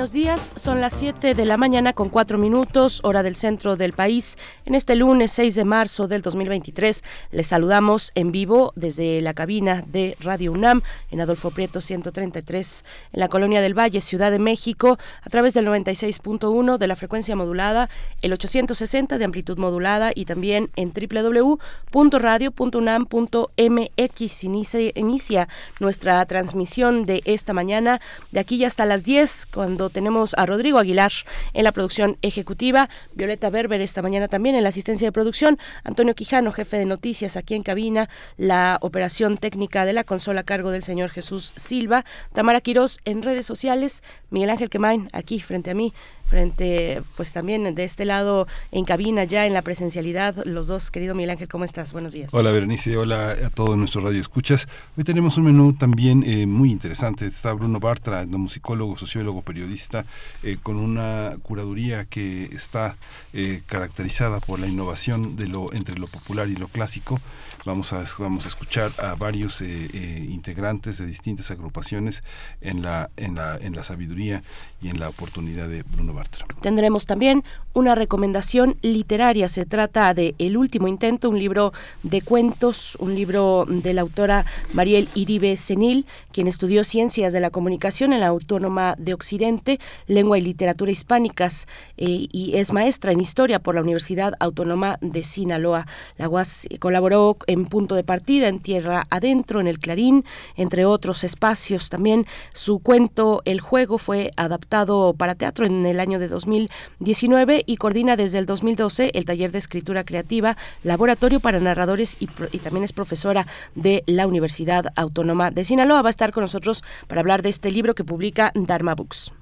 Buenos días, son las 7 de la mañana con 4 minutos, hora del centro del país. En este lunes 6 de marzo del 2023 les saludamos en vivo desde la cabina de Radio UNAM en Adolfo Prieto 133 en la Colonia del Valle, Ciudad de México, a través del 96.1 de la frecuencia modulada, el 860 de amplitud modulada y también en www.radio.unam.mx. Inicia, inicia nuestra transmisión de esta mañana de aquí hasta las 10 cuando tenemos a Rodrigo Aguilar en la producción ejecutiva, Violeta Berber esta mañana también en la asistencia de producción, Antonio Quijano, jefe de noticias aquí en cabina, la operación técnica de la consola a cargo del señor Jesús Silva, Tamara Quirós en redes sociales, Miguel Ángel Quemain aquí frente a mí frente, pues también de este lado en cabina ya en la presencialidad, los dos, querido Miguel Ángel, ¿cómo estás? Buenos días. Hola Berenice, hola a todos nuestros radioescuchas. Hoy tenemos un menú también eh, muy interesante. Está Bruno Bartra, musicólogo, sociólogo, periodista, eh, con una curaduría que está eh, caracterizada por la innovación de lo entre lo popular y lo clásico. Vamos a, vamos a escuchar a varios integrantes de distintas agrupaciones en la, en la, en la sabiduría y en la oportunidad de Bruno Bartra. Tendremos también una recomendación literaria. Se trata de El último intento, un libro de cuentos, un libro de la autora Mariel Iribe Senil, quien estudió ciencias de la comunicación en la Autónoma de Occidente, lengua y literatura hispánicas eh, y es maestra en historia por la Universidad Autónoma de Sinaloa. La UAS colaboró en Punto de Partida, en Tierra Adentro, en El Clarín, entre otros espacios. También su cuento El Juego fue adaptado para teatro en el año de 2019 y coordina desde el 2012 el taller de escritura creativa, laboratorio para narradores y, y también es profesora de la Universidad Autónoma de Sinaloa. Va a estar con nosotros para hablar de este libro que publica Dharma Books.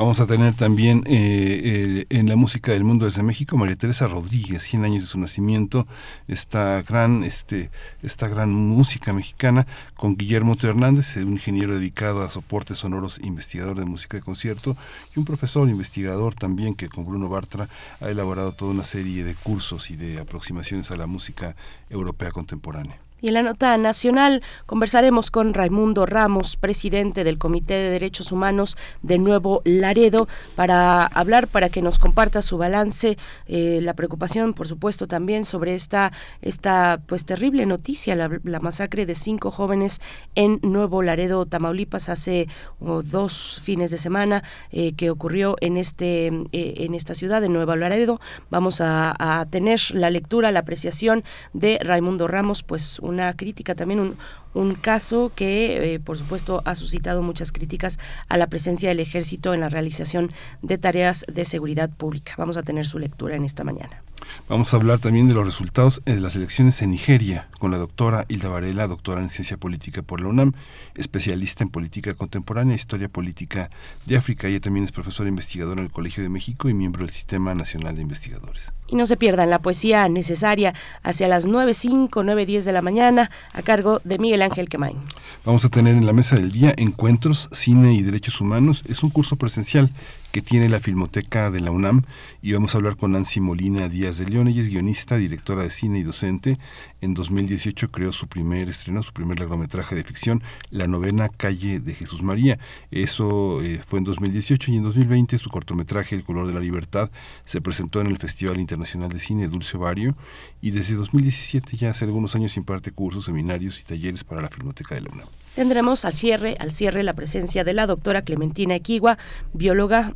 Vamos a tener también eh, eh, en la música del mundo desde México María Teresa Rodríguez, 100 años de su nacimiento, esta gran, este, esta gran música mexicana, con Guillermo. Hernández, un ingeniero dedicado a soportes sonoros, investigador de música de concierto, y un profesor investigador también que con Bruno Bartra ha elaborado toda una serie de cursos y de aproximaciones a la música europea contemporánea. Y en la nota nacional conversaremos con Raimundo Ramos, presidente del Comité de Derechos Humanos de Nuevo Laredo, para hablar, para que nos comparta su balance, eh, la preocupación, por supuesto, también sobre esta, esta pues terrible noticia, la, masacre de cinco jóvenes en Nuevo Laredo, Tamaulipas, hace oh, dos fines de semana eh, que ocurrió en este, eh, en esta ciudad de Nuevo Laredo. Vamos a, a tener la lectura, la apreciación de Raimundo Ramos, pues una crítica, también un, un caso que, eh, por supuesto, ha suscitado muchas críticas a la presencia del ejército en la realización de tareas de seguridad pública. Vamos a tener su lectura en esta mañana. Vamos a hablar también de los resultados de las elecciones en Nigeria con la doctora Hilda Varela, doctora en ciencia política por la UNAM, especialista en política contemporánea e historia política de África. Ella también es profesora investigadora en el Colegio de México y miembro del Sistema Nacional de Investigadores. Y no se pierdan la poesía necesaria hacia las 9.05, 9.10 de la mañana a cargo de Miguel Ángel Quemain. Vamos a tener en la mesa del día encuentros, cine y derechos humanos. Es un curso presencial que tiene la Filmoteca de la UNAM y vamos a hablar con Nancy Molina Díaz de León. Ella es guionista, directora de cine y docente. En 2018 creó su primer estreno, su primer largometraje de ficción, La novena calle de Jesús María. Eso eh, fue en 2018 y en 2020 su cortometraje El color de la libertad se presentó en el Festival Internacional de Cine Dulce Vario y desde 2017 ya hace algunos años imparte cursos, seminarios y talleres para la Filmoteca de la UNAM. Tendremos al cierre, al cierre la presencia de la doctora Clementina Equigua, bióloga,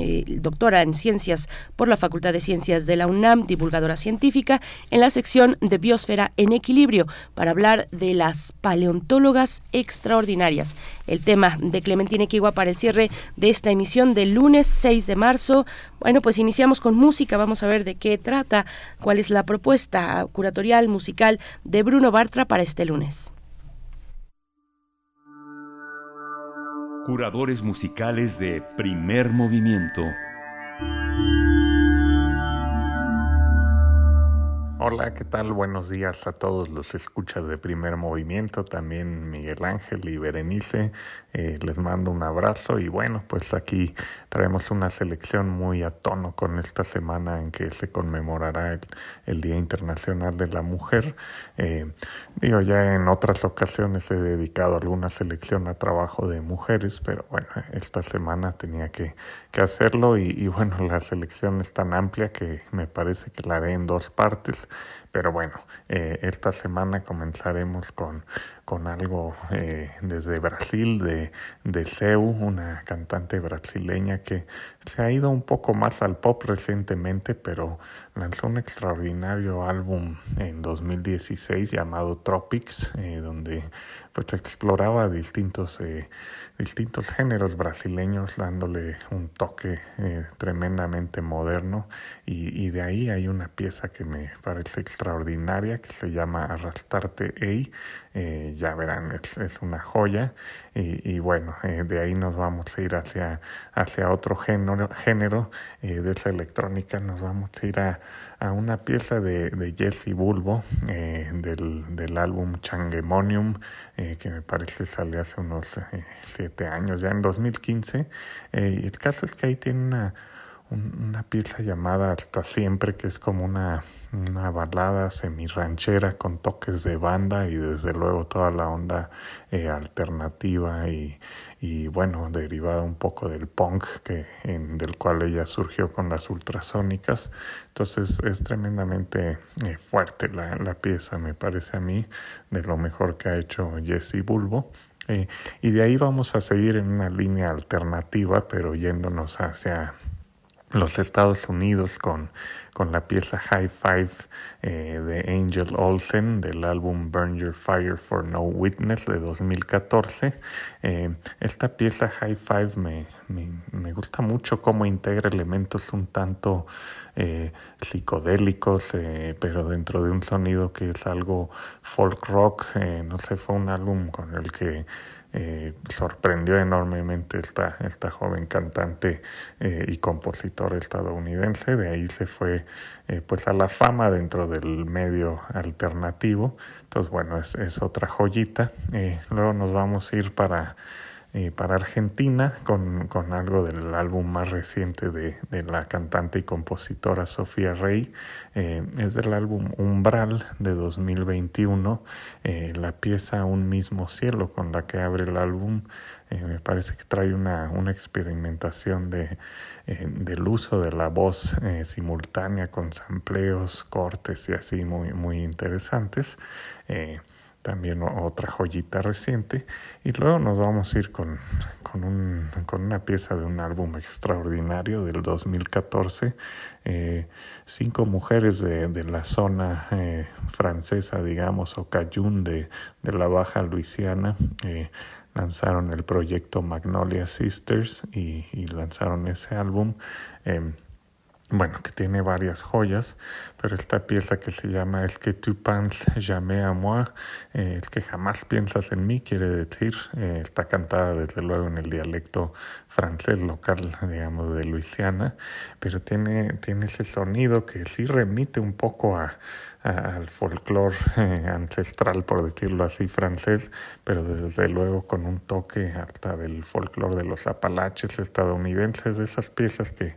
eh, doctora en ciencias por la Facultad de Ciencias de la UNAM, divulgadora científica, en la sección de Biosfera en Equilibrio, para hablar de las paleontólogas extraordinarias. El tema de Clementina Equigua para el cierre de esta emisión del lunes 6 de marzo. Bueno, pues iniciamos con música, vamos a ver de qué trata, cuál es la propuesta curatorial musical de Bruno Bartra para este lunes. Curadores musicales de primer movimiento. Hola, ¿qué tal? Buenos días a todos los escuchas de primer movimiento, también Miguel Ángel y Berenice. Eh, les mando un abrazo y bueno, pues aquí traemos una selección muy a tono con esta semana en que se conmemorará el, Día Internacional de la Mujer. Eh, digo, ya en otras ocasiones he dedicado alguna selección a trabajo de mujeres, pero bueno, esta semana tenía que, hacerlo y, y bueno, la selección es tan amplia que me parece que la haré en dos partes. Pero bueno, eh, esta semana comenzaremos con, con algo eh, desde Brasil, de, de Seu, una cantante brasileña que se ha ido un poco más al pop recientemente, pero lanzó un extraordinario álbum en 2016 llamado Tropics, eh, donde pues exploraba distintos, distintos géneros brasileños, dándole un toque tremendamente moderno y, y de ahí hay una pieza que me parece extraordinaria extraordinaria que se llama Arrastrarte Ey. Eh, ya verán, es, una joya. Y, bueno, eh, de ahí nos vamos a ir hacia, hacia otro género, género eh, de esa electrónica. Nos vamos a ir a, a una pieza de, de Jesse Bulbo del, del álbum Changemonium, que me parece salió hace unos siete años, ya en 2015. y el caso es que ahí tiene una una pieza llamada Hasta Siempre, que es como una, una balada semi-ranchera con toques de banda y desde luego toda la onda eh, alternativa y, y, bueno, derivada un poco del punk que, del cual ella surgió con las ultrasónicas. Entonces es tremendamente eh, fuerte la, la, pieza, me parece a mí, de lo mejor que ha hecho Jesse Bulbo. Eh, y de ahí vamos a seguir en una línea alternativa, pero yéndonos hacia los Estados Unidos con, con la pieza High Five eh, de Angel Olsen del álbum Burn Your Fire for No Witness de 2014. Eh, esta pieza High Five me, me, gusta mucho cómo integra elementos un tanto eh, psicodélicos, pero dentro de un sonido que es algo folk rock. no sé, fue un álbum con el que eh, sorprendió enormemente esta, esta joven cantante eh, y compositora estadounidense. De ahí se fue eh, pues a la fama dentro del medio alternativo. Entonces, bueno, es, es otra joyita. luego nos vamos a ir para eh, para Argentina con, con, algo del álbum más reciente de, de la cantante y compositora Sofía Rey. Eh, es del álbum Umbral de 2021, eh, la pieza Un mismo cielo con la que abre el álbum. me parece que trae una, una experimentación de, del uso de la voz simultánea con sampleos, cortes y así muy, muy interesantes también otra joyita reciente. Y luego nos vamos a ir con, con, un, con una pieza de un álbum extraordinario del 2014. Eh, cinco mujeres de, de la zona eh, francesa, digamos, o Cajun de, de la Baja Luisiana. Eh, lanzaron el proyecto Magnolia Sisters y, y lanzaron ese álbum bueno, que tiene varias joyas, pero esta pieza que se llama Es que tu penses jamais à moi, eh, es que jamás piensas en mí, quiere decir, eh, está cantada desde luego en el dialecto francés local, digamos, de Luisiana, pero tiene, tiene ese sonido que sí remite un poco a, al folclore eh, ancestral, por decirlo así, francés, pero desde luego con un toque hasta del folclore de los apalaches estadounidenses, de esas piezas que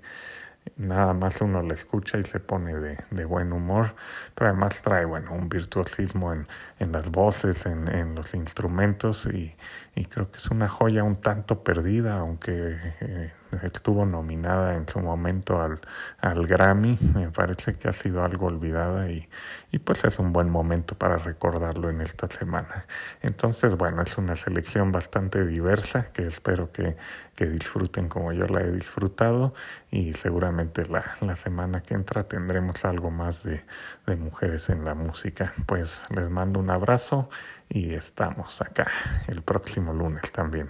nada más uno la escucha y se pone de, de buen humor, pero además trae, bueno, un virtuosismo en, en las voces, en, en los instrumentos y, y, creo que es una joya un tanto perdida, aunque eh, estuvo nominada en su momento al, al Grammy, me parece que ha sido algo olvidada y, y pues es un buen momento para recordarlo en esta semana. Entonces, bueno, es una selección bastante diversa que espero que, que disfruten como yo la he disfrutado y seguramente la, la semana que entra tendremos algo más de, de mujeres en la música. Pues les mando un abrazo y estamos acá el próximo lunes también.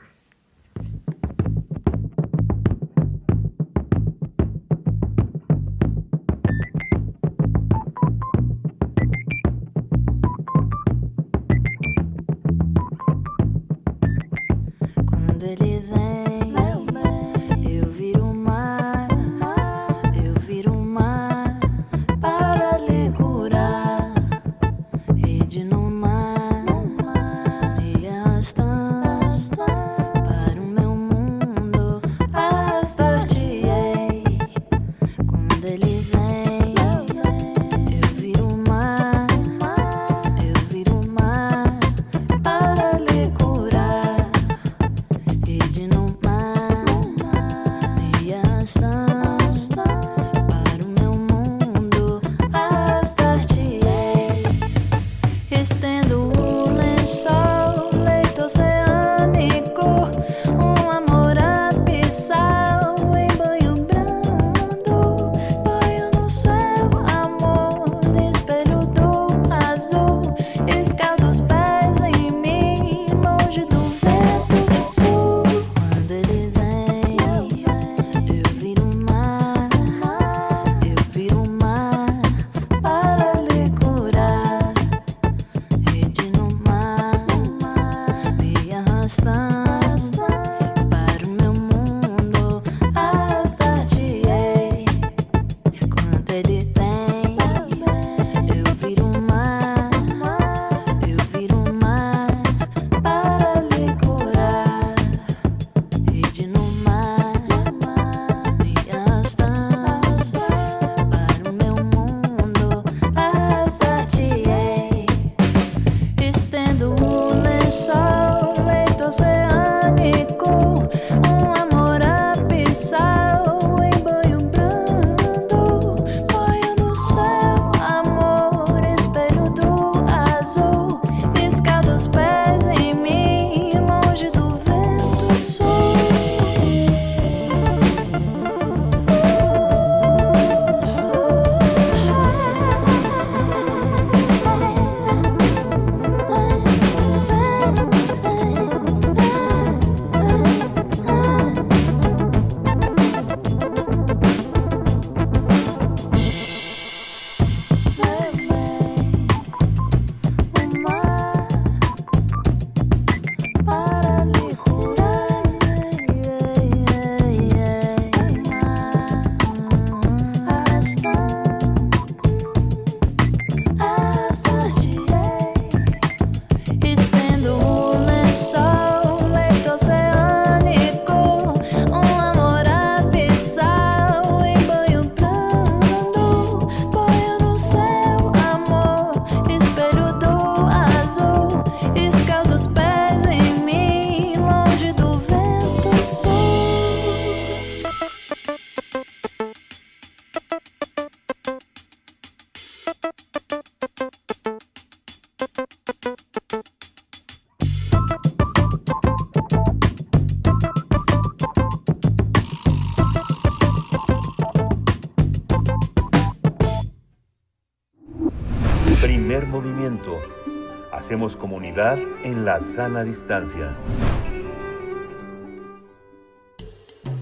Hacemos comunidad en la sana distancia.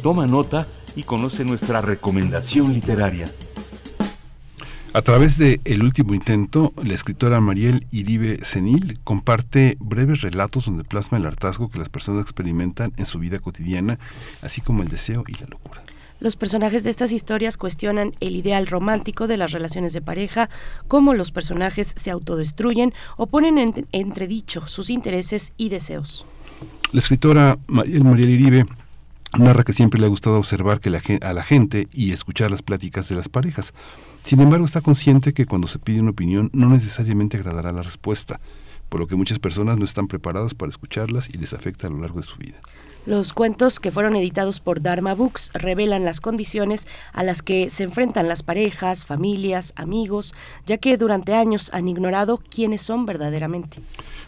Toma nota y conoce nuestra recomendación literaria. A través de El último intento, la escritora Mariel Iribe Senil comparte breves relatos donde plasma el hartazgo que las personas experimentan en su vida cotidiana, así como el deseo y la locura. Los personajes de estas historias cuestionan el ideal romántico de las relaciones de pareja, cómo los personajes se autodestruyen o ponen en entredicho sus intereses y deseos. La escritora Mariel, Mariel Iribe narra que siempre le ha gustado observar a la gente y escuchar las pláticas de las parejas. Sin embargo, está consciente que cuando se pide una opinión no necesariamente agradará la respuesta, por lo que muchas personas no están preparadas para escucharlas y les afecta a lo largo de su vida. Los cuentos que fueron editados por Dharma Books revelan las condiciones a las que se enfrentan las parejas, familias, amigos, ya que durante años han ignorado quiénes son verdaderamente.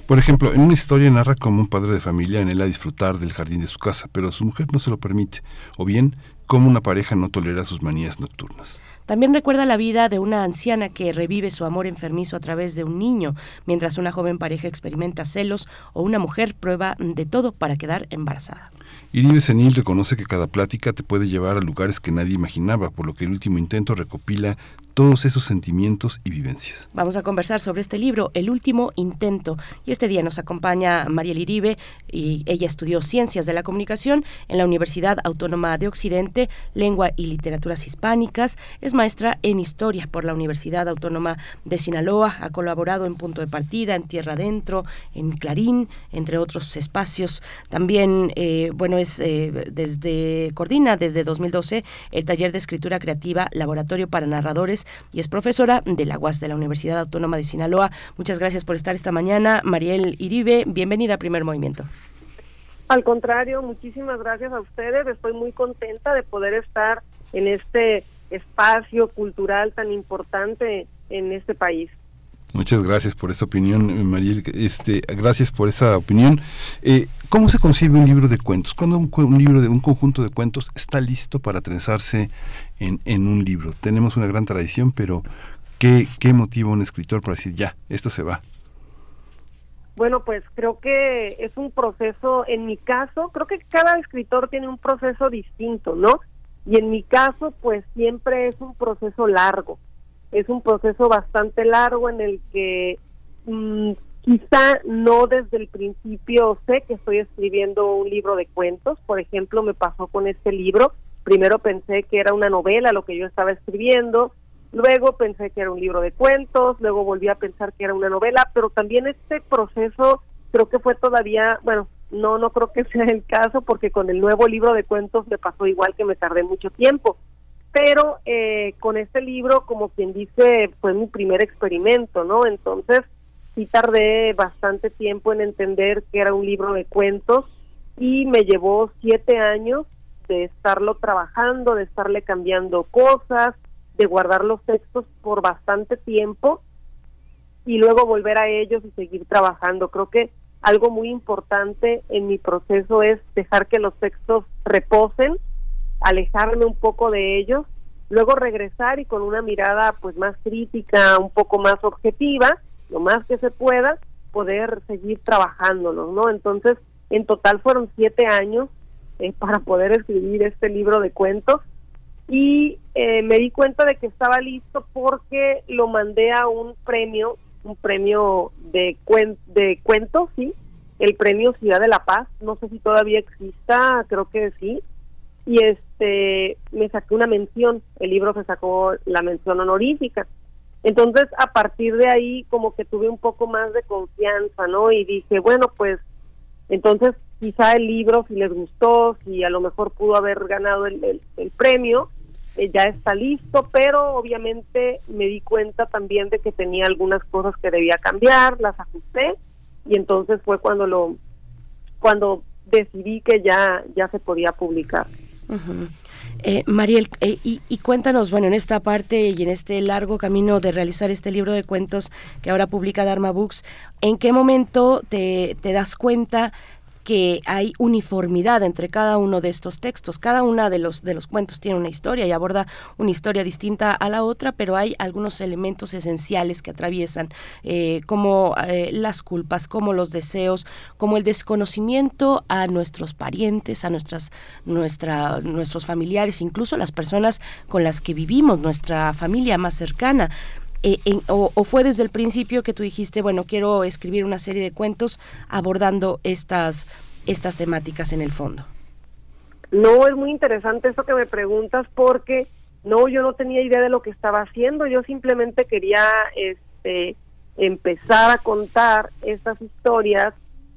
Por ejemplo, en una historia narra cómo un padre de familia anhela disfrutar del jardín de su casa, pero su mujer no se lo permite, o bien cómo una pareja no tolera sus manías nocturnas. También recuerda la vida de una anciana que revive su amor enfermizo a través de un niño, mientras una joven pareja experimenta celos o una mujer prueba de todo para quedar embarazada. Iribe Senil reconoce que cada plática te puede llevar a lugares que nadie imaginaba, por lo que el último intento recopila todos esos sentimientos y vivencias. Vamos a conversar sobre este libro, El último intento, y este día nos acompaña María Iribe y ella estudió Ciencias de la Comunicación en la Universidad Autónoma de Occidente, Lengua y Literaturas Hispánicas, es maestra en Historia por la Universidad Autónoma de Sinaloa, ha colaborado en Punto de Partida, en Tierra Adentro, en Clarín, entre otros espacios. También, eh, bueno, es eh, desde, coordina desde 2012 el taller de escritura creativa Laboratorio para Narradores y es profesora de la UAS de la Universidad Autónoma de Sinaloa. Muchas gracias por estar esta mañana. Mariel Iribe, bienvenida a Primer Movimiento. Al contrario, muchísimas gracias a ustedes. Estoy muy contenta de poder estar en este espacio cultural tan importante en este país. Muchas gracias por esa opinión, Mariel. Este, gracias por esa opinión. Eh, ¿Cómo se concibe un libro de cuentos? Cuando un, libro de un conjunto de cuentos está listo para trenzarse en, un libro. Tenemos una gran tradición, pero ¿qué, ¿qué motiva un escritor para decir ya, esto se va? Bueno, pues creo que es un proceso, en mi caso, creo que cada escritor tiene un proceso distinto, ¿no? Y en mi caso, pues siempre es un proceso largo es un proceso bastante largo en el que mm, quizá no desde el principio sé que estoy escribiendo un libro de cuentos. Por ejemplo, me pasó con este libro. Primero pensé que era una novela lo que yo estaba escribiendo, luego pensé que era un libro de cuentos, luego volví a pensar que era una novela, pero también este proceso creo que fue todavía, bueno, no, no creo que sea el caso porque con el nuevo libro de cuentos me pasó igual que me tardé mucho tiempo pero eh, con este libro, como quien dice, fue mi primer experimento, ¿no? Entonces, sí tardé bastante tiempo en entender que era un libro de cuentos y me llevó siete años de estarlo trabajando, de estarle cambiando cosas, de guardar los textos por bastante tiempo y luego volver a ellos y seguir trabajando. Creo que algo muy importante en mi proceso es dejar que los textos reposen alejarme un poco de ellos, luego regresar y con una mirada pues más crítica, un poco más objetiva, lo más que se pueda, poder seguir trabajándolos, ¿no? Entonces, en total fueron siete años eh, para poder escribir este libro de cuentos y eh, me di cuenta de que estaba listo porque lo mandé a un premio, un premio de, de cuentos, sí, el premio Ciudad de la Paz, no sé si todavía exista, creo que sí, y este me saqué una mención, el libro se sacó la mención honorífica. Entonces, a partir de ahí como que tuve un poco más de confianza, ¿no? Y dije, bueno, pues entonces quizá el libro si les gustó, si a lo mejor pudo haber ganado el, el, premio, eh, ya está listo, pero obviamente me di cuenta también de que tenía algunas cosas que debía cambiar, las ajusté y entonces fue cuando lo cuando decidí que ya ya se podía publicar. Eh, Mariel, eh, y, cuéntanos, bueno, en esta parte y en este largo camino de realizar este libro de cuentos que ahora publica Dharma Books, ¿en qué momento te, das cuenta que hay uniformidad entre cada uno de estos textos. Cada uno de los, de los cuentos tiene una historia y aborda una historia distinta a la otra, pero hay algunos elementos esenciales que atraviesan, eh, como eh, las culpas, como los deseos, como el desconocimiento a nuestros parientes, a nuestras, nuestra, nuestros familiares, incluso las personas con las que vivimos, nuestra familia más cercana. Eh, o, fue desde el principio que tú dijiste, bueno, quiero escribir una serie de cuentos abordando estas, estas temáticas en el fondo? No, es muy interesante eso que me preguntas porque no, yo no tenía idea de lo que estaba haciendo, yo simplemente quería este, empezar a contar estas historias,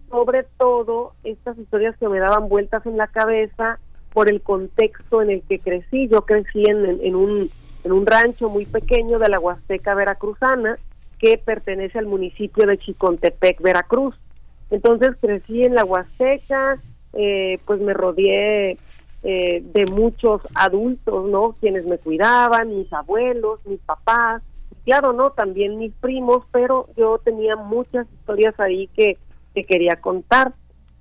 sobre todo estas historias que me daban vueltas en la cabeza por el contexto en el que crecí. Yo crecí en, en un en un rancho muy pequeño de la Huasteca Veracruzana que pertenece al municipio de Chicontepec, Veracruz. Entonces crecí en la Huasteca, eh, pues me rodeé eh, de muchos adultos, ¿no? Quienes me cuidaban, mis abuelos, mis papás, claro, ¿no? También mis primos, pero yo tenía muchas historias ahí que, que quería contar.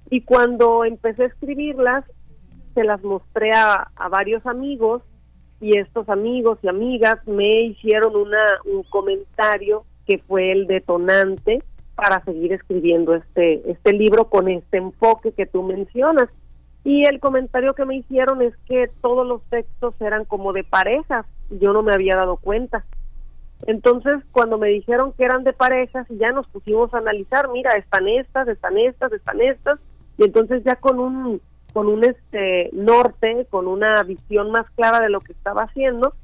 Y cuando empecé a escribirlas, se las mostré a, a varios amigos y estos amigos y amigas me hicieron una, un comentario que fue el detonante para seguir escribiendo este, este libro con este enfoque que tú mencionas. Y el comentario que me hicieron es que todos los textos eran como de parejas, y yo no me había dado cuenta. Entonces, cuando me dijeron que eran de parejas y ya nos pusimos a analizar, mira, están estas, están estas, están estas, y entonces ya con un con un este norte, con una visión más clara de lo que estaba haciendo,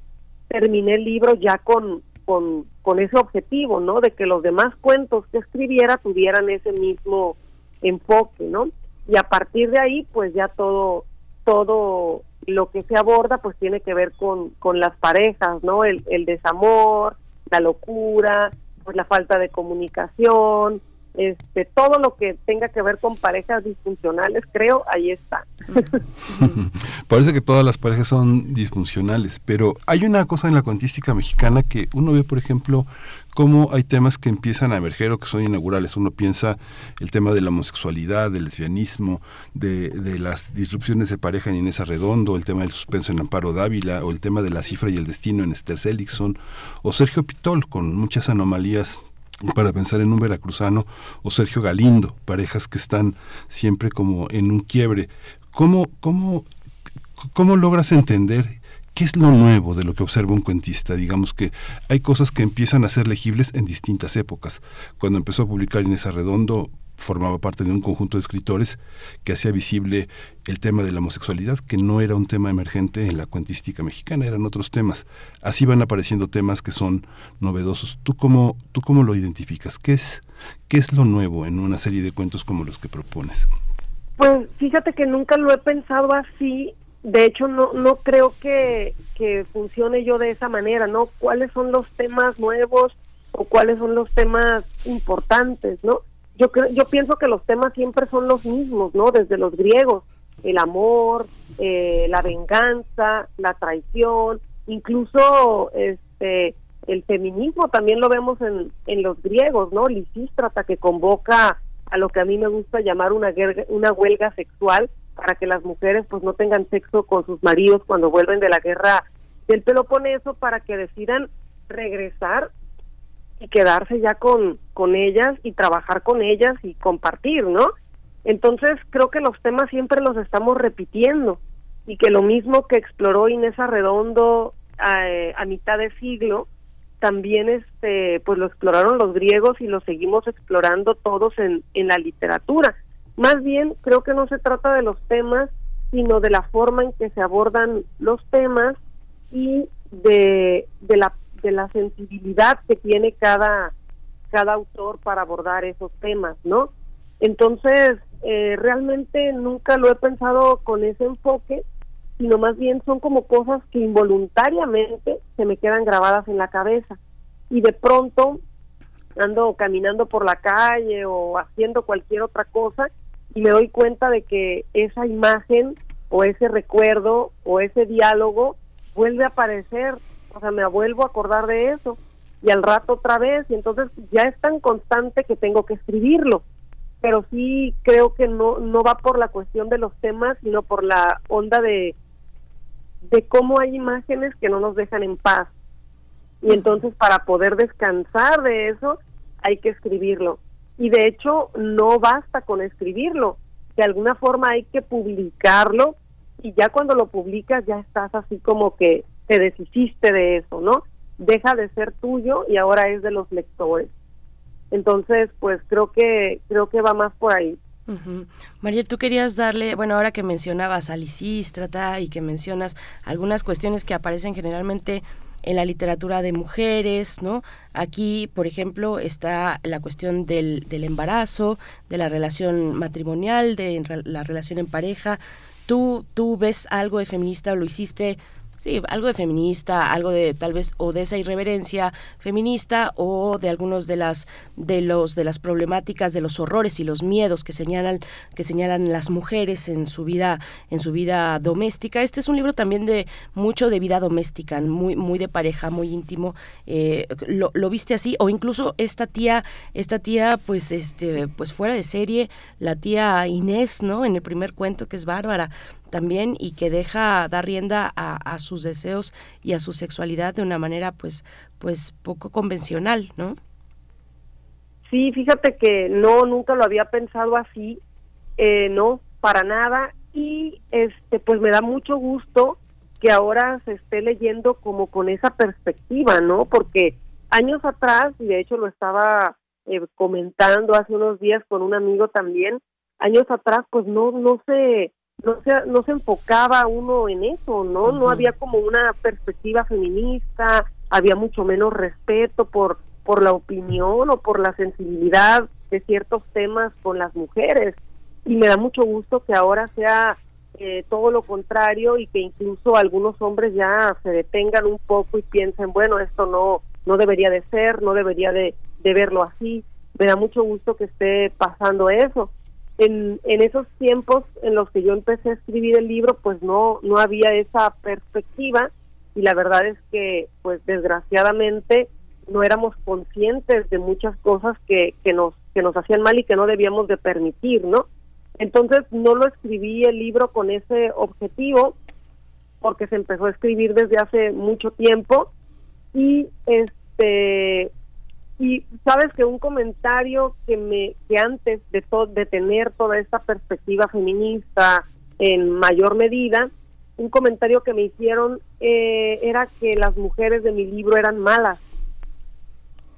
terminé el libro ya con, con, con ese objetivo, ¿no? De que los demás cuentos que escribiera tuvieran ese mismo enfoque, ¿no? Y a partir de ahí, pues ya todo, todo lo que se aborda, pues tiene que ver con, con las parejas, ¿no? El, el desamor, la locura, pues la falta de comunicación, este, todo lo que tenga que ver con parejas disfuncionales, creo, ahí está. Parece que todas las parejas son disfuncionales, pero hay una cosa en la cuantística mexicana que uno ve, por ejemplo, cómo hay temas que empiezan a emerger o que son inaugurales. Uno piensa el tema de la homosexualidad, del lesbianismo, de, de las disrupciones de pareja en Inés Arredondo, el tema del suspenso en Amparo Dávila, o el tema de la cifra y el destino en Esther Seligson, o Sergio Pitol, con muchas anomalías para pensar en un veracruzano o Sergio Galindo, parejas que están siempre como en un quiebre. ¿Cómo, cómo, cómo logras entender qué es lo nuevo de lo que observa un cuentista? Digamos que hay cosas que empiezan a ser legibles en distintas épocas. Cuando empezó a publicar Inés Arredondo, formaba parte de un conjunto de escritores que hacía visible el tema de la homosexualidad, que no era un tema emergente en la cuentística mexicana, eran otros temas. Así van apareciendo temas que son novedosos. ¿Tú cómo, tú cómo lo identificas? ¿Qué es, ¿Qué es lo nuevo en una serie de cuentos como los que propones? Pues fíjate que nunca lo he pensado así. De hecho, no, no creo que, que funcione yo de esa manera, ¿no? ¿Cuáles son los temas nuevos o cuáles son los temas importantes, ¿no? Yo creo, yo pienso que los temas siempre son los mismos, ¿no? Desde los griegos, el amor, eh, la venganza, la traición, incluso este el feminismo también lo vemos en, en los griegos, ¿no? Lisístrata que convoca a lo que a mí me gusta llamar una, una huelga sexual para que las mujeres pues no tengan sexo con sus maridos cuando vuelven de la guerra del Peloponeso para que decidan regresar y quedarse ya con, con ellas y trabajar con ellas y compartir, ¿no? Entonces creo que los temas siempre los estamos repitiendo y que lo mismo que exploró Inés Arredondo a, eh, a mitad de siglo, también este pues lo exploraron los griegos y lo seguimos explorando todos en, en la literatura. Más bien creo que no se trata de los temas, sino de la forma en que se abordan los temas y de, de la de la sensibilidad que tiene cada, cada autor para abordar esos temas, ¿no? Entonces, eh, realmente nunca lo he pensado con ese enfoque, sino más bien son como cosas que involuntariamente se me quedan grabadas en la cabeza. Y de pronto ando caminando por la calle o haciendo cualquier otra cosa y me doy cuenta de que esa imagen o ese recuerdo o ese diálogo vuelve a aparecer o sea, me vuelvo a acordar de eso y al rato otra vez y entonces ya es tan constante que tengo que escribirlo. pero sí creo que no, no va por la cuestión de los temas, sino por la onda de, de cómo hay imágenes que no nos dejan en paz. Y entonces para poder descansar de eso hay que escribirlo. Y de hecho no basta con escribirlo, de alguna forma hay que publicarlo y ya cuando lo publicas ya estás así como que te deshiciste de eso, ¿no? Deja de ser tuyo y ahora es de los lectores. Entonces, pues creo que creo que va más por ahí. María, tú querías darle, bueno, ahora que mencionabas a Lisístrata y que mencionas algunas cuestiones que aparecen generalmente en la literatura de mujeres, ¿no? Aquí, por ejemplo, está la cuestión del, del embarazo, de la relación matrimonial, de la relación en pareja. ¿Tú, tú ves algo de feminista, lo hiciste Sí, algo de feminista, algo de tal vez o de esa irreverencia feminista o de algunos de las de los de las problemáticas, de los horrores y los miedos que señalan que señalan las mujeres en su vida en su vida doméstica. Este es un libro también de mucho de vida doméstica, muy muy de pareja, muy íntimo. Eh, lo, lo, viste así o incluso esta tía esta tía pues este pues fuera de serie, la tía Inés, ¿no? En el primer cuento que es bárbara también y que deja dar rienda a, sus deseos y a su sexualidad de una manera pues pues poco convencional, ¿no? Sí, fíjate que no, nunca lo había pensado así, eh, no, para nada, y este, pues me da mucho gusto que ahora se esté leyendo como con esa perspectiva, ¿no? Porque años atrás, y de hecho lo estaba eh, comentando hace unos días con un amigo también, años atrás pues no, no se, no se, no se enfocaba uno en eso, ¿no? No había como una perspectiva feminista, había mucho menos respeto por, por la opinión o por la sensibilidad de ciertos temas con las mujeres. Y me da mucho gusto que ahora sea eh, todo lo contrario y que incluso algunos hombres ya se detengan un poco y piensen, bueno, esto no, no debería de ser, no debería de, de verlo así. Me da mucho gusto que esté pasando eso en, esos tiempos en los que yo empecé a escribir el libro, pues no, no había esa perspectiva y la verdad es que, pues desgraciadamente, no éramos conscientes de muchas cosas que, que nos que nos hacían mal y que no debíamos de permitir, ¿no? Entonces no lo escribí el libro con ese objetivo porque se empezó a escribir desde hace mucho tiempo y este y sabes que un comentario que me que antes de de tener toda esta perspectiva feminista en mayor medida, un comentario que me hicieron eh, era que las mujeres de mi libro eran malas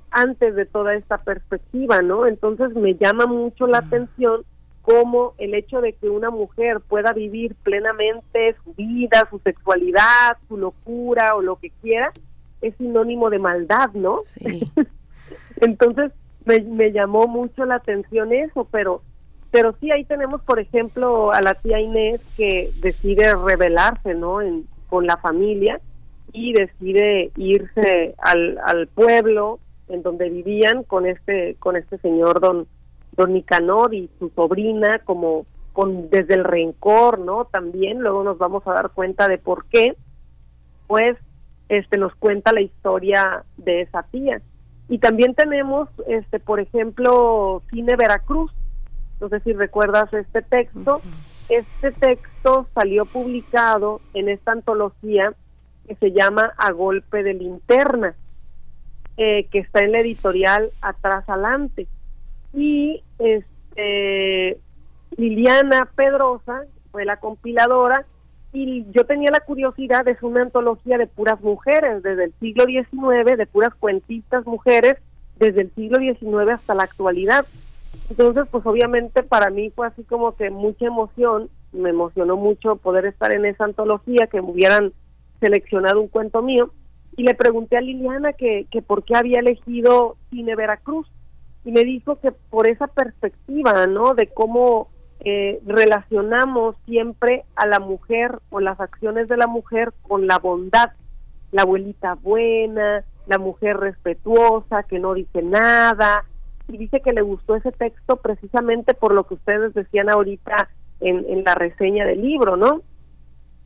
antes de toda esta perspectiva, ¿no? Entonces me llama mucho la atención cómo el hecho de que una mujer pueda vivir plenamente su vida, su sexualidad, su locura o lo que quiera, es sinónimo de maldad, ¿no? Sí. Entonces me, me llamó mucho la atención eso, pero pero sí ahí tenemos por ejemplo a la tía Inés que decide rebelarse no en, con la familia y decide irse al, al pueblo en donde vivían con este con este señor don don Nicanor y su sobrina como con desde el rencor no también luego nos vamos a dar cuenta de por qué pues este nos cuenta la historia de esa tía y también tenemos, este, por ejemplo, Cine Veracruz. No sé si recuerdas este texto. Este texto salió publicado en esta antología que se llama A Golpe de Linterna, eh, que está en la editorial Atrás Adelante. Y este Liliana Pedrosa fue la compiladora y yo tenía la curiosidad, es una antología de puras mujeres, desde el siglo XIX, de puras cuentistas mujeres, desde el siglo XIX hasta la actualidad. Entonces, pues obviamente para mí fue así como que mucha emoción, me emocionó mucho poder estar en esa antología, que me hubieran seleccionado un cuento mío, y le pregunté a Liliana que, que por qué había elegido Cine Veracruz, y me dijo que por esa perspectiva, ¿no? De cómo eh, relacionamos siempre a la mujer o las acciones de la mujer con la bondad, la abuelita buena, la mujer respetuosa, que no dice nada, y dice que le gustó ese texto precisamente por lo que ustedes decían ahorita en, en la reseña del libro, ¿no?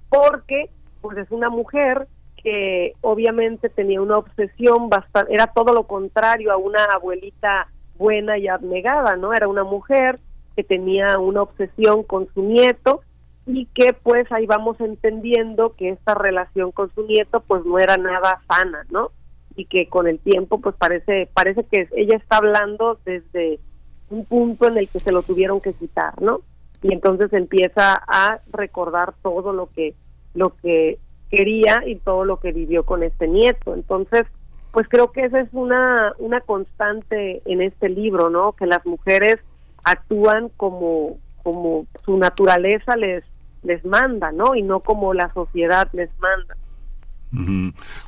Porque pues es una mujer que obviamente tenía una obsesión bastante, era todo lo contrario a una abuelita buena y abnegada, ¿no? Era una mujer que tenía una obsesión con su nieto y que pues ahí vamos entendiendo que esta relación con su nieto pues no era nada sana, ¿no? Y que con el tiempo pues parece parece que ella está hablando desde un punto en el que se lo tuvieron que quitar, ¿no? Y entonces empieza a recordar todo lo que lo que quería y todo lo que vivió con este nieto. Entonces, pues creo que esa es una una constante en este libro, ¿no? Que las mujeres actúan como como su naturaleza les les manda, ¿no? Y no como la sociedad les manda.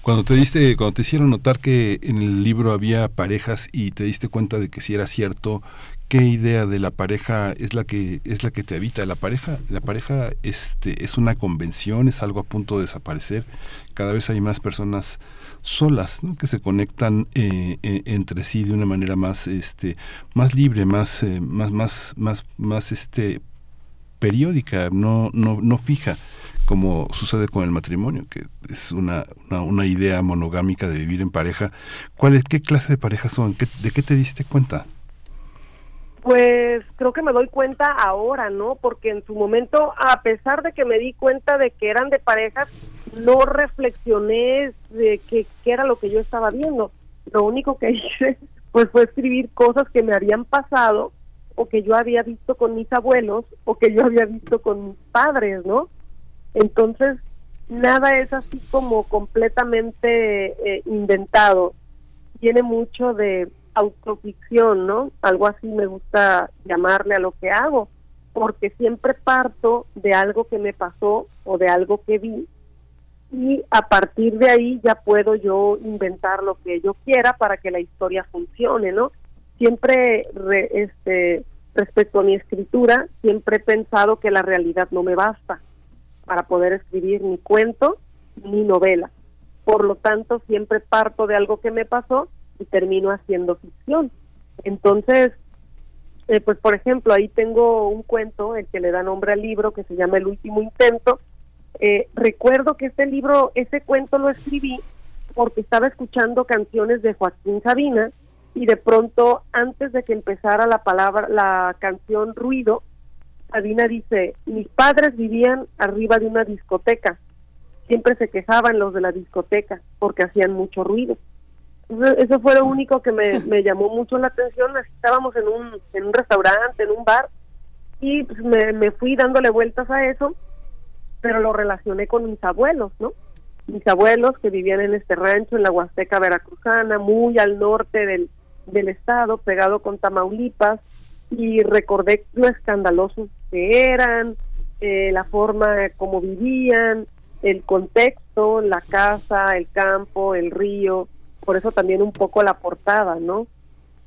Cuando te diste, cuando te hicieron notar que en el libro había parejas y te diste cuenta de que si era cierto, ¿qué idea de la pareja es la que es la que te habita? La pareja, la pareja este es una convención, es algo a punto de desaparecer. Cada vez hay más personas solas ¿no? que se conectan eh, eh, entre sí de una manera más este más libre más eh, más más más más este periódica, no, no, no fija, como sucede con el matrimonio, que es una, una, idea monogámica de vivir en pareja. ¿Cuál es, ¿Qué clase de parejas son? ¿De qué te diste cuenta? Pues creo que me doy cuenta ahora, ¿no? Porque en su momento, a pesar de que me di cuenta de que eran de parejas, no reflexioné de qué era lo que yo estaba viendo. Lo único que hice pues fue escribir cosas que me habían pasado o que yo había visto con mis abuelos o que yo había visto con mis padres, ¿no? Entonces, nada es así como completamente eh, inventado. Tiene mucho de autoficción, ¿no? Algo así me gusta llamarle a lo que hago, porque siempre parto de algo que me pasó o de algo que vi y a partir de ahí ya puedo yo inventar lo que yo quiera para que la historia funcione, ¿no? siempre este, respecto a mi escritura, siempre he pensado que la realidad no me basta para poder escribir ni cuento ni novela. Por lo tanto, siempre parto de algo que me pasó y termino haciendo ficción. Entonces, eh, pues por ejemplo, ahí tengo un cuento, el que le da nombre al libro, que se llama El último intento. Eh, recuerdo que este libro, ese cuento lo escribí porque estaba escuchando canciones de Joaquín Sabina y de pronto antes de que empezara la palabra la canción ruido Sabina dice mis padres vivían arriba de una discoteca siempre se quejaban los de la discoteca porque hacían mucho ruido eso fue lo único que me, me llamó mucho la atención. Estábamos en un en un restaurante en un bar y pues me, me fui dándole vueltas a eso pero lo relacioné con mis abuelos no mis abuelos que vivían en este rancho en la Huasteca Veracruzana, muy al norte del, del estado, pegado con Tamaulipas, y recordé lo escandalosos que eran, eh, la forma como vivían, el contexto, la casa, el campo, el río, por eso también un poco la portada, ¿no?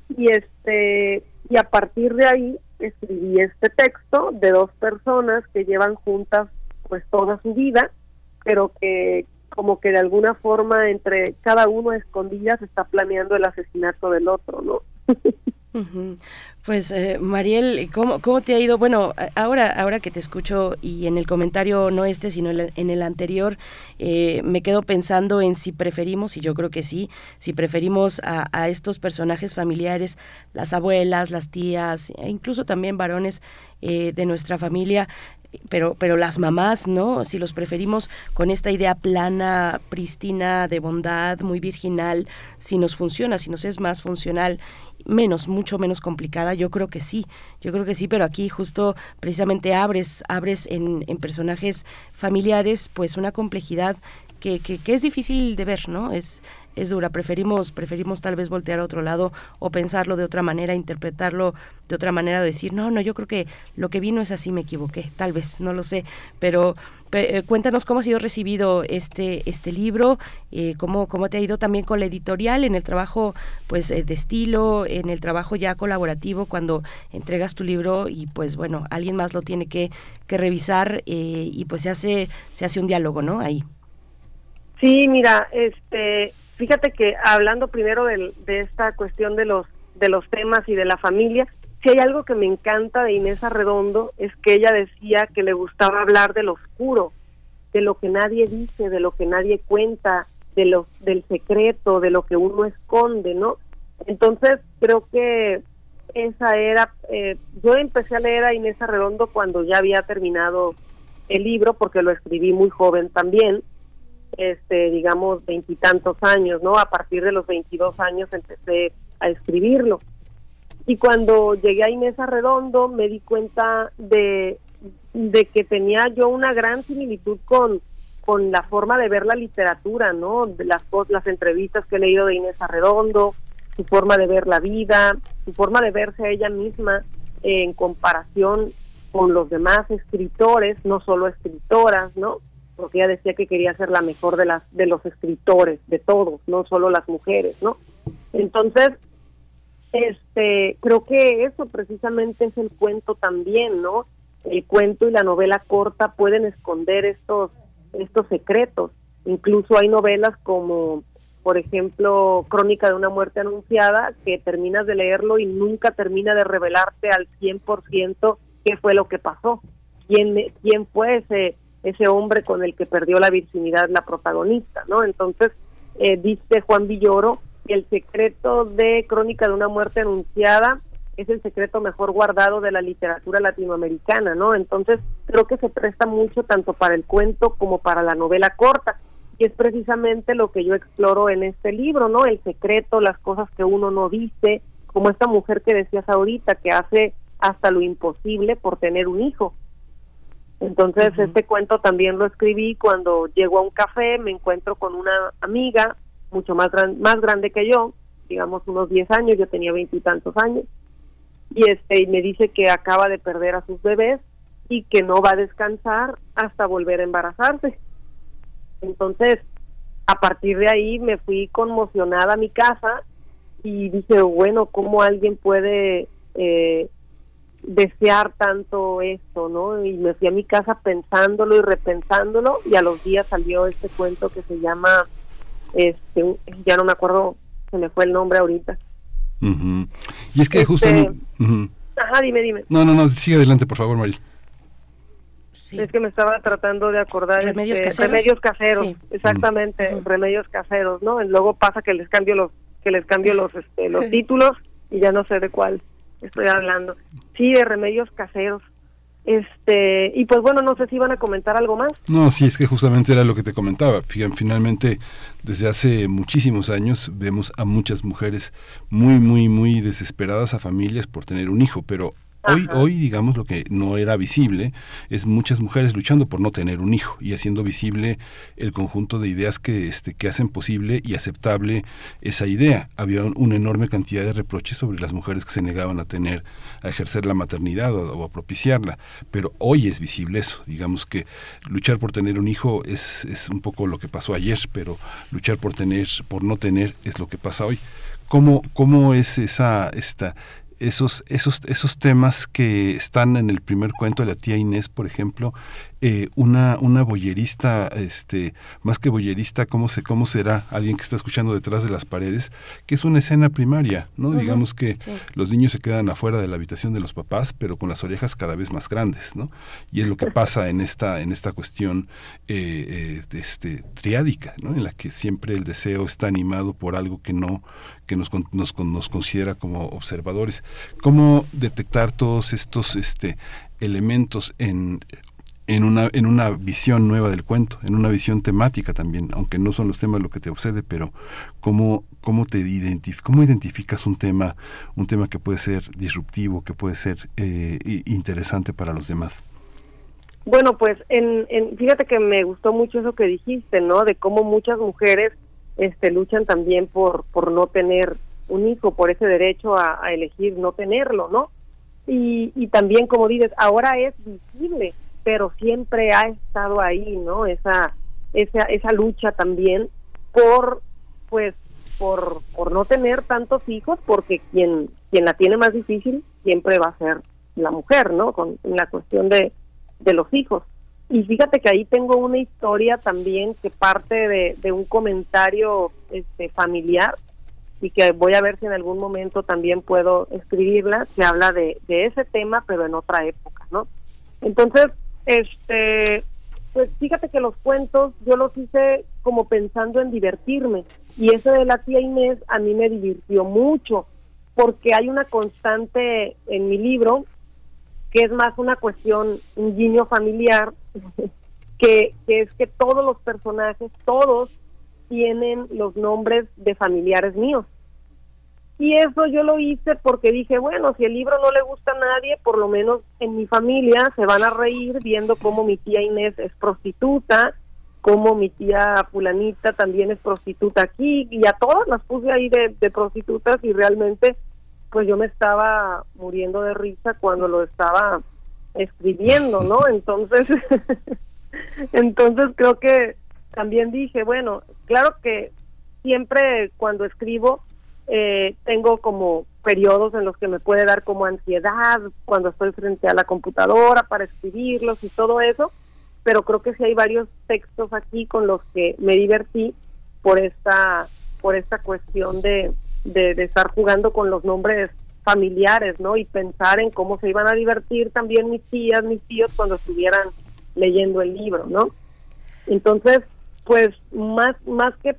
Y este y a partir de ahí escribí este texto de dos personas que llevan juntas pues toda su vida, pero que como que de alguna forma entre cada uno a escondidas está planeando el asesinato del otro, ¿no? Pues eh, Mariel, ¿cómo, ¿cómo te ha ido? Bueno, ahora, ahora que te escucho y en el comentario no este, sino en el anterior, eh, me quedo pensando en si preferimos, y yo creo que sí, si preferimos a, estos personajes familiares, las abuelas, las tías, e incluso también varones eh, de nuestra familia, pero, pero las mamás, ¿no? Si los preferimos con esta idea plana, prístina, de bondad, muy virginal, si nos funciona, si nos es más funcional, menos, mucho menos complicada, yo creo que sí, yo creo que sí, pero aquí justo precisamente abres, abres en, en personajes familiares, pues una complejidad que, que, que es difícil de ver, ¿no? Es, es dura. Preferimos, preferimos tal vez voltear a otro lado o pensarlo de otra manera, interpretarlo de otra manera, decir, no, no, yo creo que lo que vino es así, me equivoqué, tal vez, no lo sé. Pero eh, cuéntanos cómo ha sido recibido este, este libro, eh, cómo, cómo te ha ido también con la editorial, en el trabajo pues eh, de estilo, en el trabajo ya colaborativo, cuando entregas tu libro y pues bueno, alguien más lo tiene que, que revisar y pues se hace, se hace un diálogo, ¿no? Ahí. Sí, mira, este, Fíjate que hablando primero de, de esta cuestión de los de los temas y de la familia, si hay algo que me encanta de Inés Arredondo es que ella decía que le gustaba hablar de lo oscuro, de lo que nadie dice, de lo que nadie cuenta, de lo, del secreto, de lo que uno esconde, ¿no? Entonces creo que esa era, eh, yo empecé a leer a Inés Arredondo cuando ya había terminado el libro, porque lo escribí muy joven también, este, digamos, veintitantos años, ¿no? A partir de los veintidós años empecé a escribirlo. Y cuando llegué a Inés Arredondo me di cuenta de, de que tenía yo una gran similitud con, con la forma de ver la literatura, ¿no? Las, las entrevistas que he leído de Inés Arredondo, su forma de ver la vida, su forma de verse a ella misma en comparación con los demás escritores, no solo escritoras, ¿no? Porque ella decía que quería ser la mejor de las de los escritores, de todos, no solo las mujeres, ¿no? Entonces, este, creo que eso precisamente es el cuento también, ¿no? El cuento y la novela corta pueden esconder estos estos secretos. Incluso hay novelas como por ejemplo, Crónica de una muerte anunciada, que terminas de leerlo y nunca termina de revelarte al 100% qué fue lo que pasó, quién, quién fue ese, ese hombre con el que perdió la virginidad la protagonista, ¿no? Entonces, eh, dice Juan Villoro el secreto de Crónica de una muerte anunciada es el secreto mejor guardado de la literatura latinoamericana, ¿no? Entonces, creo que se presta mucho tanto para el cuento como para la novela corta y es precisamente lo que yo exploro en este libro, ¿no? El secreto, las cosas que uno no dice, como esta mujer que decías ahorita, que hace hasta lo imposible por tener un hijo. Entonces, este cuento también lo escribí cuando llego a un café, me encuentro con una amiga mucho más, más grande que yo, digamos unos 10 años, yo tenía veintitantos años, y este y me dice que acaba de perder a sus bebés y que no va a descansar hasta volver a embarazarse. Entonces, a partir de ahí me fui conmocionada a mi casa y dije, bueno, ¿cómo alguien puede eh, desear tanto esto, no? Y me fui a mi casa pensándolo y repensándolo y a los días salió este cuento que se llama, este, ya no me acuerdo, se me fue el nombre ahorita. Y es que justo... Este, ajá, dime, dime. No, no, no, sigue adelante, por favor, Maril. Es que me estaba tratando de acordar. Remedios este, caseros. Remedios caseros, exactamente, remedios caseros, ¿no? Y luego pasa que les cambio los que les cambio los este, los títulos y ya no sé de cuál estoy hablando. Sí, de remedios caseros. Este, y pues bueno, no sé si iban a comentar algo más. No, sí, es que justamente era lo que te comentaba. Finalmente, desde hace muchísimos años vemos a muchas mujeres muy, muy, muy desesperadas a familias por tener un hijo, pero Hoy, hoy, digamos, lo que no era visible es muchas mujeres luchando por no tener un hijo y haciendo visible el conjunto de ideas que, este, que hacen posible y aceptable esa idea. Había una enorme cantidad de reproches sobre las mujeres que se negaban a tener, a ejercer la maternidad o, a propiciarla, pero hoy es visible eso. Digamos que luchar por tener un hijo es, es un poco lo que pasó ayer, pero luchar por tener, por no tener es lo que pasa hoy. ¿Cómo, cómo es esa, esta, esos, esos, esos temas que están en el primer cuento de la tía Inés, por ejemplo, eh, una, una boyerista, este, más que boyerista, ¿cómo, se, ¿cómo será alguien que está escuchando detrás de las paredes? Que es una escena primaria, ¿no? Digamos que los niños se quedan afuera de la habitación de los papás, pero con las orejas cada vez más grandes, ¿no? Y es lo que pasa en esta, en esta cuestión eh, eh, este, triádica, ¿no? En la que siempre el deseo está animado por algo que no, que nos, nos, nos considera como observadores. ¿Cómo detectar todos estos este, elementos en en una, en una visión nueva del cuento, en una visión temática también, aunque no son los temas lo que te obsede, pero cómo, cómo te identif cómo identificas un tema, un tema que puede ser disruptivo, que puede ser eh, interesante para los demás. Bueno, pues en, en, fíjate que me gustó mucho eso que dijiste, ¿no? De cómo muchas mujeres este, luchan también por, por no tener un hijo, por ese derecho a, elegir no tenerlo, ¿no? Y también, como dices, ahora es visible pero siempre ha estado ahí, ¿no? Esa, esa, esa lucha también por, pues, por, por no tener tantos hijos, porque quien, quien la tiene más difícil siempre va a ser la mujer, ¿no? Con la cuestión de, de los hijos. Y fíjate que ahí tengo una historia también que parte de, un comentario este, familiar y que voy a ver si en algún momento también puedo escribirla, que habla de, de ese tema, pero en otra época, ¿no? Entonces, este, pues fíjate que los cuentos yo los hice como pensando en divertirme y ese de la tía Inés a mí me divirtió mucho porque hay una constante en mi libro que es más una cuestión, un guiño familiar, que, que es que todos los personajes, todos tienen los nombres de familiares míos. Y eso yo lo hice porque dije, bueno, si el libro no le gusta a nadie, por lo menos en mi familia se van a reír viendo cómo mi tía Inés es prostituta, cómo mi tía fulanita también es prostituta aquí, y a todas las puse ahí de, de prostitutas y realmente pues yo me estaba muriendo de risa cuando lo estaba escribiendo, ¿no? Entonces, entonces creo que también dije, bueno, claro que siempre cuando escribo eh, tengo como periodos en los que me puede dar como ansiedad cuando estoy frente a la computadora para escribirlos y todo eso, pero creo que sí hay varios textos aquí con los que me divertí por esta por esta cuestión de, de, de estar jugando con los nombres familiares, ¿no? Y pensar en cómo se iban a divertir también mis tías, mis tíos cuando estuvieran leyendo el libro, ¿no? Entonces, pues más más que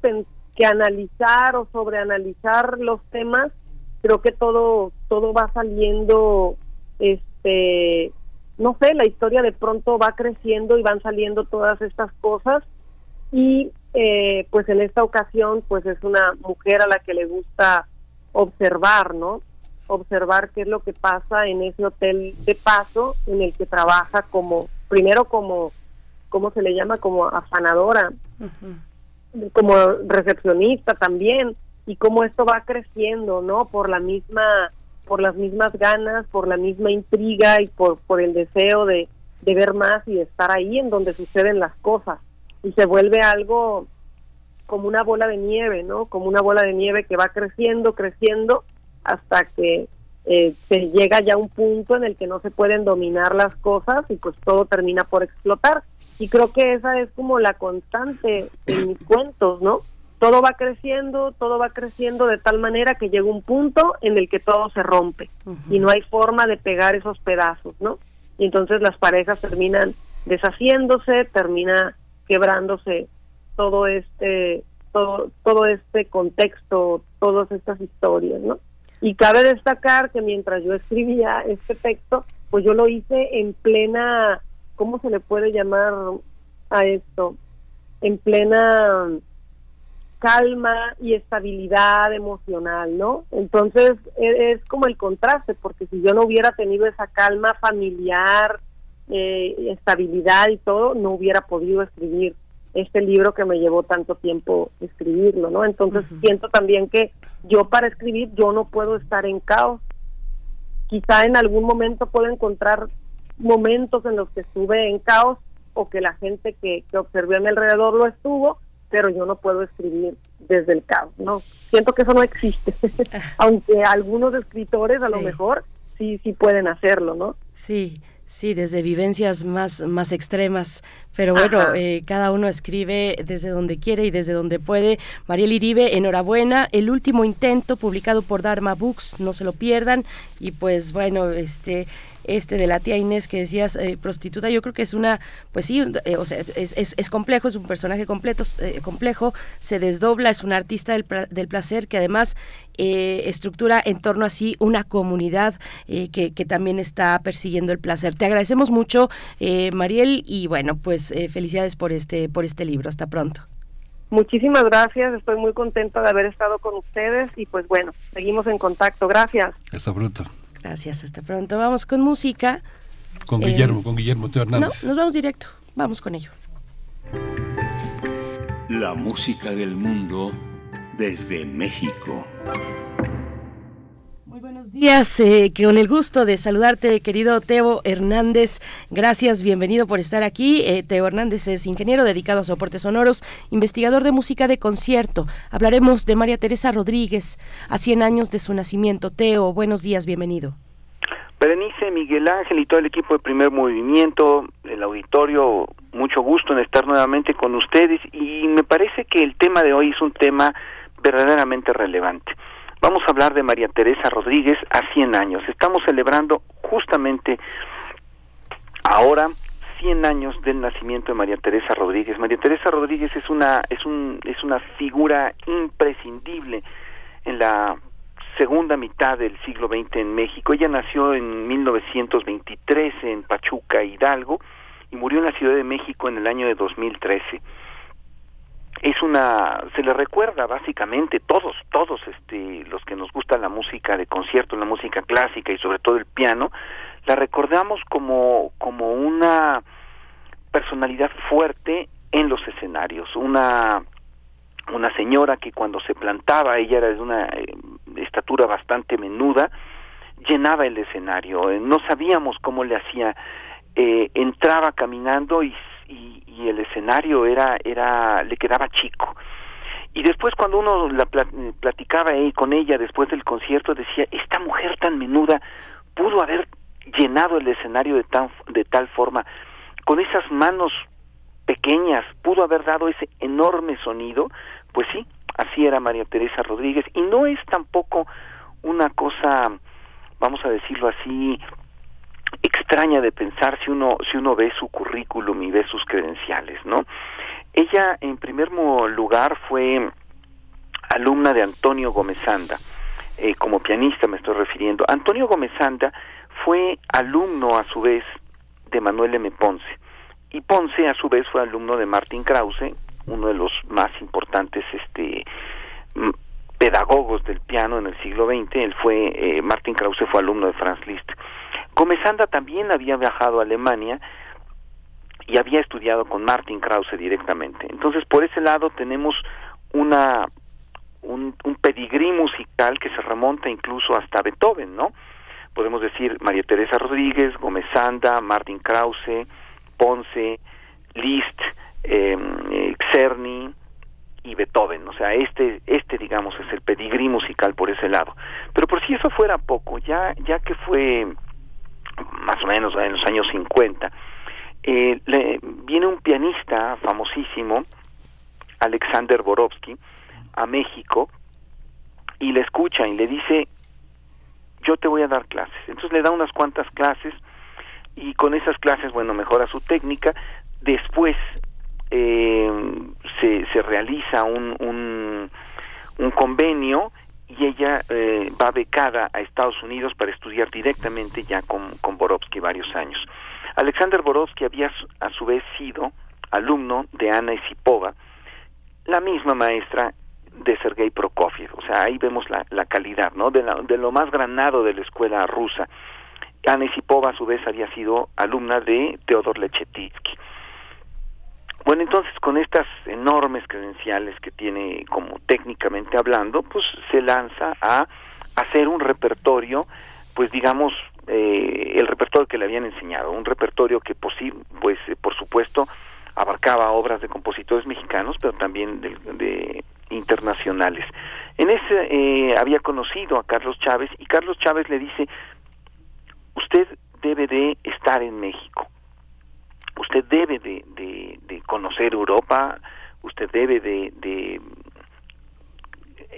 que analizar o sobreanalizar los temas, creo que todo todo va saliendo este no sé, la historia de pronto va creciendo y van saliendo todas estas cosas y eh, pues en esta ocasión pues es una mujer a la que le gusta observar, ¿no? Observar qué es lo que pasa en ese hotel de paso en el que trabaja como, primero como ¿cómo se le llama? Como afanadora, como recepcionista también, y cómo esto va creciendo, ¿no? Por la misma, por las mismas ganas, por la misma intriga y por, por el deseo de, de ver más y de estar ahí en donde suceden las cosas. Y se vuelve algo como una bola de nieve, ¿no? Como una bola de nieve que va creciendo, creciendo, hasta que eh, se llega ya a un punto en el que no se pueden dominar las cosas y pues todo termina por explotar. Y creo que esa es como la constante en mis cuentos, ¿no? Todo va creciendo, todo va creciendo de tal manera que llega un punto en el que todo se rompe y no hay forma de pegar esos pedazos, ¿no? Y entonces las parejas terminan deshaciéndose, termina quebrándose todo este todo todo este contexto, todas estas historias, ¿no? Y cabe destacar que mientras yo escribía este texto, pues yo lo hice en plena ¿cómo se le puede llamar a esto? En plena calma y estabilidad emocional, ¿no? Entonces e, es, como el contraste, porque si yo no hubiera tenido esa calma familiar, eh, estabilidad y todo, no hubiera podido escribir este libro que me llevó tanto tiempo escribirlo, ¿no? Entonces siento también que yo para escribir yo no puedo estar en caos. Quizá en algún momento puedo encontrar momentos en los que estuve en caos o que la gente que, que observé a mi alrededor lo estuvo, pero yo no puedo escribir desde el caos, ¿no? Siento que eso no existe, aunque algunos escritores a lo mejor sí, sí pueden hacerlo, ¿no? Sí, Sí, desde vivencias más, más extremas, pero bueno, eh, cada uno escribe desde donde quiere y desde donde puede. Mariel Iribe, enhorabuena, el último intento publicado por Dharma Books, no se lo pierdan, y pues bueno, este este de la tía Inés que decías eh, prostituta, yo creo que es una, pues sí, eh, o sea, es, es, complejo, es un personaje completo, eh, complejo, se desdobla, es un artista del, del placer que además estructura en torno así una comunidad que, que, también está persiguiendo el placer. Te agradecemos mucho, Mariel, y bueno, pues felicidades por este, por este libro. Hasta pronto. Muchísimas gracias, estoy muy contenta de haber estado con ustedes y pues bueno, seguimos en contacto. Gracias. Hasta pronto. Gracias, hasta pronto. Vamos con música. Con Guillermo, eh, con Guillermo Teo Hernández. No, nos vamos directo. Vamos con ello. La música del mundo desde México días, eh, con el gusto de saludarte, querido Teo Hernández. Gracias, bienvenido por estar aquí. Eh, Teo Hernández es ingeniero dedicado a soportes sonoros, investigador de música de concierto. Hablaremos de María Teresa Rodríguez, a 100 años de su nacimiento. Teo, buenos días, bienvenido. Berenice, Miguel Ángel y todo el equipo de Primer Movimiento, el auditorio, mucho gusto en estar nuevamente con ustedes y me parece que el tema de hoy es un tema verdaderamente relevante. Vamos a hablar de María Teresa Rodríguez a 100 años. Estamos celebrando justamente ahora 100 años del nacimiento de María Teresa Rodríguez. María Teresa Rodríguez es una es un es una figura imprescindible en la segunda mitad del siglo XX en México. Ella nació en 1923 en Pachuca, Hidalgo, y murió en la Ciudad de México en el año de 2013. Es una, se le recuerda básicamente todos, todos este, los que nos gusta la música de concierto, la música clásica y sobre todo el piano, la recordamos como, como una personalidad fuerte en los escenarios, una una señora que cuando se plantaba, ella era de una eh, estatura bastante menuda, llenaba el escenario, eh, no sabíamos cómo le hacía, eh, entraba caminando y, y, el escenario era, era, le quedaba chico. Y después cuando uno la platicaba con ella después del concierto, decía, esta mujer tan menuda pudo haber llenado el escenario de, tan, de tal forma, con esas manos pequeñas, pudo haber dado ese enorme sonido, pues sí, así era María Teresa Rodríguez, y no es tampoco una cosa, vamos a decirlo así, extraña de pensar si uno si uno ve su currículum y ve sus credenciales, ¿no? Ella en primer lugar fue alumna de Antonio Gómezanda, eh, como pianista me estoy refiriendo. Antonio Gómezanda fue alumno a su vez de Manuel M. Ponce y Ponce a su vez fue alumno de Martin Krause, uno de los más importantes este pedagogos del piano en el siglo XX, él fue eh, Martin Krause fue alumno de Franz Liszt. Comesanda también había viajado a Alemania y había estudiado con Martin Krause directamente. Entonces, por ese lado tenemos una un, pedigrí musical que se remonta incluso hasta Beethoven, ¿no? Podemos decir María Teresa Rodríguez, Gómez Sanda, Martin Krause, Ponce, Liszt, eh, Czerny y Beethoven. O sea, este, este digamos es el pedigrí musical por ese lado. Pero por si eso fuera poco, ya, ya que fue más o menos en los años 50, eh, le, viene un pianista famosísimo, Alexander Borovsky, a México y le escucha y le dice, yo te voy a dar clases. Entonces le da unas cuantas clases y con esas clases, bueno, mejora su técnica. Después eh, se, se realiza un, un, un convenio y ella eh, va becada a Estados Unidos para estudiar directamente ya con, con Borovsky varios años. Alexander Borovsky había a su vez sido alumno de Ana Isipova, la misma maestra de Sergei Prokofiev, o sea, ahí vemos la, la calidad, ¿no? De, de lo más granado de la escuela rusa. Ana Isipova a su vez había sido alumna de Teodor Lechetitsky. Bueno, entonces con estas enormes credenciales que tiene como técnicamente hablando, pues se lanza a hacer un repertorio, pues digamos, eh, el repertorio que le habían enseñado, un repertorio que pues, pues eh, por supuesto abarcaba obras de compositores mexicanos, pero también de, internacionales. En ese eh, había conocido a Carlos Chávez y Carlos Chávez le dice, usted debe de estar en México usted debe de, de, conocer Europa, usted debe de,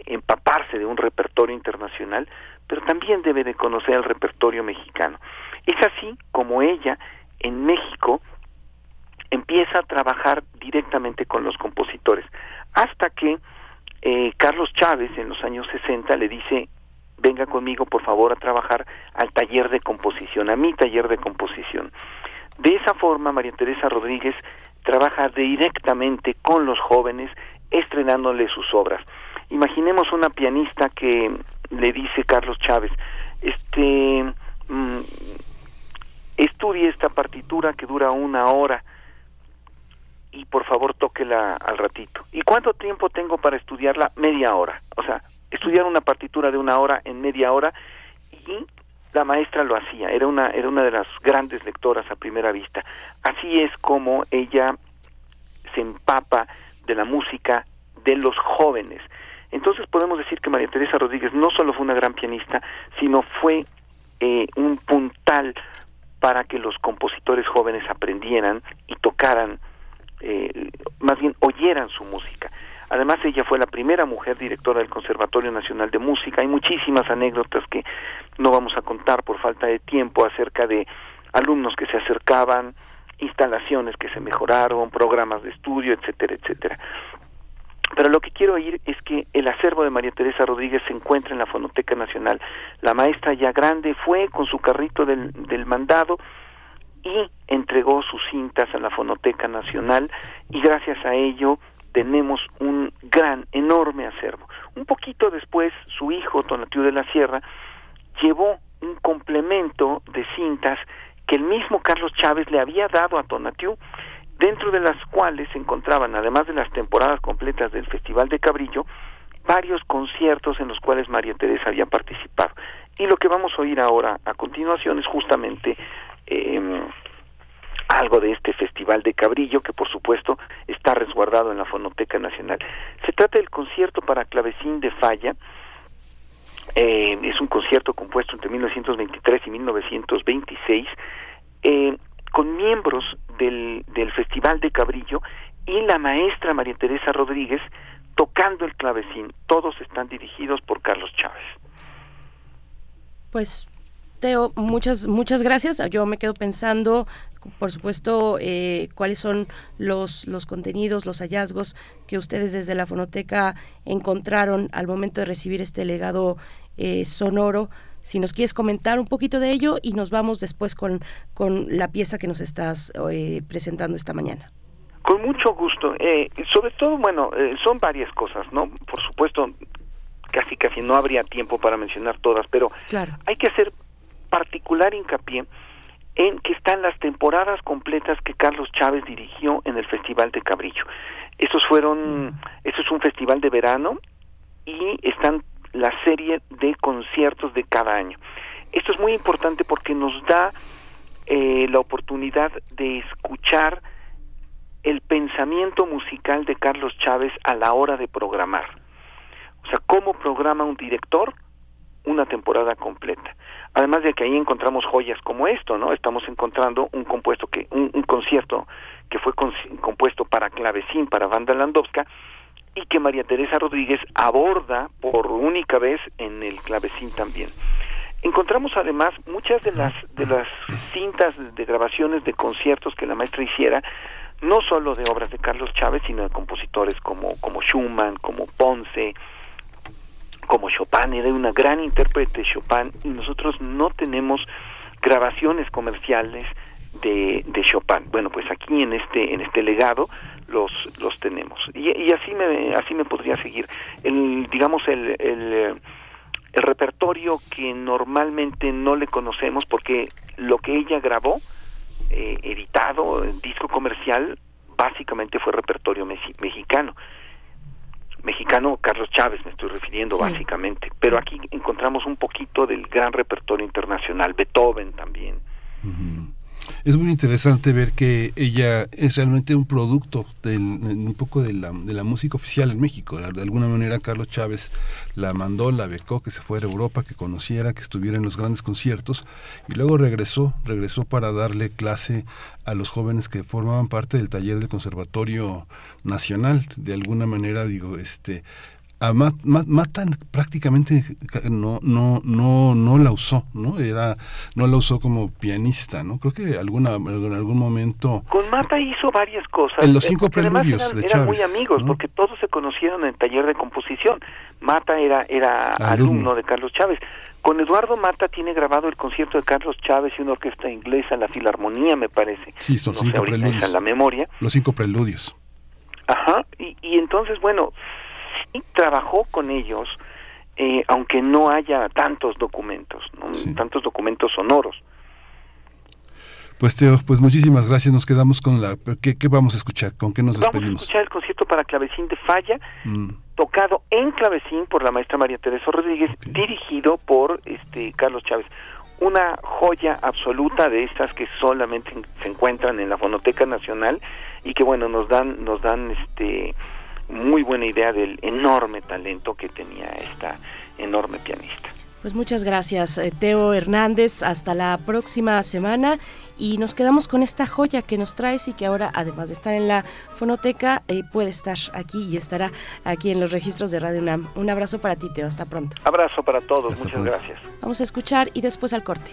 empaparse de un repertorio internacional, pero también debe de conocer el repertorio mexicano. Es así como ella en México empieza a trabajar directamente con los compositores, hasta que eh, Carlos Chávez en los años 60 le dice, venga conmigo por favor a trabajar al taller de composición, a mi taller de composición. De esa forma, María Teresa Rodríguez trabaja directamente con los jóvenes, estrenándoles sus obras. Imaginemos una pianista que le dice Carlos Chávez, este, mm, estudie esta partitura que dura una hora y por favor tóquela al ratito. ¿Y cuánto tiempo tengo para estudiarla? Media hora. O sea, estudiar una partitura de una hora en media hora y la maestra lo hacía, era una, era una de las grandes lectoras a primera vista. Así es como ella se empapa de la música de los jóvenes. Entonces podemos decir que María Teresa Rodríguez no solo fue una gran pianista, sino fue eh, un puntal para que los compositores jóvenes aprendieran y tocaran, eh, más bien oyeran su música. Además, ella fue la primera mujer directora del Conservatorio Nacional de Música. Hay muchísimas anécdotas que no vamos a contar por falta de tiempo acerca de alumnos que se acercaban, instalaciones que se mejoraron, programas de estudio, etcétera, etcétera. Pero lo que quiero oír es que el acervo de María Teresa Rodríguez se encuentra en la Fonoteca Nacional. La maestra ya grande fue con su carrito del, del mandado y entregó sus cintas a la Fonoteca Nacional y gracias a ello tenemos un gran, enorme acervo. Un poquito después, su hijo, Tonatiu de la Sierra, llevó un complemento de cintas que el mismo Carlos Chávez le había dado a Tonatiu, dentro de las cuales se encontraban, además de las temporadas completas del Festival de Cabrillo, varios conciertos en los cuales María Teresa había participado. Y lo que vamos a oír ahora a continuación es justamente eh, algo de este Festival de Cabrillo, que por supuesto está resguardado en la Fonoteca Nacional. Se trata del concierto para clavecín de Falla, eh, es un concierto compuesto entre 1923 y 1926, eh, con miembros del, del Festival de Cabrillo y la maestra María Teresa Rodríguez tocando el clavecín. Todos están dirigidos por Carlos Chávez. Pues Teo, muchas, muchas gracias. Yo me quedo pensando, por supuesto, eh, cuáles son los, los contenidos, los hallazgos que ustedes desde la fonoteca encontraron al momento de recibir este legado eh, sonoro. Si nos quieres comentar un poquito de ello y nos vamos después con, con la pieza que nos estás eh, presentando esta mañana. Con mucho gusto. sobre todo, bueno, son varias cosas, ¿no? Por supuesto, casi casi no habría tiempo para mencionar todas, pero claro. hay que hacer particular hincapié en que están las temporadas completas que Carlos Chávez dirigió en el Festival de Cabrillo. Esos fueron, eso es un festival de verano y están la serie de conciertos de cada año. Esto es muy importante porque nos da eh, la oportunidad de escuchar el pensamiento musical de Carlos Chávez a la hora de programar. O sea, cómo programa un director una temporada completa. Además de que ahí encontramos joyas como esto, ¿no? Estamos encontrando un compuesto que un, concierto que fue compuesto para clavecín para banda Landowska y que María Teresa Rodríguez aborda por única vez en el clavecín también. Encontramos además muchas de las de las cintas de grabaciones de conciertos que la maestra hiciera no solo de obras de Carlos Chávez, sino de compositores como como Schumann, como Ponce, como Chopin, era una gran intérprete Chopin y nosotros no tenemos grabaciones comerciales de, de Chopin. Bueno, pues aquí en este en este legado los los tenemos y, así me así me podría seguir. El digamos el, el repertorio que normalmente no le conocemos porque lo que ella grabó eh, editado disco comercial básicamente fue repertorio mexicano mexicano Carlos Chávez me estoy refiriendo básicamente, pero aquí encontramos un poquito del gran repertorio internacional, Beethoven también. Es muy interesante ver que ella es realmente un producto del, un poco de la, de la música oficial en México. De alguna manera Carlos Chávez la mandó, la becó, que se fuera a Europa, que conociera, que estuviera en los grandes conciertos y luego regresó, regresó para darle clase a los jóvenes que formaban parte del taller del Conservatorio Nacional. De alguna manera, digo, este a Matan prácticamente no no no no la usó no era no la usó como pianista no creo que alguna en algún momento con Mata hizo varias cosas en los cinco eh, preludios eran, de eran muy amigos porque todos se conocieron en el taller de composición. Mata era era alumno. de Carlos Chávez. Con Eduardo Mata tiene grabado el concierto de Carlos Chávez y una orquesta inglesa la Filarmonía me parece. Sí son cinco preludios. en la memoria. Los cinco preludios. Ajá y, y entonces bueno y trabajó con ellos, eh, aunque no haya tantos documentos, tantos documentos sonoros. Pues Teo, pues muchísimas gracias. Nos quedamos con la. ¿Qué, qué vamos a escuchar? ¿Con qué nos despedimos? Vamos a escuchar el concierto para clavecín de Falla, mm. tocado en clavecín por la maestra María Teresa Rodríguez, dirigido por este Carlos Chávez. Una joya absoluta de estas que solamente se encuentran en la Fonoteca Nacional y que bueno nos dan nos dan este muy buena idea del enorme talento que tenía esta enorme pianista. Pues muchas gracias, eh, Teo Hernández. Hasta la próxima semana. Y nos quedamos con esta joya que nos traes y que ahora, además de estar en la fonoteca, eh, puede estar aquí y estará aquí en los registros de Radio UNAM. Un abrazo para ti, Teo. Hasta pronto. Abrazo para todos. muchas gracias. Vamos a escuchar y después al corte.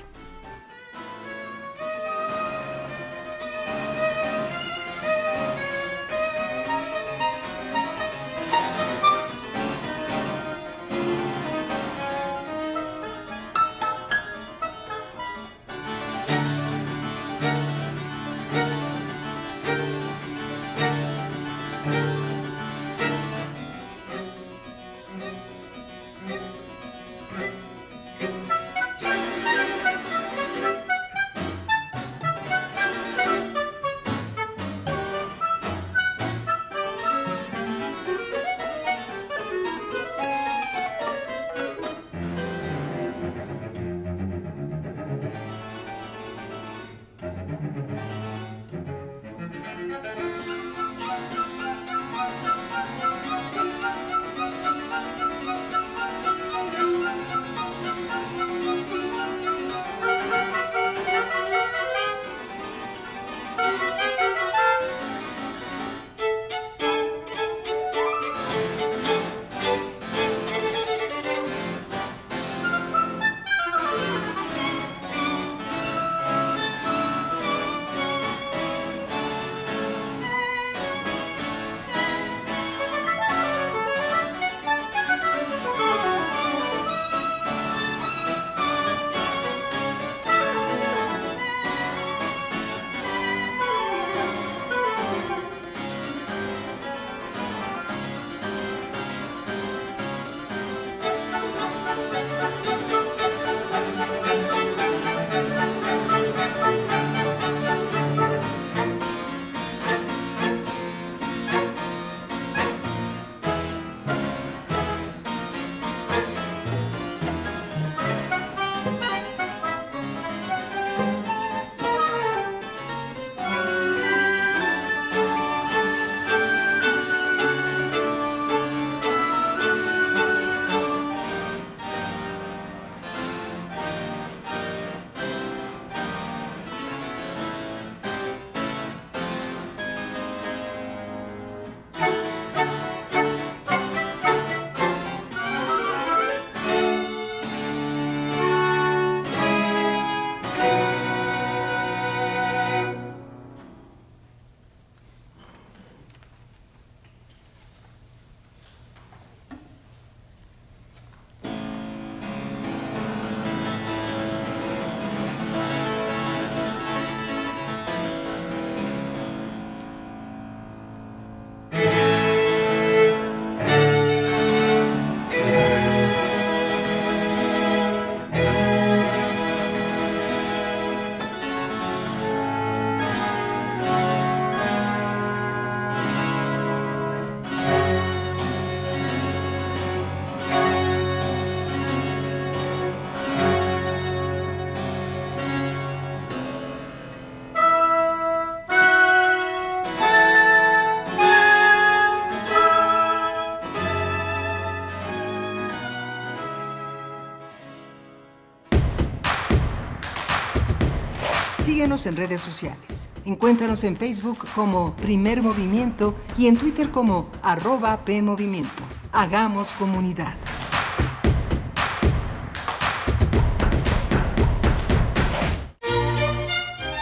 En redes sociales. Encuéntranos en Facebook como Primer Movimiento y en Twitter como arroba PMovimiento. Hagamos comunidad.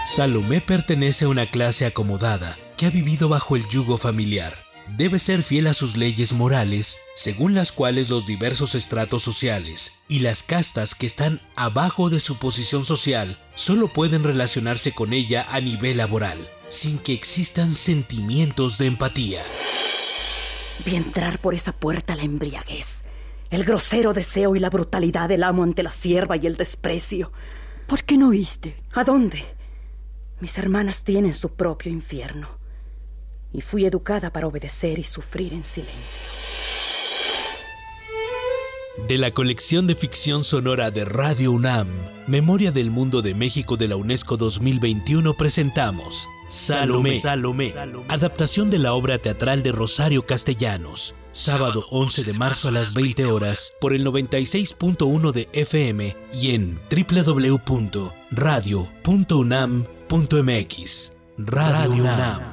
Salomé pertenece a una clase acomodada que ha vivido bajo el yugo familiar. Debe ser fiel a sus leyes morales, según las cuales los diversos estratos sociales y las castas que están abajo de su posición social solo pueden relacionarse con ella a nivel laboral, sin que existan sentimientos de empatía. Vi entrar por esa puerta la embriaguez, el grosero deseo y la brutalidad del amo ante la sierva y el desprecio. ¿Por qué no oíste? ¿A dónde? Mis hermanas tienen su propio infierno. Y fui educada para obedecer y sufrir en silencio. De la colección de ficción sonora de Radio UNAM, Memoria del Mundo de México de la UNESCO 2021, presentamos Salomé, Salomé, adaptación de la obra teatral de Rosario Castellanos, sábado 11 de marzo a las 20 horas por el 96.1 de FM y en www.radio.unam.mx. Radio UNAM,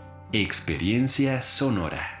Experiencia sonora.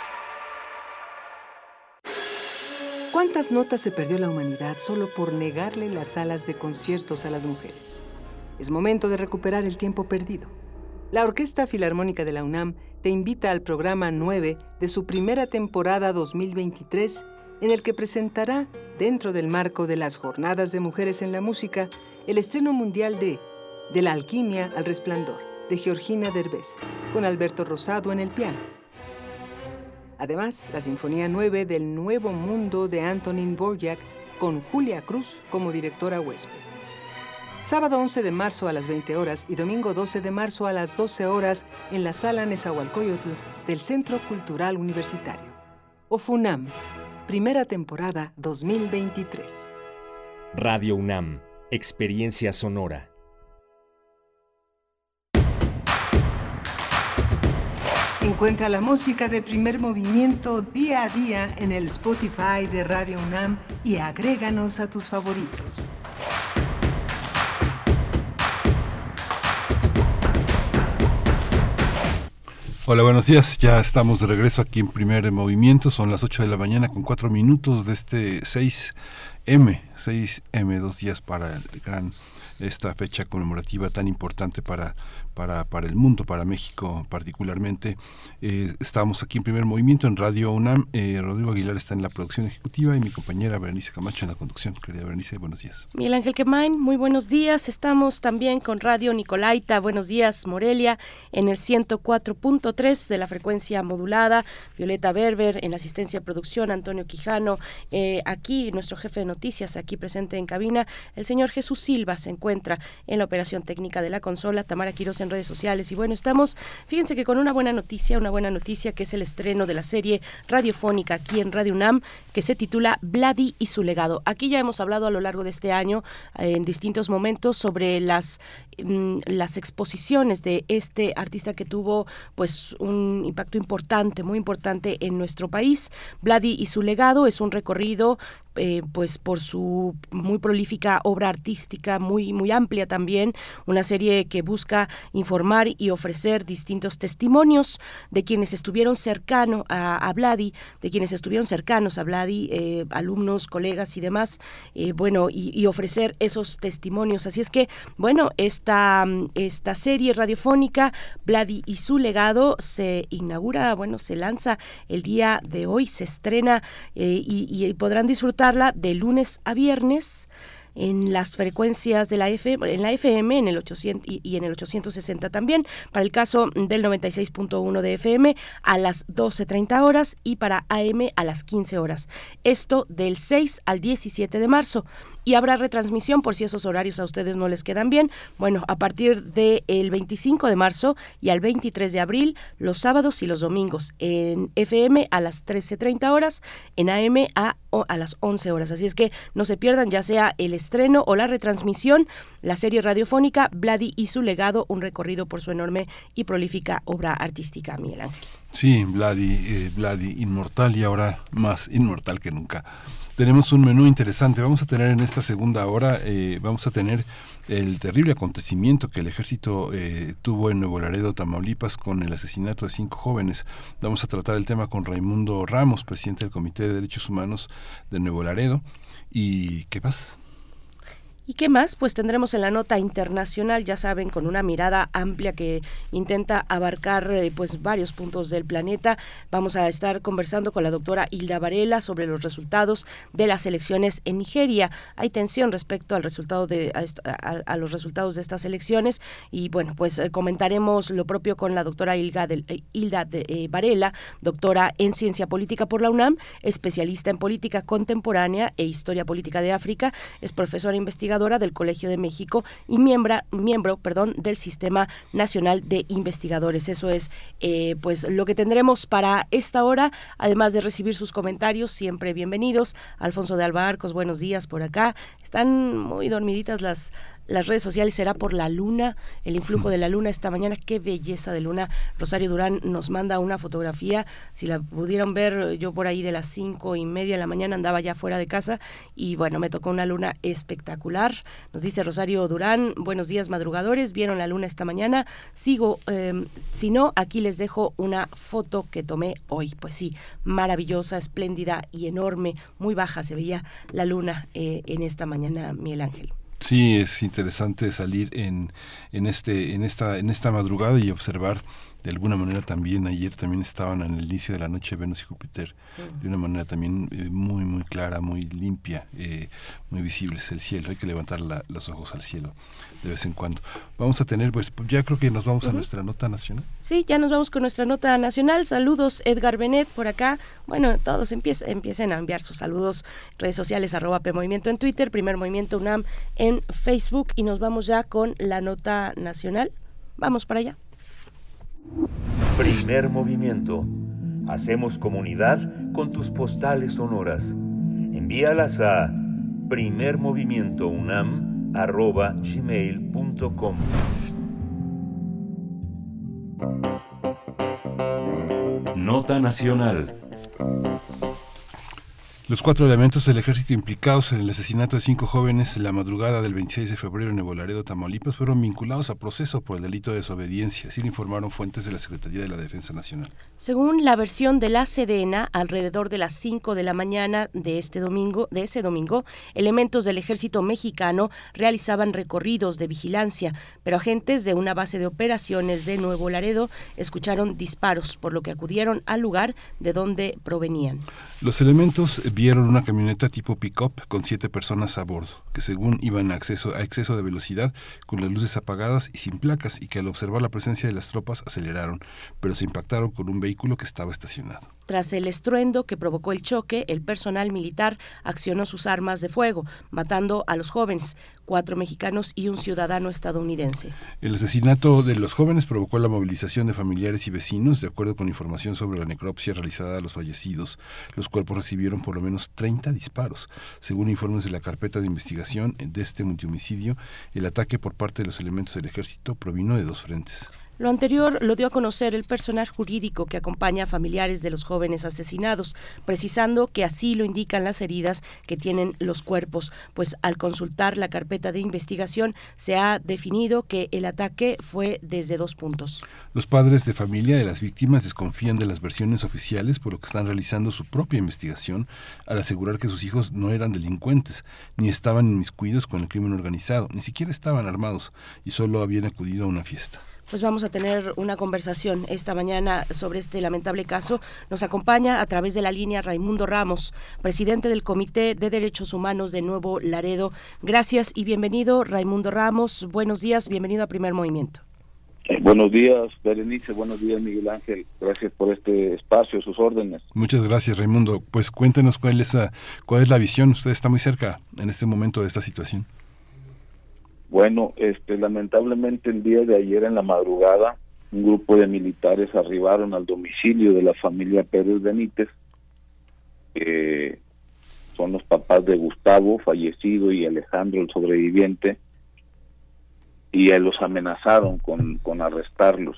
¿Cuántas notas se perdió la humanidad solo por negarle las salas de conciertos a las mujeres? Es momento de recuperar el tiempo perdido. La Orquesta Filarmónica de la UNAM te invita al programa 9 de su primera temporada 2023, en el que presentará, dentro del marco de las Jornadas de Mujeres en la Música, el estreno mundial de De la Alquimia al Resplandor, de Georgina Derbez, con Alberto Rosado en el piano. Además, la Sinfonía 9 del Nuevo Mundo de Antonin Dvorak con Julia Cruz como directora huésped. Sábado 11 de marzo a las 20 horas y domingo 12 de marzo a las 12 horas en la sala Nezahualcóyotl del Centro Cultural Universitario. OFUNAM, primera temporada 2023. Radio UNAM, experiencia sonora. Encuentra la música de primer movimiento día a día en el Spotify de Radio UNAM y agréganos a tus favoritos. Hola, buenos días. Ya estamos de regreso aquí en Primer Movimiento. Son las 8 de la mañana con 4 minutos de este 6M. 6M, dos días para el gran esta fecha conmemorativa tan importante para para, para el mundo, para México particularmente. Eh, estamos aquí en primer movimiento en Radio UNAM. Eh, Rodrigo Aguilar está en la producción ejecutiva y mi compañera Berenice Camacho en la conducción. Querida Berenice, buenos días. Miguel Ángel Quemain, muy buenos días. Estamos también con Radio Nicolaita. Buenos días, Morelia, en el 104.3 de la frecuencia modulada. Violeta Berber en la asistencia de producción, Antonio Quijano. Eh, aquí nuestro jefe de noticias aquí presente en cabina. El señor Jesús Silva se encuentra en la operación técnica de la consola, Tamara Quiroz en redes sociales. Y bueno, estamos, fíjense que con una buena noticia, una buena noticia que es el estreno de la serie radiofónica aquí en Radio UNAM, que se titula Vladi y su legado. Aquí ya hemos hablado a lo largo de este año eh, en distintos momentos sobre las mm, las exposiciones de este artista que tuvo pues un impacto importante, muy importante en nuestro país. Vladi y su legado es un recorrido eh, pues por su muy prolífica obra artística, muy, muy amplia también, una serie que busca informar y ofrecer distintos testimonios de quienes estuvieron cercanos a, a Vladi, de quienes estuvieron cercanos a Vladi, eh, alumnos, colegas y demás, eh, bueno, y, ofrecer esos testimonios. Así es que, bueno, esta, esta serie radiofónica, Vladi y su legado, se inaugura, bueno, se lanza el día de hoy, se estrena y podrán disfrutar de lunes a viernes en las frecuencias de la FM, en la FM en el 800 y, en el 860 también, para el caso del 96.1 de FM a las 12.30 horas y para AM a las 15 horas. Esto del 6 al 17 de marzo y habrá retransmisión por si esos horarios a ustedes no les quedan bien. Bueno, a partir del 25 de marzo y al 23 de abril, los sábados y los domingos en FM a las 13.30 horas, en AM a, a las 11 horas. Así es que no se pierdan ya sea el estreno o la retransmisión, la serie radiofónica Vladi y su legado, un recorrido por su enorme y prolífica obra artística, Miguel Ángel. Sí, Vladi, eh, Vladi inmortal y ahora más inmortal que nunca. Tenemos un menú interesante. Vamos a tener en esta segunda hora, eh, vamos a tener el terrible acontecimiento que el ejército eh, tuvo en Nuevo Laredo, Tamaulipas, con el asesinato de cinco jóvenes. Vamos a tratar el tema con Raimundo Ramos, presidente del Comité de Derechos Humanos de Nuevo Laredo. ¿Y qué más? ¿Y qué más? Pues tendremos en la nota internacional, ya saben, con una mirada amplia que intenta abarcar eh, pues varios puntos del planeta. Vamos a estar conversando con la doctora Hilda Varela sobre los resultados de las elecciones en Nigeria. Hay tensión respecto al resultado de a, los resultados de estas elecciones y bueno, pues eh, comentaremos lo propio con la doctora Hilda, eh, Hilda de, Varela, doctora en ciencia política por la UNAM, especialista en política contemporánea e historia política de África, es profesora investigadora del Colegio de México y miembro, miembro perdón, del Sistema Nacional de Investigadores. Eso es eh, pues lo que tendremos para esta hora, además de recibir sus comentarios, siempre bienvenidos. Alfonso de Alba Arcos, buenos días por acá. Están muy dormiditas las las redes sociales será por la luna, el influjo de la luna esta mañana, qué belleza de luna. Rosario Durán nos manda una fotografía, si la pudieron ver, yo por ahí de las cinco y media de la mañana andaba ya fuera de casa y bueno, me tocó una luna espectacular. Nos dice Rosario Durán, buenos días madrugadores, vieron la luna esta mañana, sigo, em, si no, aquí les dejo una foto que tomé hoy, pues sí, maravillosa, espléndida y enorme, muy baja se veía la luna eh, en esta mañana, Miguel Ángel. Sí, es interesante salir en, en, este, en, esta, en esta madrugada y observar de alguna manera también ayer también estaban en el inicio de la noche Venus y Júpiter de una manera también eh, muy muy clara muy limpia eh, muy visibles el cielo hay que levantar la, los ojos al cielo de vez en cuando. Vamos a tener pues ya creo que nos vamos a nuestra nota nacional. Sí ya nos vamos con nuestra nota nacional. Saludos Edgar Benet por acá. Bueno todos empiecen, empiecen a enviar sus saludos. Redes sociales arroba P Movimiento en Twitter primer movimiento UNAM en Facebook. Y nos vamos ya con la nota nacional. Vamos para allá. Primer movimiento. Hacemos comunidad con tus postales sonoras. Envíalas a primermovimientounam.gmail.com Nota Nacional. Los cuatro elementos del ejército implicados en el asesinato de cinco jóvenes la madrugada del 26 de febrero en Nuevo Laredo, Tamaulipas, fueron vinculados a proceso por el delito de desobediencia, así lo informaron fuentes de la Secretaría de la Defensa Nacional. Según la versión de la Sedena, alrededor de las 5 de la mañana de este domingo, de ese domingo, elementos del ejército mexicano realizaban recorridos de vigilancia, pero agentes de una base de operaciones de Nuevo Laredo escucharon disparos, por lo que acudieron al lugar de donde provenían. Los elementos vieron una camioneta tipo pick-up con siete personas a bordo, que según iban a, acceso, a exceso de velocidad, con las luces apagadas y sin placas, y que al observar la presencia de las tropas aceleraron, pero se impactaron con un vehículo que estaba estacionado. Tras el estruendo que provocó el choque, el personal militar accionó sus armas de fuego, matando a los jóvenes, cuatro mexicanos y un ciudadano estadounidense. El asesinato de los jóvenes provocó la movilización de familiares y vecinos, de acuerdo con información sobre la necropsia realizada a los fallecidos. Los cuerpos recibieron por lo menos 30 disparos. Según informes de la carpeta de investigación de este multihomicidio, el ataque por parte de los elementos del ejército provino de dos frentes. Lo anterior lo dio a conocer el personal jurídico que acompaña a familiares de los jóvenes asesinados, precisando que así lo indican las heridas que tienen los cuerpos, pues al consultar la carpeta de investigación se ha definido que el ataque fue desde dos puntos. Los padres de familia de las víctimas desconfían de las versiones oficiales, por lo que están realizando su propia investigación al asegurar que sus hijos no eran delincuentes, ni estaban inmiscuidos con el crimen organizado, ni siquiera estaban armados y solo habían acudido a una fiesta pues vamos a tener una conversación esta mañana sobre este lamentable caso. Nos acompaña a través de la línea Raimundo Ramos, presidente del Comité de Derechos Humanos de Nuevo Laredo. Gracias y bienvenido, Raimundo Ramos. Buenos días, bienvenido a Primer Movimiento. Eh, buenos días, Berenice. Buenos días, Miguel Ángel. Gracias por este espacio, sus órdenes. Muchas gracias, Raimundo. Pues cuéntenos cuál es, cuál es la visión. Usted está muy cerca en este momento de esta situación. Bueno, este, lamentablemente el día de ayer en la madrugada, un grupo de militares arribaron al domicilio de la familia Pérez Benítez, que son los papás de Gustavo, fallecido, y Alejandro, el sobreviviente, y los amenazaron con, con arrestarlos,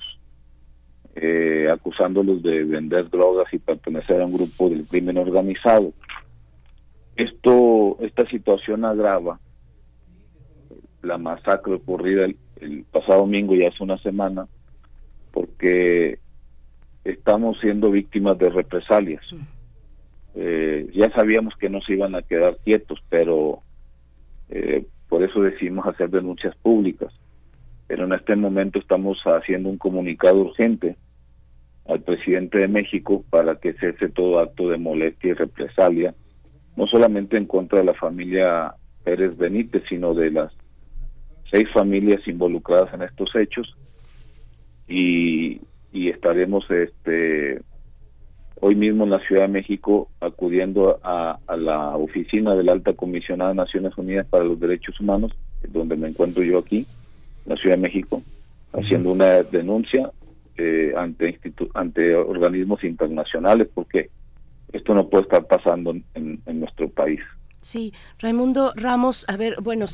eh, acusándolos de vender drogas y pertenecer a un grupo del crimen organizado. Esto, esta situación agrava la masacre ocurrida el, pasado domingo, ya hace una semana, porque estamos siendo víctimas de represalias. Eh, ya sabíamos que no se iban a quedar quietos, pero eh, por eso decidimos hacer denuncias públicas. Pero en este momento estamos haciendo un comunicado urgente al presidente de México para que cese todo acto de molestia y represalia, no solamente en contra de la familia Pérez Benítez, sino de las seis familias involucradas en estos hechos y, estaremos este hoy mismo en la Ciudad de México acudiendo a, la oficina de la Alta Comisionada de Naciones Unidas para los Derechos Humanos, donde me encuentro yo aquí, en la Ciudad de México, haciendo una denuncia eh, ante ante organismos internacionales porque esto no puede estar pasando en nuestro país. Sí, Raimundo Ramos, a ver, bueno,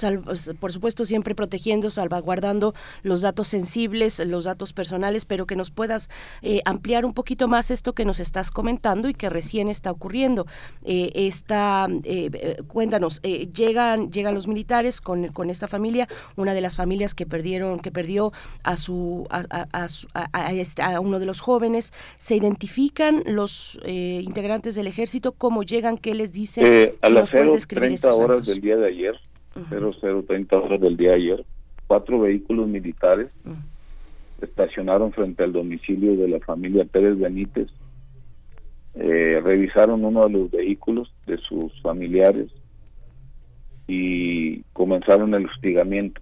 por supuesto siempre protegiendo, salvaguardando los datos sensibles, los datos personales, pero que nos puedas eh, ampliar un poquito más esto que nos estás comentando y que recién está ocurriendo. Eh, esta, eh, cuéntanos, llegan, llegan los militares con, con, esta familia, una de las familias que perdieron, que perdió a su, a, este, a uno de los jóvenes, se identifican los integrantes del ejército, cómo llegan, qué les dicen. a si 30 horas del día de ayer, 0030 horas del día de ayer, cuatro vehículos militares estacionaron frente al domicilio de la familia Pérez Benítez, eh, revisaron uno de los vehículos de sus familiares y comenzaron el hostigamiento.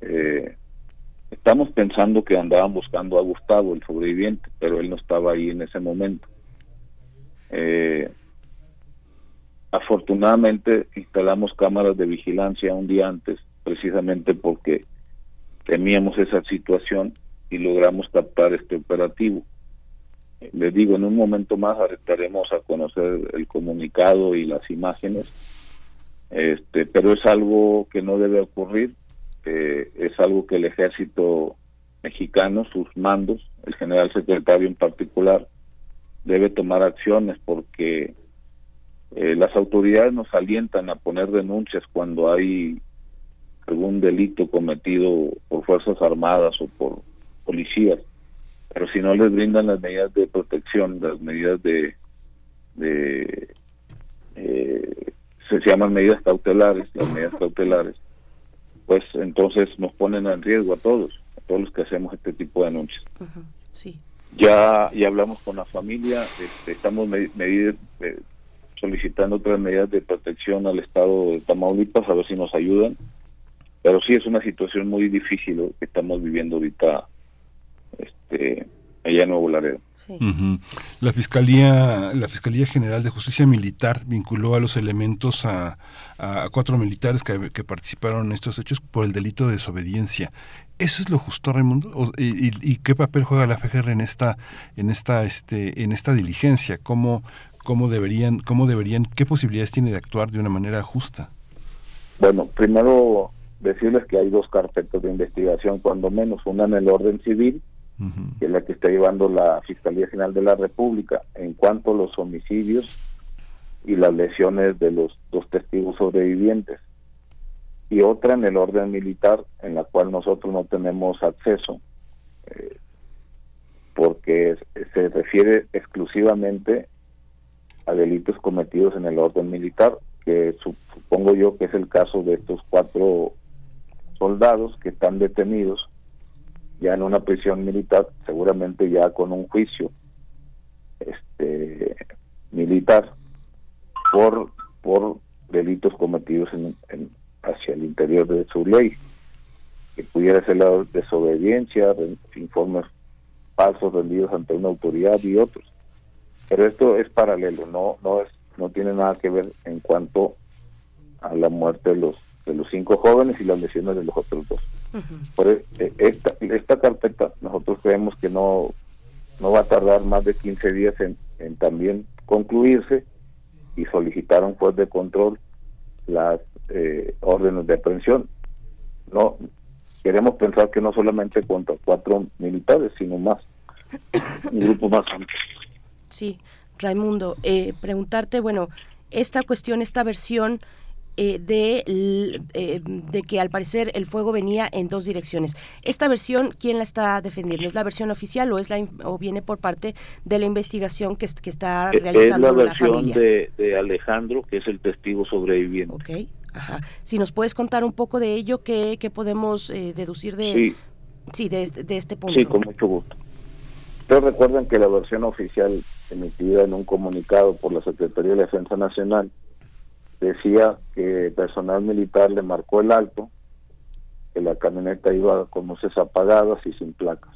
Eh, estamos pensando que andaban buscando a Gustavo, el sobreviviente, pero él no estaba ahí en ese momento. Eh, Afortunadamente instalamos cámaras de vigilancia un día antes, precisamente porque temíamos esa situación y logramos captar este operativo. Les digo, en un momento más estaremos a conocer el comunicado y las imágenes, este, pero es algo que no debe ocurrir, eh, es algo que el ejército mexicano, sus mandos, el general secretario en particular, debe tomar acciones porque eh, las autoridades nos alientan a poner denuncias cuando hay algún delito cometido por Fuerzas Armadas o por policías, pero si no les brindan las medidas de protección, las medidas de, de eh, se llaman medidas cautelares, las medidas cautelares, pues entonces nos ponen en riesgo a todos, a todos los que hacemos este tipo de denuncias. sí. Ya, ya hablamos con la familia, este, estamos medidas, eh, solicitando otras medidas de protección al estado de Tamaulipas a ver si nos ayudan. Pero sí es una situación muy difícil que estamos viviendo ahorita este, allá en Nuevo Laredo. La Fiscalía, la Fiscalía General de Justicia Militar vinculó a los elementos a, a cuatro militares que, que, participaron en estos hechos por el delito de desobediencia. ¿Eso es lo justo, Raimundo? y, y, qué papel juega la FGR en esta, en esta, este, en esta diligencia? ¿Cómo, cómo deberían, cómo deberían, qué posibilidades tiene de actuar de una manera justa? Bueno, primero decirles que hay dos carpetas de investigación, cuando menos, una en el orden civil que es la que está llevando la Fiscalía General de la República en cuanto a los homicidios y las lesiones de los dos testigos sobrevivientes. Y otra en el orden militar, en la cual nosotros no tenemos acceso, eh, porque se refiere exclusivamente a delitos cometidos en el orden militar, que supongo yo que es el caso de estos cuatro soldados que están detenidos ya en una prisión militar, seguramente ya con un juicio este militar por por delitos cometidos en, hacia el interior de su ley, que pudiera ser la desobediencia, informes falsos rendidos ante una autoridad y otros. Pero esto es paralelo, no no es no tiene nada que ver en cuanto a la muerte de los de los cinco jóvenes y las lesiones de los otros dos. Por e, e, esta, esta carpeta nosotros creemos que no, no va a tardar más de 15 días en, también concluirse y solicitar un juez de control las eh, órdenes de aprehensión. No queremos pensar que no solamente contra cuatro militares, sino más, un grupo más amplio. Sí, Raimundo, eh, preguntarte, bueno, esta cuestión, esta versión eh, de, eh, de que al parecer el fuego venía en dos direcciones. Esta versión, ¿quién la está defendiendo? ¿Es la versión oficial o es la o viene por parte de la investigación que, que está realizando es la versión de, de, Alejandro, que es el testigo sobreviviente. Ok, ajá. Si nos puedes contar un poco de ello, ¿qué, qué podemos eh, deducir de, sí. de, este, de este punto? Sí, con mucho gusto. Ustedes recuerdan que la versión oficial emitida en un comunicado por la Secretaría de Defensa Nacional decía que personal militar le marcó el alto, que la camioneta iba con luces apagadas y sin placas,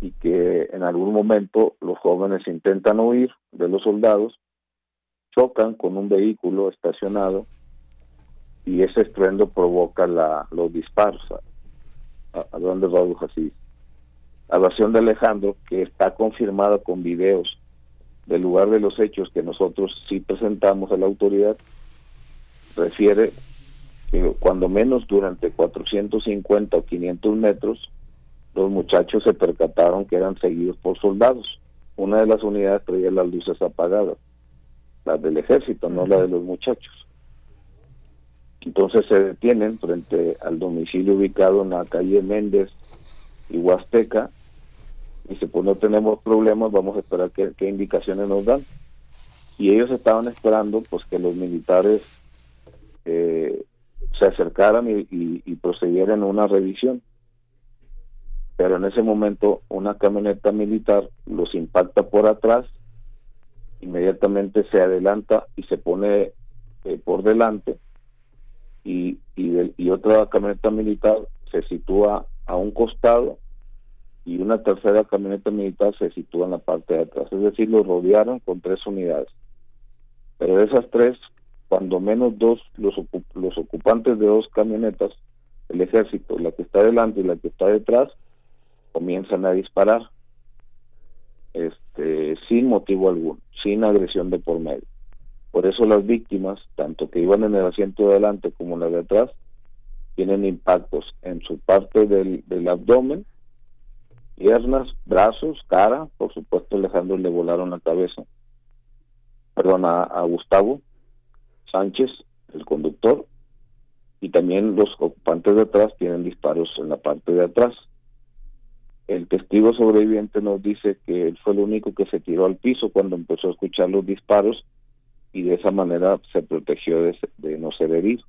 y que en algún momento los jóvenes intentan huir de los soldados, chocan con un vehículo estacionado y ese estruendo provoca la, los disparos a, a, grandes así. La versión de Alejandro, que está confirmada con videos del lugar de los hechos que nosotros sí presentamos a la autoridad refiere que cuando menos durante 450 o 500 metros los muchachos se percataron que eran seguidos por soldados. Una de las unidades traía las luces apagadas, las del ejército, no la de los muchachos. Entonces se detienen frente al domicilio ubicado en la calle Méndez y Huasteca Dice, pues no tenemos problemas, vamos a esperar qué, qué indicaciones nos dan. Y ellos estaban esperando pues que los militares eh, se acercaran y, y, procedieran a una revisión. Pero en ese momento una camioneta militar los impacta por atrás, inmediatamente se adelanta y se pone eh, por delante y, y, y otra camioneta militar se sitúa a un costado y una tercera camioneta militar se sitúa en la parte de atrás. Es decir, lo rodearon con tres unidades. Pero de esas tres, cuando menos dos, los, los ocupantes de dos camionetas, el ejército, la que está delante y la que está detrás, comienzan a disparar este sin motivo alguno, sin agresión de por medio. Por eso las víctimas, tanto que iban en el asiento de adelante como en la de atrás, tienen impactos en su parte del, del abdomen piernas, brazos, cara, por supuesto Alejandro le volaron la cabeza, perdón, a, Gustavo Sánchez, el conductor, y también los ocupantes de atrás tienen disparos en la parte de atrás. El testigo sobreviviente nos dice que él fue el único que se tiró al piso cuando empezó a escuchar los disparos y de esa manera se protegió de, de no ser herido.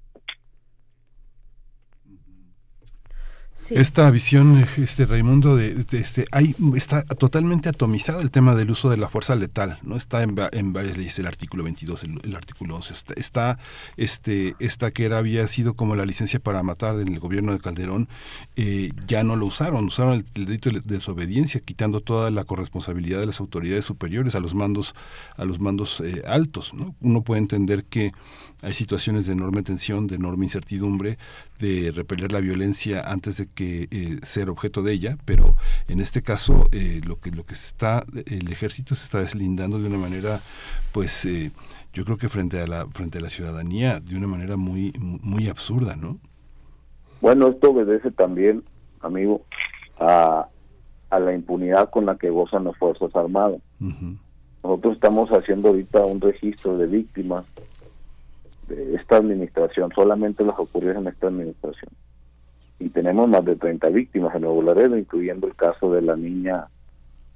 Esta visión, este Raimundo, de, este, hay, está totalmente atomizado el tema del uso de la fuerza letal, no está en, en varias leyes el artículo 22, el, artículo 11, está, está, este, esta que era había sido como la licencia para matar en el gobierno de Calderón, eh, ya no lo usaron, usaron el, delito de desobediencia, quitando toda la corresponsabilidad de las autoridades superiores a los mandos, a los mandos eh, altos, ¿no? Uno puede entender que hay situaciones de enorme tensión, de enorme incertidumbre, de repeler la violencia antes de que eh, ser objeto de ella, pero en este caso eh, lo que lo que está el ejército se está deslindando de una manera, pues eh, yo creo que frente a la frente a la ciudadanía de una manera muy muy absurda, ¿no? Bueno, esto obedece también, amigo, a, a la impunidad con la que gozan las fuerzas armadas. Nosotros estamos haciendo ahorita un registro de víctimas de esta administración, solamente las ocurridas en esta administración. Y tenemos más de 30 víctimas en Nuevo Laredo, incluyendo el caso de la niña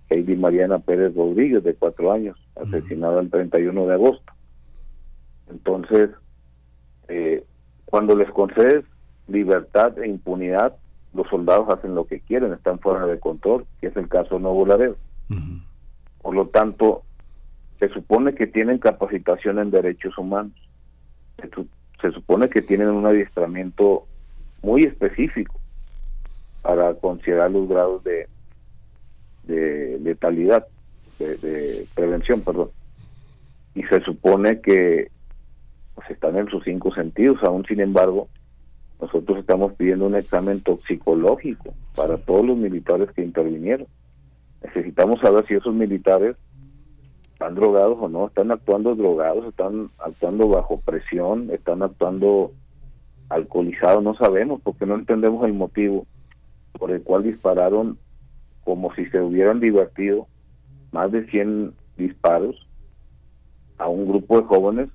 Heidi Mariana Pérez Rodríguez, de cuatro años, asesinada el 31 de agosto. Entonces, eh, cuando les concedes libertad e impunidad, los soldados hacen lo que quieren, están fuera de control, que es el caso de Nuevo Laredo. Por lo tanto, se supone que tienen capacitación en derechos humanos se, supone que tienen un adiestramiento muy específico para considerar los grados de, de letalidad, de, prevención, perdón. Y se supone que pues, están en sus cinco sentidos, aún sin embargo, nosotros estamos pidiendo un examen toxicológico para todos los militares que intervinieron. Necesitamos saber si esos militares están drogados o no, están actuando drogados, están actuando bajo presión, están actuando alcoholizados, no sabemos porque no entendemos el motivo por el cual dispararon como si se hubieran divertido más de 100 disparos a un grupo de jóvenes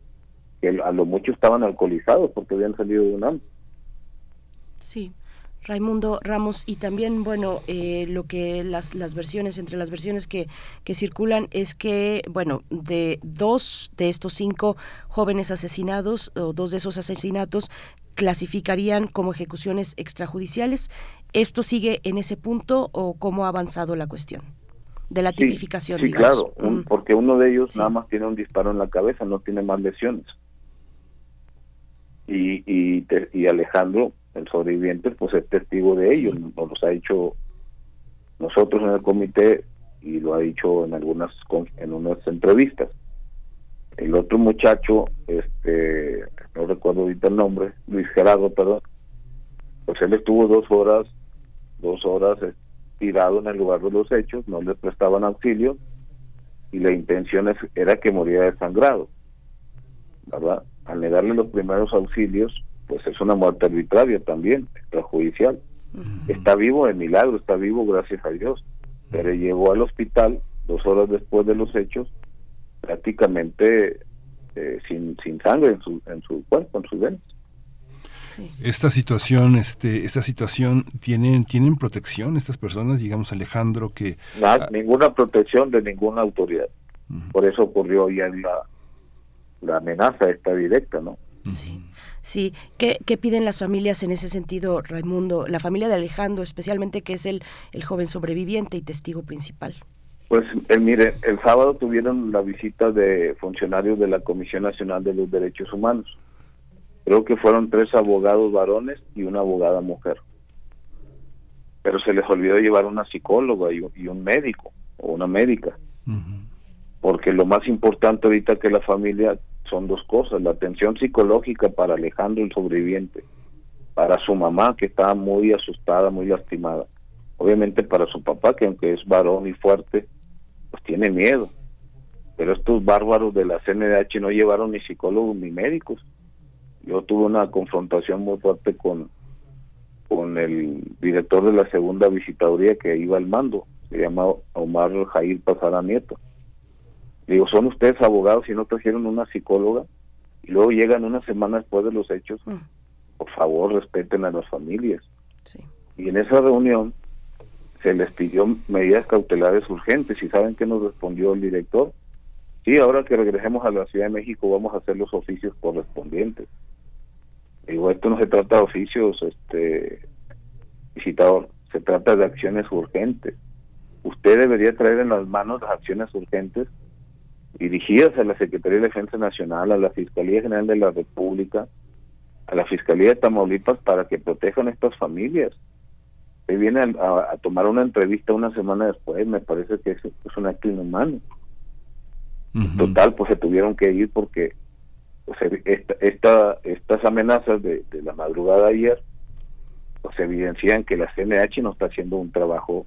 que a lo mucho estaban alcoholizados porque habían salido de un año. Raimundo Ramos y también bueno eh, lo que las, las versiones entre las versiones que, que circulan es que bueno de dos de estos cinco jóvenes asesinados o dos de esos asesinatos clasificarían como ejecuciones extrajudiciales. Esto sigue en ese punto o cómo ha avanzado la cuestión de la tipificación sí, claro mm. porque uno de ellos nada más tiene un disparo en la cabeza no tiene más lesiones. Y y, y Alejandro el sobreviviente pues es testigo de ello, nos los ha dicho nosotros en el comité y lo ha dicho en algunas en unas entrevistas. El otro muchacho, este, no recuerdo ahorita el nombre, Luis Gerardo, perdón, pues él estuvo dos horas, dos horas eh, tirado en el lugar de los hechos, no le prestaban auxilio y la intención era que muriera desangrado, ¿verdad? Al negarle los primeros auxilios, pues es una muerte arbitraria también, extrajudicial. Está vivo de milagro, está vivo gracias a Dios, pero llegó al hospital dos horas después de los hechos, prácticamente eh, sin, sin sangre en su, en su cuerpo, en sus venas. Esta situación, este, esta situación tienen, tienen protección estas personas, digamos Alejandro que ah, ninguna protección de ninguna autoridad. Por eso ocurrió ya la, la amenaza esta directa, ¿no? Sí. Sí, ¿Qué, piden las familias en ese sentido, Raimundo? La familia de Alejandro, especialmente, que es el, el joven sobreviviente y testigo principal. Pues eh, mire, el sábado tuvieron la visita de funcionarios de la Comisión Nacional de los Derechos Humanos. Creo que fueron tres abogados varones y una abogada mujer. Pero se les olvidó llevar una psicóloga y, un médico o una médica. Porque lo más importante ahorita que la familia son dos cosas, la atención psicológica para Alejandro el sobreviviente, para su mamá que está muy asustada, muy lastimada, obviamente para su papá que aunque es varón y fuerte, pues tiene miedo, pero estos bárbaros de la CNDH no llevaron ni psicólogos ni médicos. Yo tuve una confrontación muy fuerte con, con el director de la segunda visitaduría que iba al mando, se llama Omar Jair Pasara Nieto Digo, ¿son ustedes abogados y no trajeron una psicóloga? Y luego llegan una semana después de los hechos. Mm. Por favor, respeten a las familias. Y en esa reunión se les pidió medidas cautelares urgentes. ¿Y saben qué nos respondió el director? Sí, ahora que regresemos a la Ciudad de México vamos a hacer los oficios correspondientes. Digo, esto no se trata de oficios este visitador, se trata de acciones urgentes. Usted debería traer en las manos las acciones urgentes dirigidas a la Secretaría de Defensa Nacional, a la Fiscalía General de la República, a la Fiscalía de Tamaulipas para que protejan a estas familias. Se viene a, tomar una entrevista una semana después, me parece que es, es un acto inhumano. Total, pues se tuvieron que ir porque pues, esta, estas amenazas de, la madrugada de ayer pues evidencian que la CNH no está haciendo un trabajo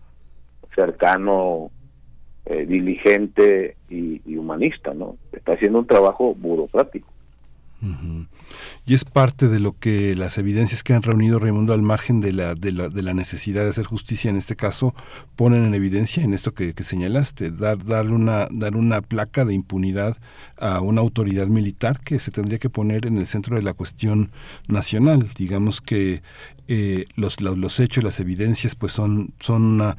cercano, eh, diligente y, humanista, ¿no? Está haciendo un trabajo burocrático. Y es parte de lo que las evidencias que han reunido Raimundo al margen de la, de la, de la necesidad de hacer justicia en este caso ponen en evidencia en esto que, señalaste, dar, darle una, dar una placa de impunidad a una autoridad militar que se tendría que poner en el centro de la cuestión nacional. Digamos que eh, los, los, los, hechos, las evidencias, pues son, son una,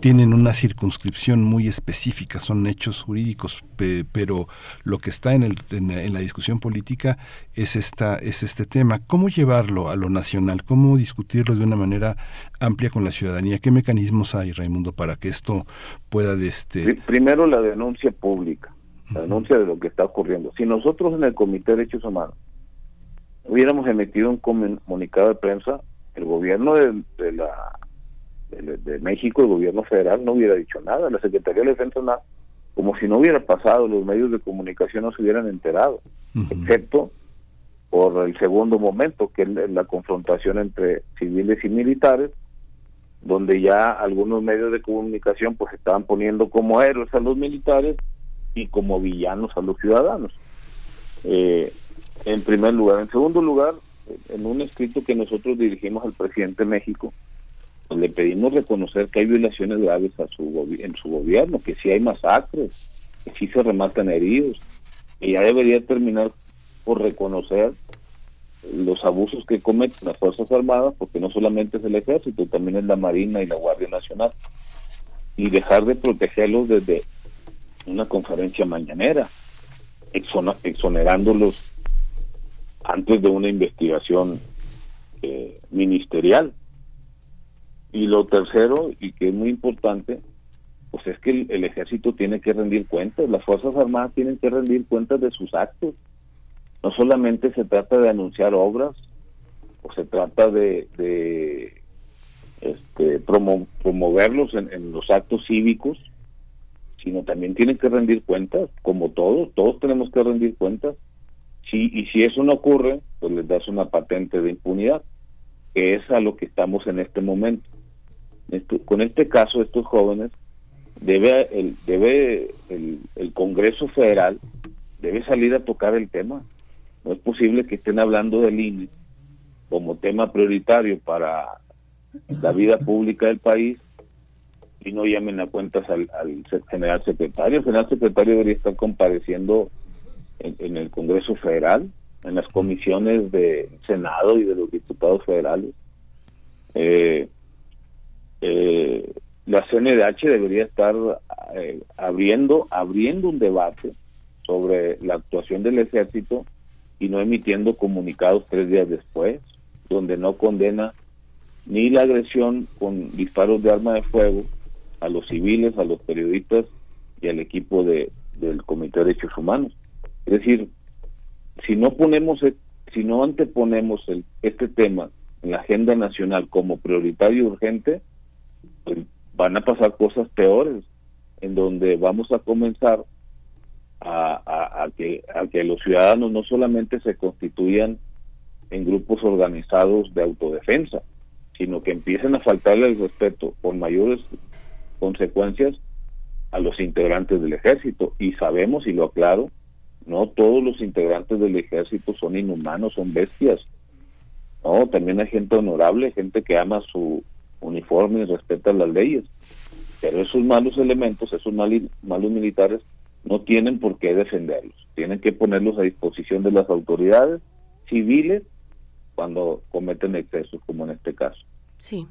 tienen una circunscripción muy específica, son hechos jurídicos, pero lo que está en, el, en, la discusión política es, esta, es este tema. ¿Cómo llevarlo a lo nacional? ¿Cómo discutirlo de una manera amplia con la ciudadanía? ¿Qué mecanismos hay, Raimundo, para que esto pueda... Este... Primero la denuncia pública, la denuncia de lo que está ocurriendo. Si nosotros en el Comité de Derechos Humanos hubiéramos emitido un comunicado de prensa, el gobierno de la de, México, el gobierno federal no hubiera dicho nada, la Secretaría de Defensa nada, como si no hubiera pasado, los medios de comunicación no se hubieran enterado, excepto por el segundo momento, que es la confrontación entre civiles y militares, donde ya algunos medios de comunicación pues estaban poniendo como héroes a los militares y como villanos a los ciudadanos. Eh, en primer lugar. En segundo lugar, en un escrito que nosotros dirigimos al presidente de México, le pedimos reconocer que hay violaciones graves a su en su gobierno, que sí hay masacres, que sí se rematan heridos, y ya debería terminar por reconocer los abusos que cometen las Fuerzas Armadas, porque no solamente es el Ejército, también es la Marina y la Guardia Nacional, y dejar de protegerlos desde una conferencia mañanera, exonerándolos antes de una investigación eh, ministerial. Y lo tercero, y que es muy importante, pues es que el, ejército tiene que rendir cuentas, las Fuerzas Armadas tienen que rendir cuentas de sus actos. No solamente se trata de anunciar obras, o se trata de, de este, promoverlos en, los actos cívicos, sino también tienen que rendir cuentas, como todos, todos tenemos que rendir cuentas. Sí, y si eso no ocurre, pues les das una patente de impunidad, que es a lo que estamos en este momento con este caso, estos jóvenes, debe el, debe el, el Congreso Federal debe salir a tocar el tema. No es posible que estén hablando del INE como tema prioritario para la vida pública del país y no llamen a cuentas al, general secretario. El general secretario debería estar compareciendo en, el Congreso Federal, en las comisiones de Senado y de los diputados federales. Eh, eh, la CNDH debería estar eh, abriendo abriendo un debate sobre la actuación del ejército y no emitiendo comunicados tres días después, donde no condena ni la agresión con disparos de arma de fuego a los civiles, a los periodistas y al equipo de, del Comité de Derechos Humanos. Es decir, si no ponemos, e, si no anteponemos el, este tema en la agenda nacional como prioritario y urgente, van a pasar cosas peores, en donde vamos a comenzar a, que, a que los ciudadanos no solamente se constituyan en grupos organizados de autodefensa, sino que empiecen a faltarle el respeto con mayores consecuencias a los integrantes del ejército. Y sabemos, y lo aclaro, no todos los integrantes del ejército son inhumanos, son bestias. No, también hay gente honorable, gente que ama su, uniforme y respetan las leyes. Pero esos malos elementos, esos malos militares, no tienen por qué defenderlos. Tienen que ponerlos a disposición de las autoridades civiles cuando cometen excesos, como en este caso. Sí.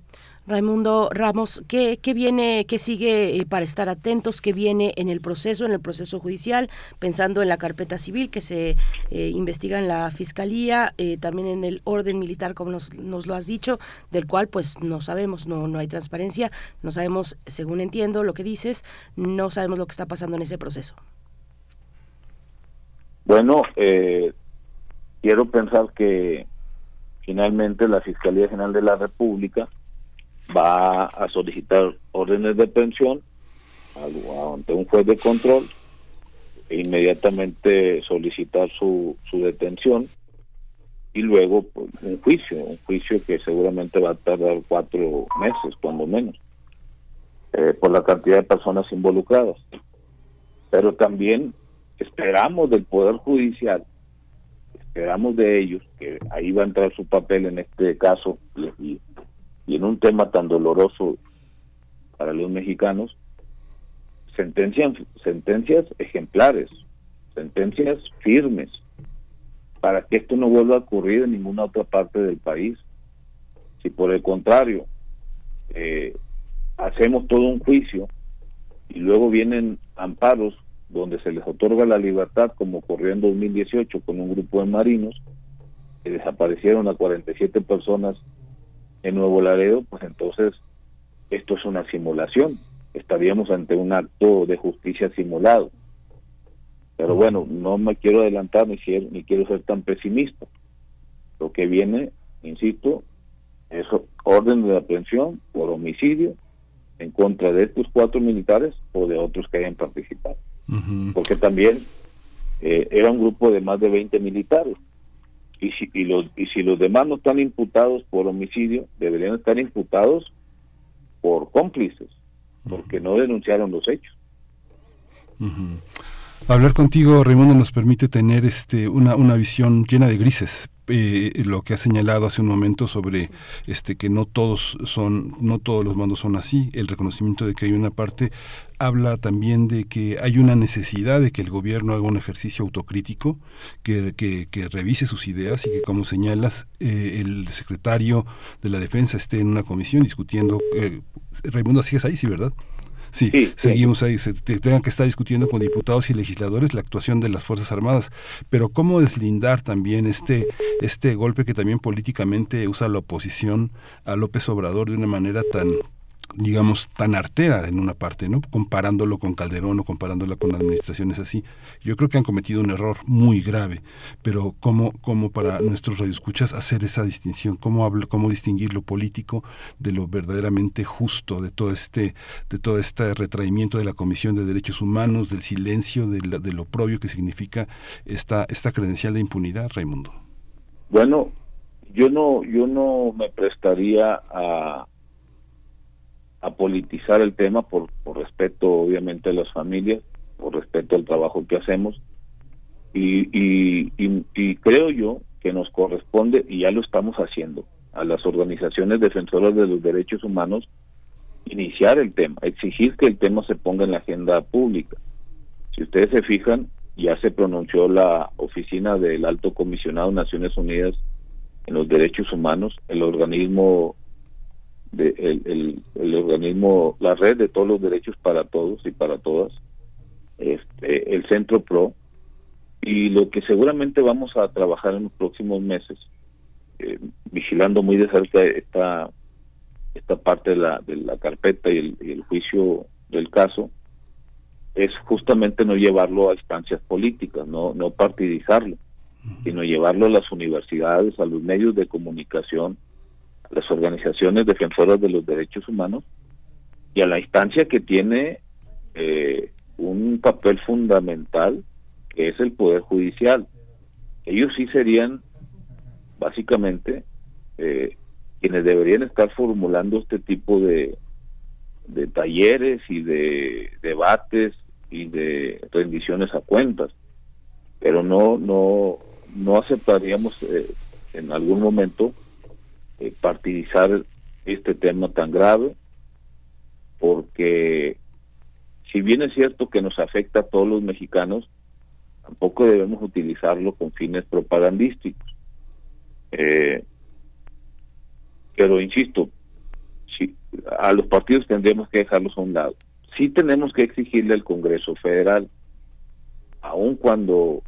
Raimundo Ramos, ¿qué, qué viene, qué sigue eh, para estar atentos, qué viene en el proceso, en el proceso judicial, pensando en la carpeta civil que se eh, investiga en la Fiscalía, eh, también en el orden militar, como nos, nos, lo has dicho, del cual pues no sabemos, no, no hay transparencia, no sabemos, según entiendo lo que dices, no sabemos lo que está pasando en ese proceso. Bueno, quiero pensar que finalmente la Fiscalía General de la República va a solicitar órdenes de pensión ante un juez de control e inmediatamente solicitar su, su detención y luego pues, un juicio, un juicio que seguramente va a tardar cuatro meses, cuando menos, eh, por la cantidad de personas involucradas. Pero también esperamos del Poder Judicial, esperamos de ellos, que ahí va a entrar su papel en este caso, y y en un tema tan doloroso para los mexicanos, sentencias, sentencias ejemplares, sentencias firmes, para que esto no vuelva a ocurrir en ninguna otra parte del país. Si por el contrario eh, hacemos todo un juicio y luego vienen amparos donde se les otorga la libertad, como ocurrió en 2018 con un grupo de marinos, que desaparecieron a 47 personas en Nuevo Laredo, pues entonces esto es una simulación. Estaríamos ante un acto de justicia simulado. Pero bueno, no me quiero adelantar ni, ni quiero ser tan pesimista. Lo que viene, insisto, es orden de aprehensión por homicidio en contra de estos cuatro militares o de otros que hayan participado. Porque también eh, era un grupo de más de 20 militares y si, y, los, y si los demás no están imputados por homicidio, deberían estar imputados por cómplices, porque no denunciaron los hechos. Hablar contigo, Raimundo, nos permite tener este una, una visión llena de grises, eh, lo que ha señalado hace un momento sobre este que no todos son no todos los mandos son así el reconocimiento de que hay una parte habla también de que hay una necesidad de que el gobierno haga un ejercicio autocrítico que, que, revise sus ideas y que como señalas eh, el secretario de la defensa esté en una comisión discutiendo eh, Raimundo sigues ahí sí verdad Sí, seguimos ahí, se tengan que estar discutiendo con diputados y legisladores la actuación de las Fuerzas Armadas, pero cómo deslindar también este, este golpe que también políticamente usa la oposición a López Obrador de una manera tan digamos, tan artera en una parte, ¿no? Comparándolo con Calderón o comparándolo con administraciones así. Yo creo que han cometido un error muy grave, pero ¿cómo, cómo para nuestros radioescuchas hacer esa distinción? ¿Cómo, hablo, ¿Cómo distinguir lo político de lo verdaderamente justo, de todo este, de todo este retraimiento de la Comisión de Derechos Humanos, del silencio, de, de lo propio que significa esta, esta credencial de impunidad, Raimundo? Bueno, yo no, yo no me prestaría a a politizar el tema por, por respeto obviamente a las familias, por respeto al trabajo que hacemos y, creo yo que nos corresponde, y ya lo estamos haciendo, a las organizaciones defensoras de los derechos humanos iniciar el tema, exigir que el tema se ponga en la agenda pública. Si ustedes se fijan, ya se pronunció la oficina del Alto Comisionado de Naciones Unidas en los Derechos Humanos, el organismo el, el, organismo, la red de todos los derechos para todos y para todas, este, el Centro PRO, y lo que seguramente vamos a trabajar en los próximos meses, eh, vigilando muy de cerca esta, esta parte de la, de la carpeta y el, y el juicio del caso, es justamente no llevarlo a instancias políticas, no, no partidizarlo, sino llevarlo a las universidades, a los medios de comunicación, las organizaciones defensoras de los derechos humanos y a la instancia que tiene eh, un papel fundamental que es el poder judicial. Ellos sí serían básicamente eh, quienes deberían estar formulando este tipo de, de talleres y de debates y de rendiciones a cuentas. Pero no no no aceptaríamos eh, en algún momento eh, partidizar este tema tan grave, porque si bien es cierto que nos afecta a todos los mexicanos, tampoco debemos utilizarlo con fines propagandísticos. Eh, pero insisto, si a los partidos tendríamos que dejarlos a un lado. Sí tenemos que exigirle al Congreso Federal, aun cuando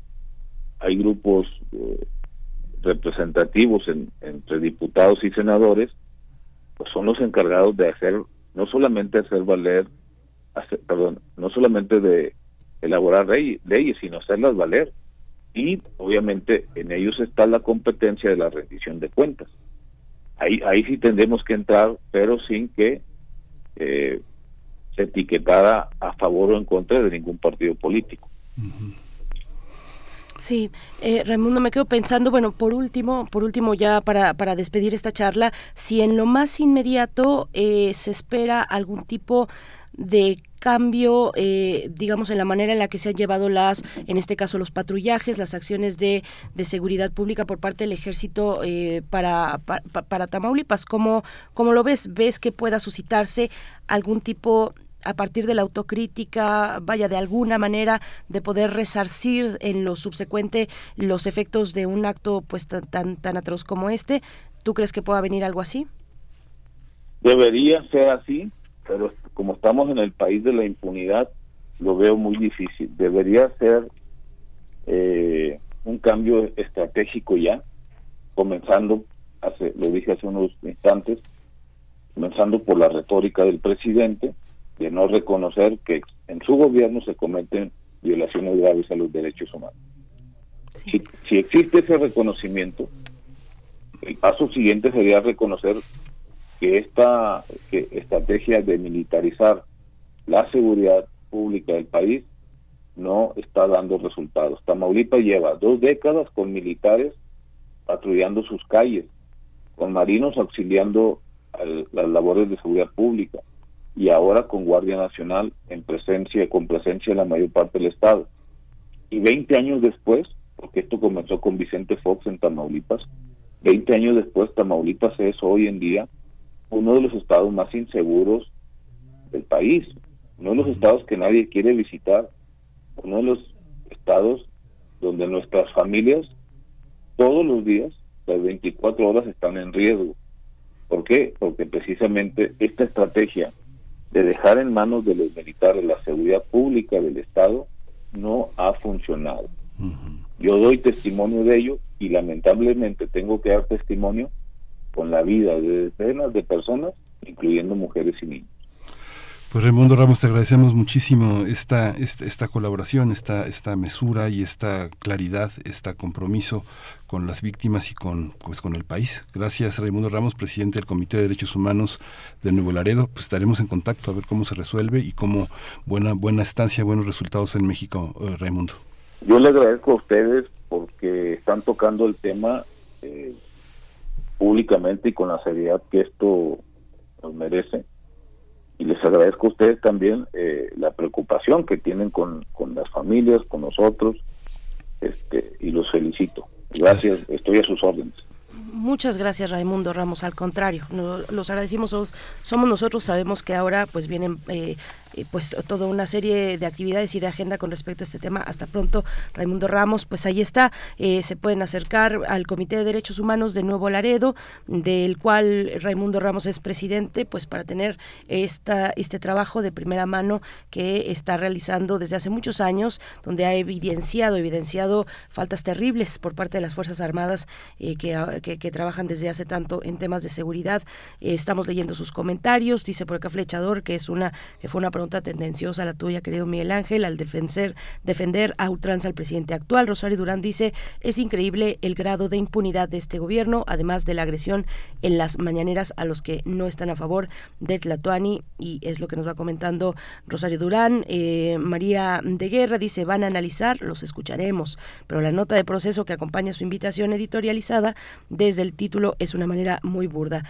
hay grupos eh, representativos entre diputados y senadores, pues son los encargados de hacer, no solamente hacer valer, perdón, no solamente de elaborar leyes, sino hacerlas valer. Y obviamente en ellos está la competencia de la rendición de cuentas. Ahí, ahí sí tendremos que entrar, pero sin que eh, se etiquetara a favor o en contra de ningún partido político. Sí, eh, Raimundo, me quedo pensando, bueno, por último, por último ya para, para despedir esta charla, si en lo más inmediato eh, se espera algún tipo de cambio, eh, digamos, en la manera en la que se han llevado las, en este caso, los patrullajes, las acciones de, de seguridad pública por parte del ejército eh, para, para, Tamaulipas. ¿Cómo, ¿Cómo lo ves? ¿Ves que pueda suscitarse algún tipo a partir de la autocrítica, vaya, de alguna manera de poder resarcir en lo subsecuente los efectos de un acto pues tan, tan, tan atroz como este. ¿Tú crees que pueda venir algo así? Debería ser así, pero como estamos en el país de la impunidad, lo veo muy difícil. Debería ser eh, un cambio estratégico ya, comenzando, hace, lo dije hace unos instantes, comenzando por la retórica del presidente, de no reconocer que en su gobierno se cometen violaciones graves a los derechos humanos. Si, si, existe ese reconocimiento, el paso siguiente sería reconocer que esta que estrategia de militarizar la seguridad pública del país no está dando resultados. Tamaulipas lleva dos décadas con militares patrullando sus calles, con marinos auxiliando las labores de seguridad pública, y ahora con Guardia Nacional en presencia, con presencia en la mayor parte del estado. Y 20 años después, porque esto comenzó con Vicente Fox en Tamaulipas, 20 años después Tamaulipas es hoy en día uno de los estados más inseguros del país, uno de los estados que nadie quiere visitar, uno de los estados donde nuestras familias todos los días, las 24 horas están en riesgo. ¿Por qué? Porque precisamente esta estrategia de dejar en manos de los militares la seguridad pública del Estado no ha funcionado. Yo doy testimonio de ello y lamentablemente tengo que dar testimonio con la vida de decenas de personas, incluyendo mujeres y niños. Pues Raimundo Ramos, te agradecemos muchísimo esta, esta, esta, colaboración, esta, esta mesura y esta claridad, este compromiso con las víctimas y con, pues, con el país. Gracias Raimundo Ramos, presidente del Comité de Derechos Humanos de Nuevo Laredo. Pues estaremos en contacto a ver cómo se resuelve y cómo buena, buena estancia, buenos resultados en México, eh, Raimundo. Yo le agradezco a ustedes porque están tocando el tema eh, públicamente y con la seriedad que esto nos merece y les agradezco a ustedes también eh, la preocupación que tienen con, con las familias, con nosotros, este, y los felicito. Gracias, estoy a sus órdenes. Muchas gracias Raimundo Ramos, al contrario, los agradecimos, somos nosotros, sabemos que ahora pues vienen eh, pues toda una serie de actividades y de agenda con respecto a este tema. Hasta pronto, Raimundo Ramos, pues ahí está, eh, se pueden acercar al Comité de Derechos Humanos de Nuevo Laredo, del cual Raimundo Ramos es presidente, pues para tener esta, este trabajo de primera mano que está realizando desde hace muchos años, donde ha evidenciado, evidenciado faltas terribles por parte de las Fuerzas Armadas eh, que, que, trabajan desde hace tanto en temas de seguridad. estamos leyendo sus comentarios, dice por acá Flechador que es una, que fue una pregunta tendenciosa la tuya, querido Miguel Ángel, al defender, defender a ultranza al presidente actual. Rosario Durán dice, es increíble el grado de impunidad de este gobierno, además de la agresión en las mañaneras a los que no están a favor de Tlatuani, y es lo que nos va comentando Rosario Durán. Eh, María de Guerra dice, van a analizar, los escucharemos, pero la nota de proceso que acompaña su invitación editorializada desde el título es una manera muy burda.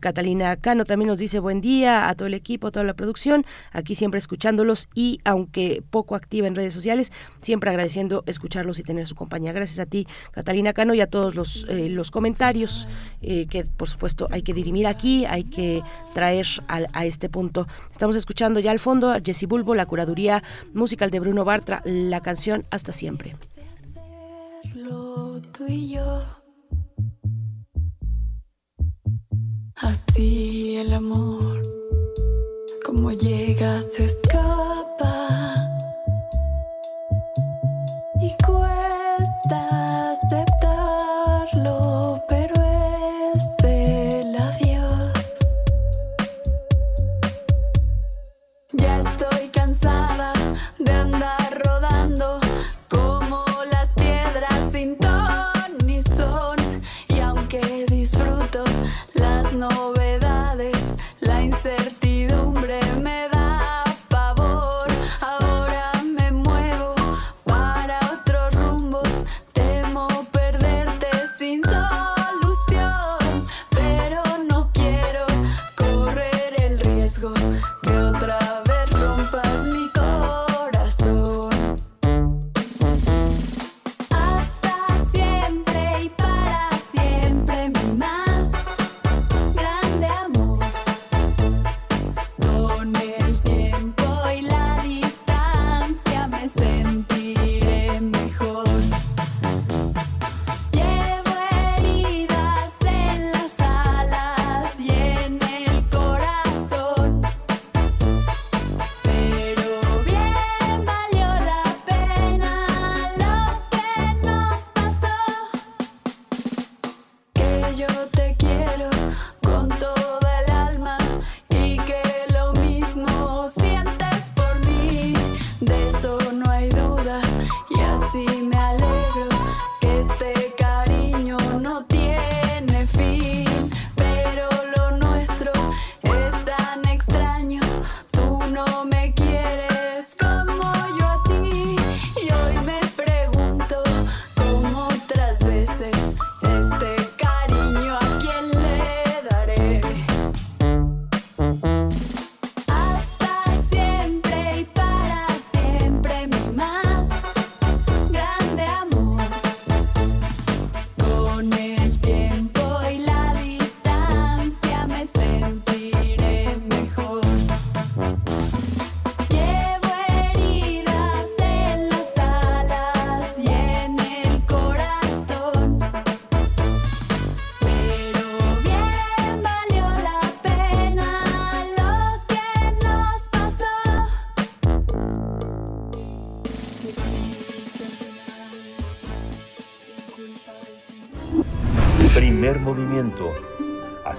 Catalina Cano también nos dice, buen día a todo el equipo, a toda la producción aquí siempre escuchándolos y aunque poco activa en redes sociales, siempre agradeciendo escucharlos y tener su compañía. Gracias a ti, Catalina Cano, y a todos los, eh, los comentarios eh, que por supuesto hay que dirimir aquí, hay que traer a, este punto. Estamos escuchando ya al fondo a Jesse Bulbo, la curaduría musical de Bruno Bartra, la canción Hasta siempre. Así el amor Como llega, se escapa. Y cuesta aceptarlo,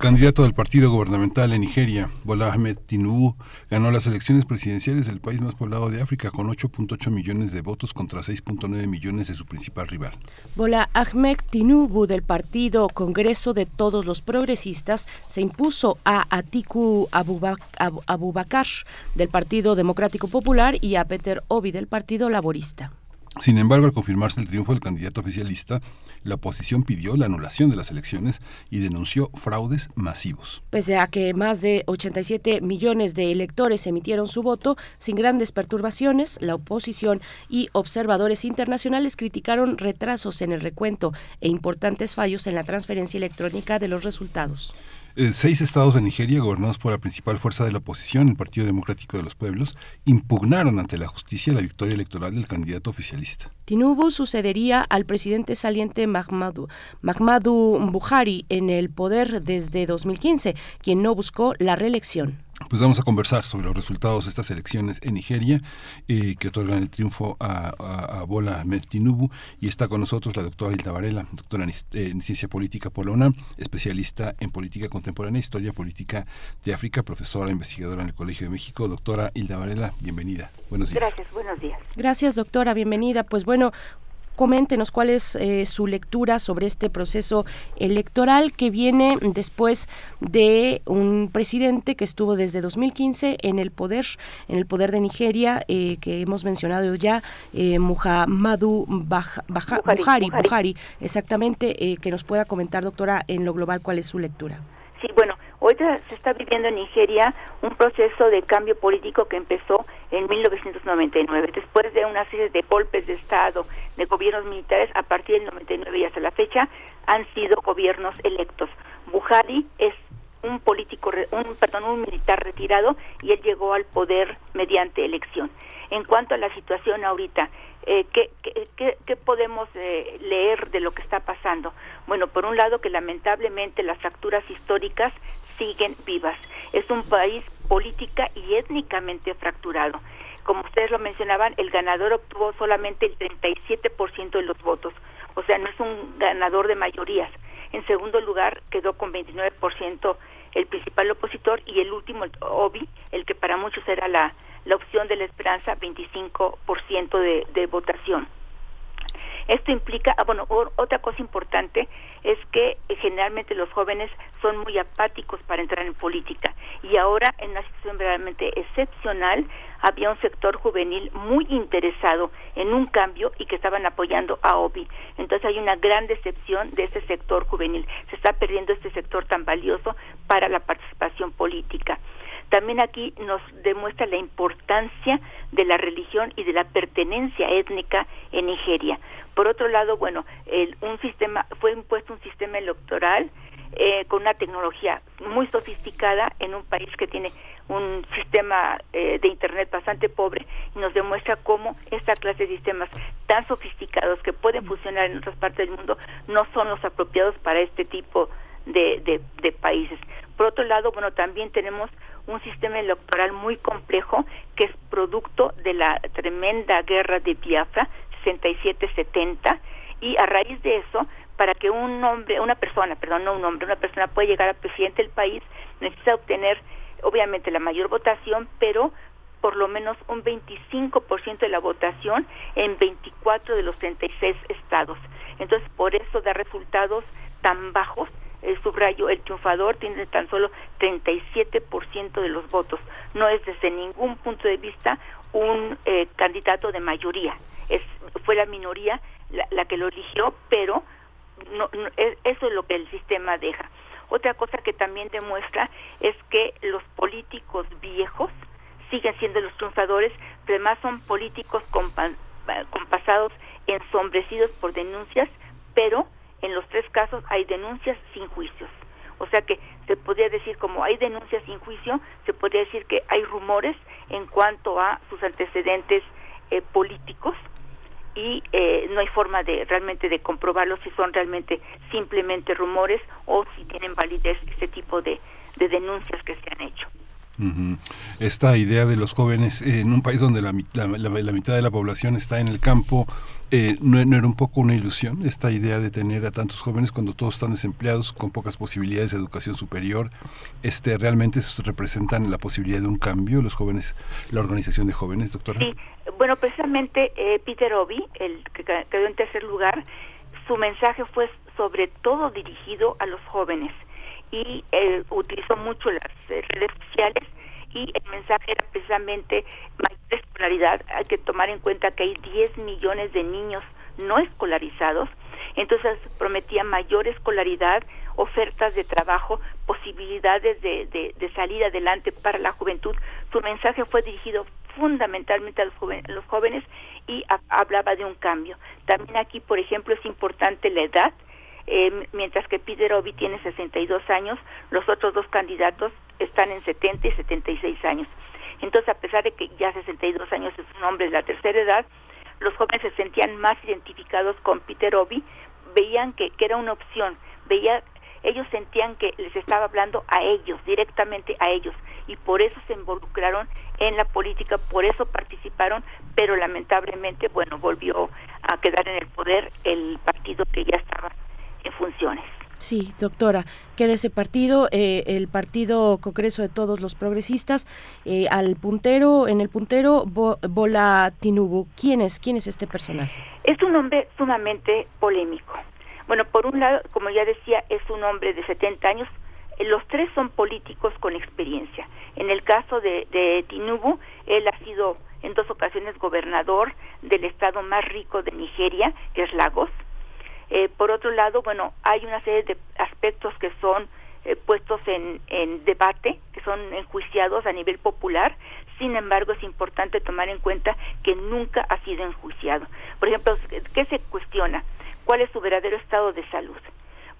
Candidato del partido gubernamental en Nigeria, Bola Ahmed Tinubu, ganó las elecciones presidenciales del país más poblado de África con 8.8 millones de votos contra 6.9 millones de su principal rival. Bola Ahmed Tinubu del partido Congreso de Todos los Progresistas se impuso a Atiku Abubak- Abu- Abubakar del Partido Democrático Popular y a Peter Obi del Partido Laborista. Sin embargo, al confirmarse el triunfo del candidato oficialista, la oposición pidió la anulación de las elecciones y denunció fraudes masivos. Pese a que más de 87 millones de electores emitieron su voto sin grandes perturbaciones, la oposición y observadores internacionales criticaron retrasos en el recuento e importantes fallos en la transferencia electrónica de los resultados. Eh, seis estados de Nigeria, gobernados por la principal fuerza de la oposición, el Partido Democrático de los Pueblos, impugnaron ante la justicia la victoria electoral del candidato oficialista. Tinubu sucedería al presidente saliente Mahamadou, Mahamadou Buhari en el poder desde 2015, quien no buscó la reelección. Pues vamos a conversar sobre los resultados de estas elecciones en Nigeria eh, que otorgan el triunfo a, a- a Bola Ahmed Tinubu y está con nosotros la doctora Hilda Varela, doctora en, eh, ciencia política por la UNAM, especialista en política contemporánea, historia política de África, profesora investigadora en el Colegio de México. Doctora Hilda Varela, bienvenida. Buenos días. Gracias, buenos días. Gracias, doctora, bienvenida. Pues bueno, coméntenos cuál es eh, su lectura sobre este proceso electoral que viene después de un presidente que estuvo desde 2015 en el poder, en el poder de Nigeria, eh, que hemos mencionado ya, eh, Muhammadu Baja- Baja- Buhari, Buhari, Buhari. Buhari, exactamente, eh, que nos pueda comentar, doctora, en lo global cuál es su lectura. Sí, bueno, ahorita se está viviendo en Nigeria un proceso de cambio político que empezó en 1999, después de una serie de golpes de Estado, de gobiernos militares, a partir del 99 y hasta la fecha, han sido gobiernos electos. Buhari es un político, un, perdón, un militar retirado y él llegó al poder mediante elección. En cuanto a la situación ahorita, eh, ¿qué, qué, qué, podemos eh, leer de lo que está pasando? Bueno, por un lado que lamentablemente las fracturas históricas siguen vivas. Es un país política y étnicamente fracturado. Como ustedes lo mencionaban, el ganador obtuvo solamente el 37% de los votos, o sea, no es un ganador de mayorías. En segundo lugar, quedó con 29% el principal opositor y el último, el Obi, el que para muchos era la, la opción de la esperanza, 25% de, de votación. Esto implica, ah, bueno, otra cosa importante es que eh, generalmente los jóvenes son muy apáticos para entrar en política y ahora en una situación realmente excepcional había un sector juvenil muy interesado en un cambio y que estaban apoyando a OBI. Entonces hay una gran decepción de ese sector juvenil. Se está perdiendo este sector tan valioso para la participación política. También aquí nos demuestra la importancia de la religión y de la pertenencia étnica en Nigeria. Por otro lado, bueno, el, un sistema fue impuesto un sistema electoral eh, con una tecnología muy sofisticada en un país que tiene un sistema eh, de internet bastante pobre y nos demuestra cómo esta clase de sistemas tan sofisticados que pueden funcionar en otras partes del mundo no son los apropiados para este tipo de, de países. Por otro lado, bueno, también tenemos un sistema electoral muy complejo que es producto de la tremenda guerra de Biafra 67-70 y a raíz de eso para que un hombre, una persona, perdón, no un hombre, una persona pueda llegar a presidente del país necesita obtener obviamente la mayor votación, pero por lo menos un 25% de la votación en 24 de los 36 estados. Entonces, por eso da resultados tan bajos el subrayo, el triunfador tiene tan solo 37% de los votos. No es desde ningún punto de vista un eh, candidato de mayoría. Es, fue la minoría la, que lo eligió, pero no, eso es lo que el sistema deja. Otra cosa que también demuestra es que los políticos viejos siguen siendo los triunfadores, pero además son políticos con pasados ensombrecidos por denuncias, pero en los tres casos hay denuncias sin juicios. O sea que se podría decir, como hay denuncias sin juicio, se podría decir que hay rumores en cuanto a sus antecedentes eh, políticos y eh, no hay forma de realmente de comprobarlo si son realmente simplemente rumores o si tienen validez este tipo de, de denuncias que se han hecho. Esta idea de los jóvenes en un país donde la, la, mitad de la población está en el campo, eh, ¿no, era un poco una ilusión esta idea de tener a tantos jóvenes cuando todos están desempleados, con pocas posibilidades de educación superior? Este, ¿Realmente representan la posibilidad de un cambio los jóvenes, la organización de jóvenes, doctora? Sí, bueno, precisamente eh, Peter Obi, el que quedó en tercer lugar, su mensaje fue sobre todo dirigido a los jóvenes y eh, utilizó mucho las eh, redes sociales y el mensaje era precisamente mayor escolaridad. Hay que tomar en cuenta que hay 10 millones de niños no escolarizados, entonces prometía mayor escolaridad, ofertas de trabajo, posibilidades de, de, de salir adelante para la juventud. Su mensaje fue dirigido fundamentalmente a los, jóvenes, los jóvenes y hablaba de un cambio. También aquí, por ejemplo, es importante la edad eh, mientras que Peter Obi tiene 62 años, los otros dos candidatos están en 70 y 76 años. Entonces, a pesar de que ya 62 años es un hombre de la tercera edad, los jóvenes se sentían más identificados con Peter Obi, veían que, que era una opción, veía, ellos sentían que les estaba hablando a ellos, directamente a ellos, y por eso se involucraron en la política, por eso participaron, pero lamentablemente, bueno, volvió a quedar en el poder el partido que ya estaba funciones. Sí, doctora, queda ese partido, eh, el partido Congreso de Todos los Progresistas, eh, al puntero, en el puntero, Bola Tinubu. ¿Quién es, ¿Quién es este personaje? Es un hombre sumamente polémico. Bueno, por un lado, como ya decía, es un hombre de 70 años. Eh, los tres son políticos con experiencia. En el caso de, de Tinubu, él ha sido en dos ocasiones gobernador del estado más rico de Nigeria, que es Lagos eh, por otro lado, bueno, hay una serie de aspectos que son eh, puestos en, debate, que son enjuiciados a nivel popular. Sin embargo, es importante tomar en cuenta que nunca ha sido enjuiciado. Por ejemplo, ¿qué se cuestiona? ¿Cuál es su verdadero estado de salud?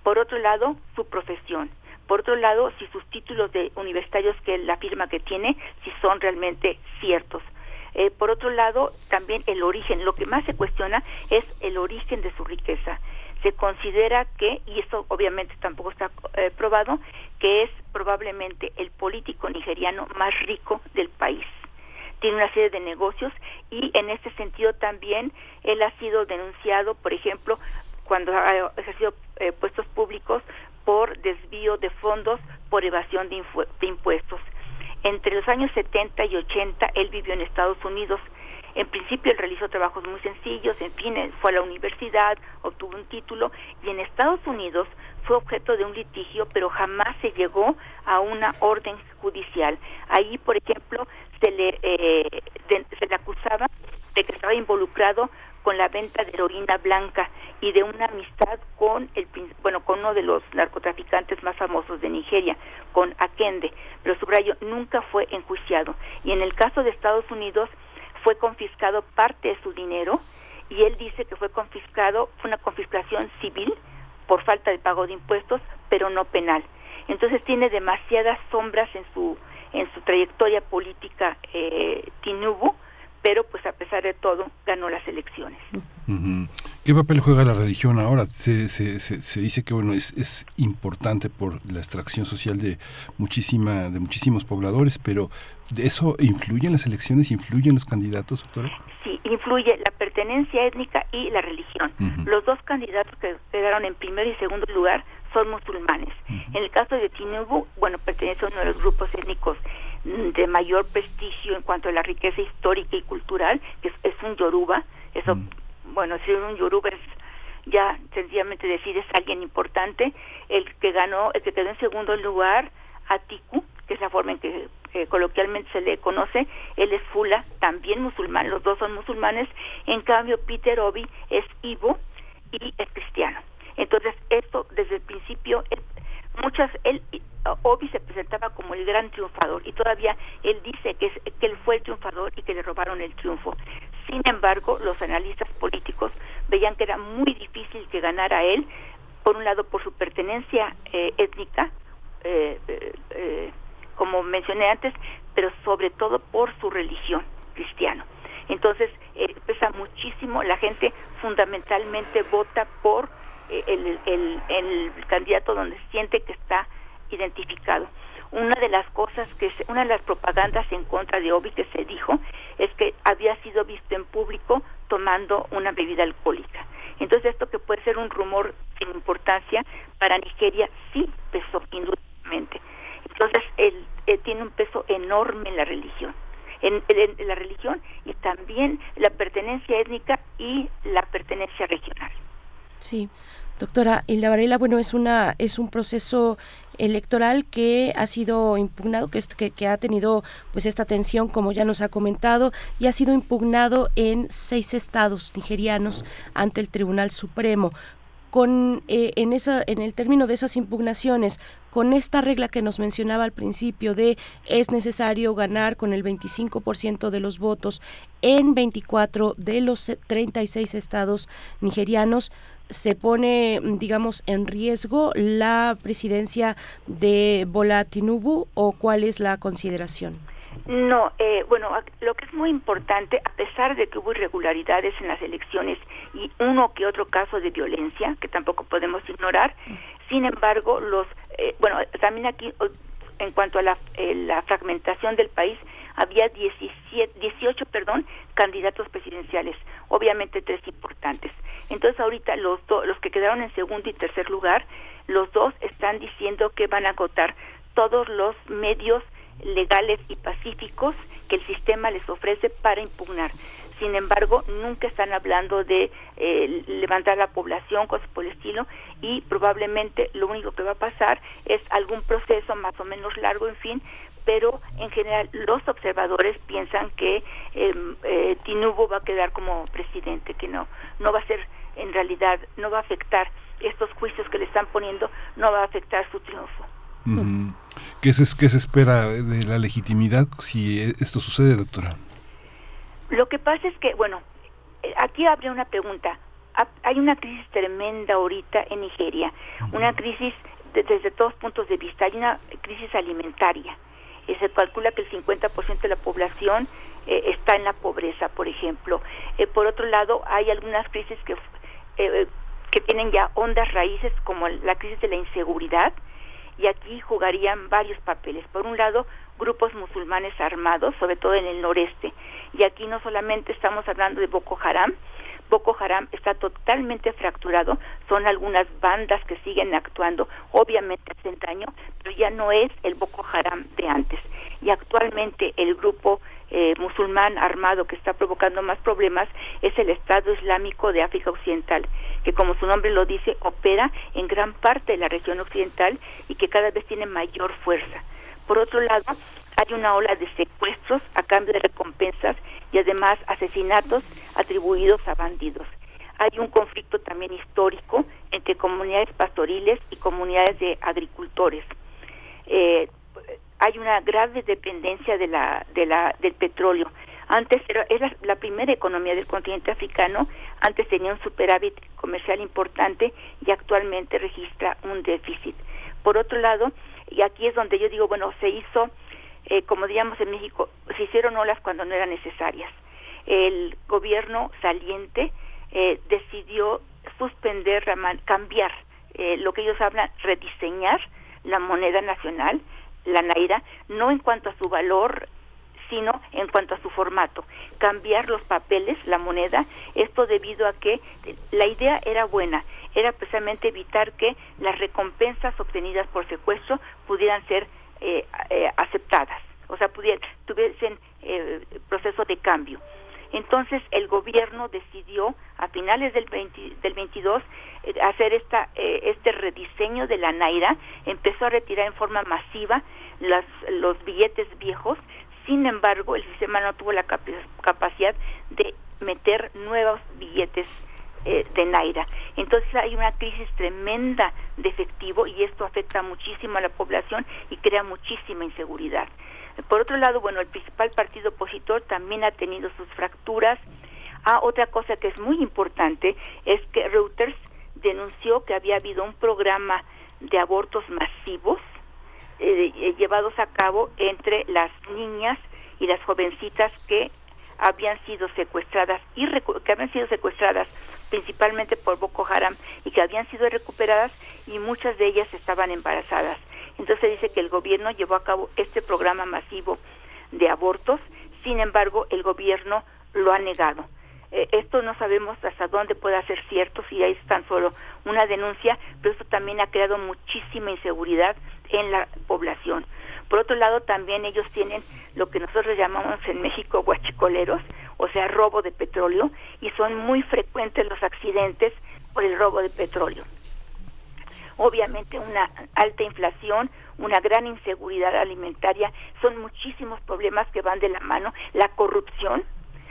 Por otro lado, su profesión. Por otro lado, si sus títulos de universitarios que la firma que tiene, si son realmente ciertos. Eh, por otro lado, también el origen. Lo que más se cuestiona es el origen de su riqueza. Se considera que, y esto obviamente tampoco está eh, probado, que es probablemente el político nigeriano más rico del país. Tiene una serie de negocios y en este sentido también él ha sido denunciado, por ejemplo, cuando ha ejercido eh, puestos públicos por desvío de fondos por evasión de, de impuestos. Entre los años 70 y 80 él vivió en Estados Unidos. En principio él realizó trabajos muy sencillos, en fin, fue a la universidad, obtuvo un título y en Estados Unidos fue objeto de un litigio, pero jamás se llegó a una orden judicial. Ahí, por ejemplo, se le, eh, se le acusaba de que estaba involucrado con la venta de heroína blanca y de una amistad con el bueno con uno de los narcotraficantes más famosos de Nigeria, con Akende, pero subrayo nunca fue enjuiciado y en el caso de Estados Unidos fue confiscado parte de su dinero y él dice que fue confiscado fue una confiscación civil por falta de pago de impuestos, pero no penal. Entonces tiene demasiadas sombras en su en su trayectoria política eh, Tinubu, pero pues a pesar de todo ganó las elecciones. ¿Qué papel juega la religión ahora? Se, se, se, dice que bueno es, es, importante por la extracción social de muchísima de muchísimos pobladores, pero ¿de ¿eso influye en las elecciones? ¿Influye en los candidatos, doctora? Sí, influye la pertenencia étnica y la religión. Los dos candidatos que quedaron en primer y segundo lugar son musulmanes. En el caso de Tinubu, bueno, pertenece a uno de los grupos étnicos de mayor prestigio en cuanto a la riqueza histórica y cultural, que es, un yoruba. Eso, bueno, si un yoruba es ya sencillamente decir es alguien importante. El que ganó, el que quedó en segundo lugar, Atiku, que es la forma en que coloquialmente se le conoce, él es Fula, también musulmán, los dos son musulmanes, en cambio Peter Obi es Ivo y es cristiano. Entonces, esto desde el principio, muchas, él, Obi se presentaba como el gran triunfador y todavía él dice que, es, que él fue el triunfador y que le robaron el triunfo. Sin embargo, los analistas políticos veían que era muy difícil que ganara él, por un lado por su pertenencia eh, étnica, eh, eh, como mencioné antes, pero sobre todo por su religión cristiana. Entonces, pesa muchísimo, la gente fundamentalmente vota por el, el, el, candidato donde siente que está identificado. Una de las cosas que, una de las propagandas en contra de Obi que se dijo es que había sido visto en público tomando una bebida alcohólica. Entonces esto que puede ser un rumor sin importancia, para Nigeria sí pesó indudablemente. Entonces él, tiene un peso enorme en la religión. En, en, la religión y también la pertenencia étnica y la pertenencia regional. Sí, Doctora Hilda Varela, bueno, es una es un proceso electoral que ha sido impugnado, que, que, que, ha tenido pues esta tensión, como ya nos ha comentado, y ha sido impugnado en seis estados nigerianos ante el Tribunal Supremo. Con, eh, en, esa, en el término de esas impugnaciones, con esta regla que nos mencionaba al principio de es necesario ganar con el 25% de los votos en 24 de los 36 estados nigerianos, se pone, digamos, en riesgo la presidencia de Bola Tinubu o cuál es la consideración? No, eh, bueno, lo que es muy importante, a pesar de que hubo irregularidades en las elecciones y uno que otro caso de violencia, que tampoco podemos ignorar, sin embargo, los, eh, bueno, también aquí, en cuanto a la, eh, la fragmentación del país, había 17, 18 perdón, candidatos presidenciales, obviamente tres importantes. Entonces ahorita los, los que quedaron en segundo y tercer lugar, los dos están diciendo que van a agotar todos los medios legales y pacíficos que el sistema les ofrece para impugnar. Sin embargo, nunca están hablando de eh, levantar la población, cosas por el estilo, y probablemente lo único que va a pasar es algún proceso más o menos largo, en fin, pero en general los observadores piensan que em, eh, Tinubu va a quedar como presidente, que no, no va a ser en realidad, no va a afectar estos juicios que le están poniendo, no va a afectar su triunfo. ¿Qué, se, ¿Qué se espera de la legitimidad si esto sucede, doctora? Lo que pasa es que, bueno, eh, aquí habría una pregunta. Hay una crisis tremenda ahorita en Nigeria, una crisis desde todos puntos de vista. Hay una crisis alimentaria se calcula que el 50% de la población eh, está en la pobreza, por ejemplo. Eh, por otro lado, hay algunas crisis que, eh, que tienen ya hondas raíces, como la crisis de la inseguridad, y aquí jugarían varios papeles. Por un lado, grupos musulmanes armados, sobre todo en el noreste, y aquí no solamente estamos hablando de Boko Haram, Boko Haram está totalmente fracturado, son algunas bandas que siguen actuando, obviamente hace daño, pero ya no es el Boko Haram de antes. Y actualmente el grupo eh, musulmán armado que está provocando más problemas es el Estado Islámico de África Occidental, que como su nombre lo dice, opera en gran parte de la región occidental y que cada vez tiene mayor fuerza. Por otro lado, hay una ola de secuestros a cambio de recompensas y además asesinatos atribuidos a bandidos. Hay un conflicto también histórico entre comunidades pastoriles y comunidades de agricultores. Eh, hay una grave dependencia de la, de la, del petróleo. Antes era, era la primera economía del continente africano, antes tenía un superávit comercial importante y actualmente registra un déficit. Por otro lado, y aquí es donde yo digo, bueno, se hizo, eh, como digamos en México, se hicieron olas cuando no eran necesarias. El gobierno saliente eh, decidió suspender, cambiar eh, lo que ellos hablan, rediseñar la moneda nacional, la naira, no en cuanto a su valor, sino en cuanto a su formato. Cambiar los papeles, la moneda, esto debido a que la idea era buena, era precisamente evitar que las recompensas obtenidas por secuestro pudieran ser eh, eh, aceptadas, o sea, pudieran, tuviesen eh, proceso de cambio. Entonces el gobierno decidió a finales del, 20, del 22 eh, hacer esta, eh, este rediseño de la Naira, empezó a retirar en forma masiva las, los billetes viejos, sin embargo el sistema no tuvo la capacidad de meter nuevos billetes eh, de Naira. Entonces hay una crisis tremenda de efectivo y esto afecta muchísimo a la población y crea muchísima inseguridad. Por otro lado, bueno, el principal partido opositor también ha tenido sus fracturas. Ah, otra cosa que es muy importante es que Reuters denunció que había habido un programa de abortos masivos eh, llevados a cabo entre las niñas y las jovencitas que habían sido secuestradas y que habían sido secuestradas principalmente por Boko Haram y que habían sido recuperadas y muchas de ellas estaban embarazadas. Entonces dice que el gobierno llevó a cabo este programa masivo de abortos, sin embargo el gobierno lo ha negado. Eh, esto no sabemos hasta dónde pueda ser cierto, si hay tan solo una denuncia, pero esto también ha creado muchísima inseguridad en la población. Por otro lado, también ellos tienen lo que nosotros llamamos en México guachicoleros, o sea, robo de petróleo, y son muy frecuentes los accidentes por el robo de petróleo. Obviamente una alta inflación, una gran inseguridad alimentaria, son muchísimos problemas que van de la mano, la corrupción,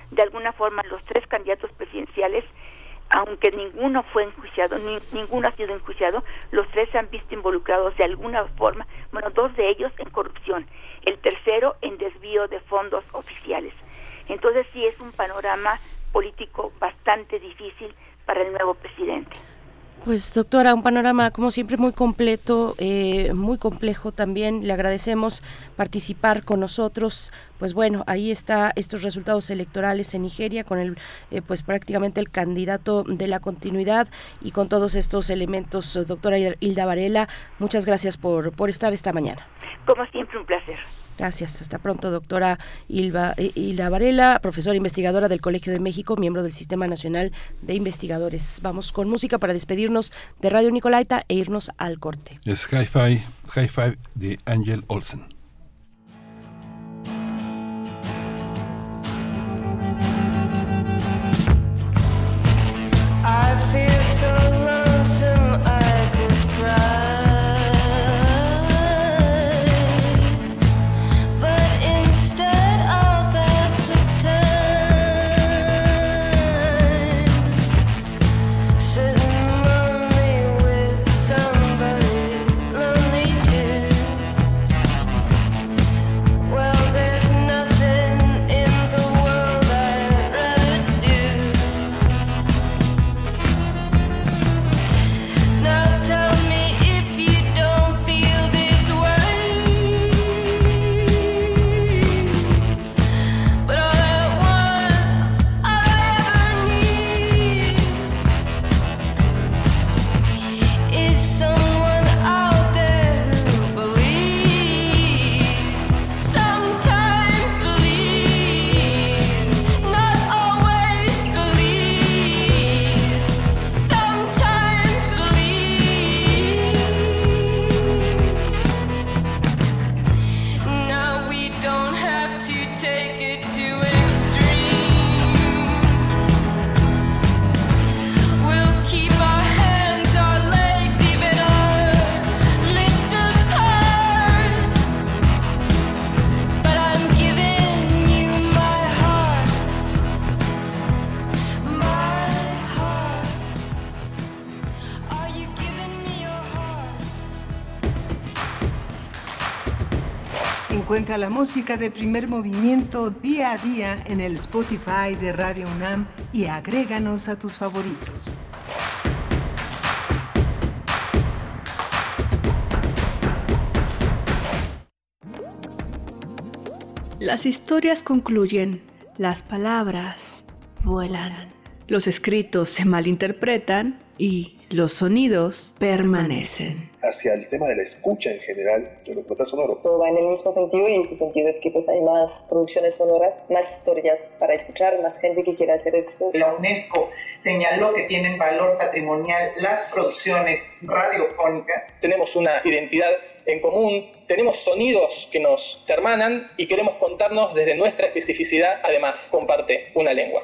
de alguna forma los tres candidatos presidenciales aunque ninguno fue enjuiciado, ni, ninguno ha sido enjuiciado, los tres se han visto involucrados de alguna forma, bueno, dos de ellos en corrupción, el tercero en desvío de fondos oficiales. Entonces sí es un panorama político bastante difícil para el nuevo presidente. Pues doctora, un panorama como siempre muy completo, eh, muy complejo también. Le agradecemos participar con nosotros. Pues bueno, ahí está estos resultados electorales en Nigeria con el, eh, pues prácticamente el candidato de la continuidad y con todos estos elementos, doctora Hilda Varela. Muchas gracias por, por estar esta mañana. Como siempre, un placer. Gracias. Hasta pronto, doctora Hilda, eh, Hilda Varela, profesora investigadora del Colegio de México, miembro del Sistema Nacional de Investigadores. Vamos con música para despedirnos de Radio Nicolaita e irnos al corte. Es Hi-Fi, Hi-Fi de Angel Olsen. Encuentra la música de primer movimiento día a día en el Spotify de Radio UNAM y agréganos a tus favoritos. Las historias concluyen, las palabras vuelan, los escritos se malinterpretan y los sonidos permanecen. Hacia el tema de la escucha en general de documental sonoro. Todo va en el mismo sentido y ese sentido es que pues hay más producciones sonoras, más historias para escuchar, más gente que quiera hacer esto. La UNESCO señaló que tienen valor patrimonial las producciones radiofónicas. Tenemos una identidad en común, tenemos sonidos que nos hermanan y queremos contarnos desde nuestra especificidad, además comparte una lengua.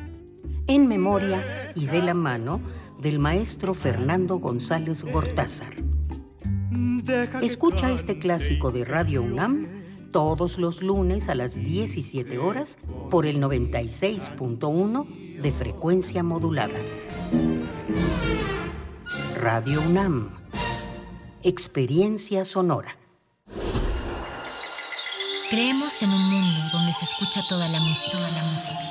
En memoria y de la mano del maestro Fernando González Gortázar. Escucha este clásico de Radio UNAM todos los lunes a las 17 horas por el 96.1 de frecuencia modulada. Radio UNAM. Experiencia sonora. Creemos en un mundo donde se escucha toda la música, toda la música,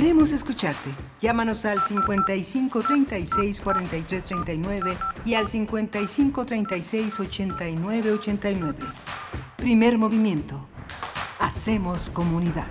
Queremos escucharte. Llámanos al 55 36 43 39 y al 55 36 89 89. Primer movimiento. Hacemos comunidad.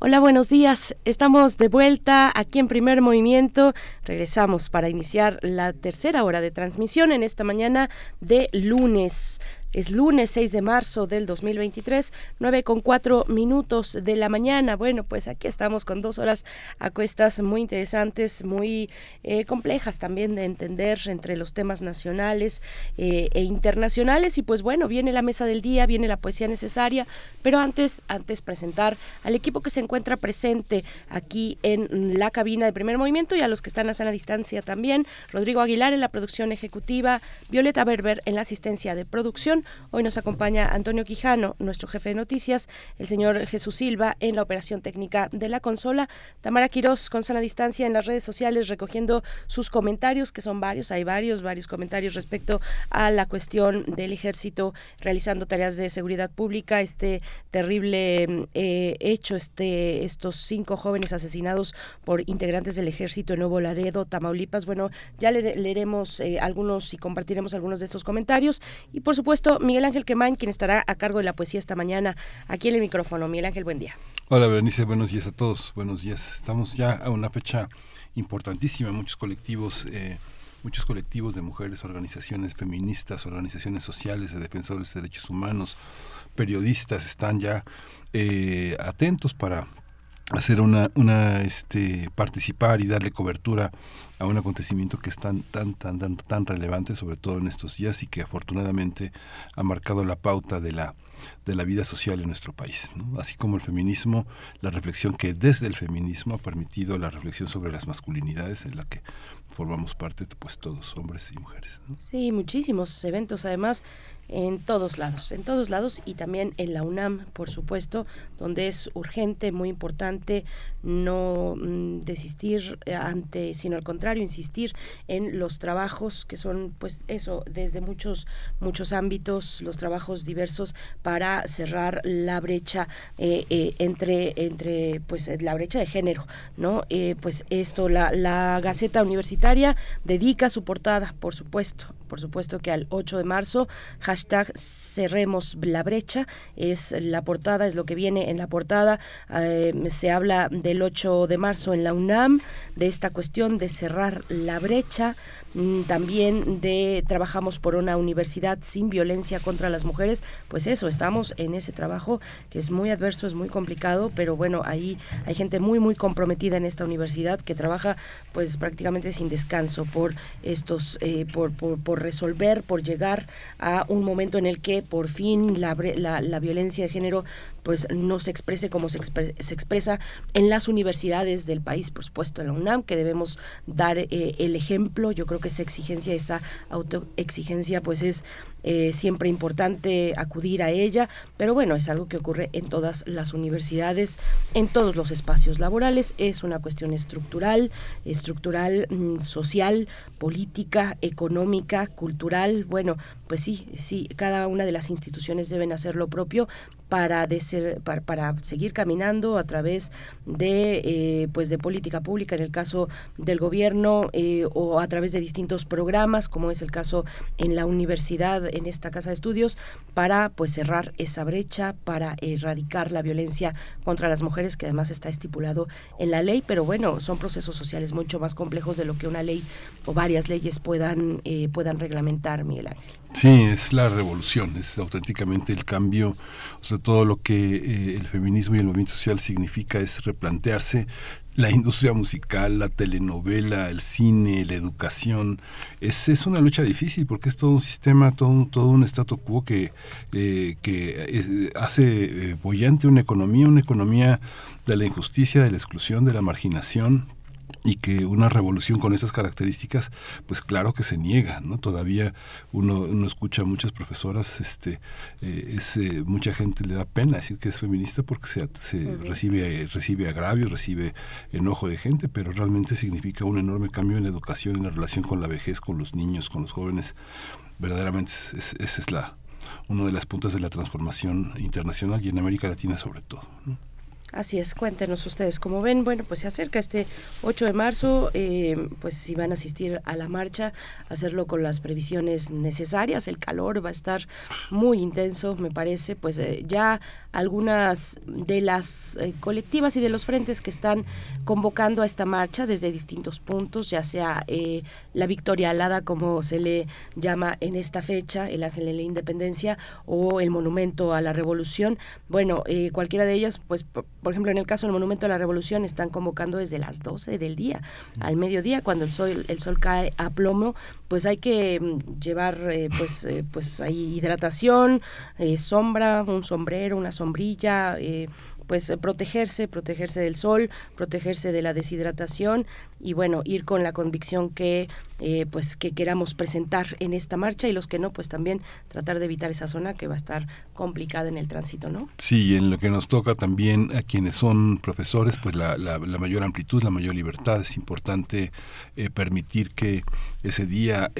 Hola, buenos días. Estamos de vuelta aquí en Primer Movimiento. Regresamos para iniciar la tercera hora de transmisión en esta mañana de lunes. Es lunes 6 de marzo del 2023, 9 con 4 minutos de la mañana. Bueno, pues aquí estamos con dos horas a cuestas muy interesantes, muy eh, complejas también de entender entre los temas nacionales eh, e internacionales. Y pues bueno, viene la mesa del día, viene la poesía necesaria, pero antes, antes presentar al equipo que se encuentra presente aquí en la cabina de primer movimiento y a los que están a sana distancia también. Rodrigo Aguilar en la producción ejecutiva, Violeta Berber en la asistencia de producción Hoy nos acompaña Antonio Quijano, nuestro jefe de noticias, el señor Jesús Silva en la operación técnica de la consola, Tamara Quirós con sana distancia en las redes sociales recogiendo sus comentarios, que son varios, hay varios, varios comentarios respecto a la cuestión del ejército realizando tareas de seguridad pública, este terrible eh, hecho, este, estos cinco jóvenes asesinados por integrantes del ejército en Nuevo Laredo, Tamaulipas. Bueno, ya leeremos eh, algunos y compartiremos algunos de estos comentarios y por supuesto Miguel Ángel Quemain, quien estará a cargo de la poesía esta mañana aquí en el micrófono. Miguel Ángel, buen día. Hola, Berenice, buenos días a todos. Buenos días. Estamos ya a una fecha importantísima. Muchos colectivos. Eh, muchos colectivos de mujeres, organizaciones feministas, organizaciones sociales de defensores de derechos humanos, periodistas están ya eh, atentos para hacer una, una este, participar y darle cobertura a un acontecimiento que es tan, tan, tan, tan, tan relevante, sobre todo en estos días, y que afortunadamente ha marcado la pauta de la, de la vida social en nuestro país. Así como el feminismo, la reflexión que desde el feminismo ha permitido la reflexión sobre las masculinidades en la que formamos parte pues todos, hombres y mujeres. Sí, muchísimos eventos además en todos lados, en todos lados y también en la UNAM, por supuesto, donde es urgente, muy importante no mm, desistir eh, ante, sino al contrario, insistir en los trabajos que son, pues eso, desde muchos, muchos ámbitos, los trabajos diversos para cerrar la brecha eh, eh, entre, entre, pues la brecha de género, ¿no? pues esto, la, la Gaceta Universitaria dedica su portada, por supuesto, por supuesto que al 8 de marzo, hashtag cerremos la brecha, es la portada, es lo que viene en la portada, se habla de el 8 de marzo en la UNAM de esta cuestión de cerrar la brecha, también de trabajamos por una universidad sin violencia contra las mujeres, pues eso, estamos en ese trabajo que es muy adverso, es muy complicado, pero bueno, ahí hay gente muy muy comprometida en esta universidad que trabaja pues prácticamente sin descanso por estos, eh, por, por, resolver, por llegar a un momento en el que por fin la, la, la violencia de género pues no se exprese como se, se, expresa en las universidades del país, por supuesto en la UNAM, que debemos dar eh, el ejemplo. Yo creo que esa exigencia, esa autoexigencia, pues es eh, siempre importante acudir a ella, pero bueno, es algo que ocurre en todas las universidades, en todos los espacios laborales, es una cuestión estructural, estructural, mm, social, política, económica, cultural, bueno, pues sí, sí, cada una de las instituciones deben hacer lo propio para, para, para, seguir caminando a través de eh, pues de política pública en el caso del gobierno eh, o a través de distintos programas como es el caso en la universidad en esta casa de estudios para pues cerrar esa brecha para erradicar la violencia contra las mujeres que además está estipulado en la ley. Pero bueno son procesos sociales mucho más complejos de lo que una ley o varias leyes puedan eh, puedan reglamentar Miguel Ángel. Sí, es la revolución, es auténticamente el cambio, o sea, todo lo que eh, el feminismo y el movimiento social significa es replantearse la industria musical, la telenovela, el cine, la educación. Es, es una lucha difícil porque es todo un sistema, todo todo un statu quo que, eh, que hace eh, bollante una economía, una economía de la injusticia, de la exclusión, de la marginación, y que una revolución con esas características, pues claro que se niega, ¿no? Todavía uno, uno escucha a muchas profesoras, este, eh, es, eh, mucha gente le da pena decir que es feminista porque se, se recibe, recibe agravio, recibe enojo de gente, pero realmente significa un enorme cambio en la educación, en la relación con la vejez, con los niños, con los jóvenes. Verdaderamente esa es, la una de las puntas de la transformación internacional y en América Latina sobre todo. ¿no? Así es, cuéntenos ustedes cómo ven. Bueno, pues se acerca este 8 de marzo, eh, pues si van a asistir a la marcha, hacerlo con las previsiones necesarias. El calor va a estar muy intenso, me parece. Pues eh, ya algunas de las eh, colectivas y de los frentes que están convocando a esta marcha desde distintos puntos, ya sea la Victoria Alada, como se le llama en esta fecha, el Ángel de la Independencia, o el Monumento a la Revolución. Bueno, cualquiera de ellas, pues por ejemplo, en el caso del Monumento a la Revolución están convocando desde las 12 del día al mediodía, cuando el sol, el sol cae a plomo, pues hay que mm, llevar eh, pues, eh, pues hay hidratación, eh, sombra, un sombrero, una sombrilla, pues eh, protegerse, protegerse del sol, protegerse de la deshidratación y bueno, ir con la convicción que eh, pues que queramos presentar en esta marcha y los que no, pues también tratar de evitar esa zona que va a estar complicada en el tránsito, ¿no? Sí, en lo que nos toca también a quienes son profesores, pues la, la, mayor amplitud, la mayor libertad, es importante eh, permitir que ese día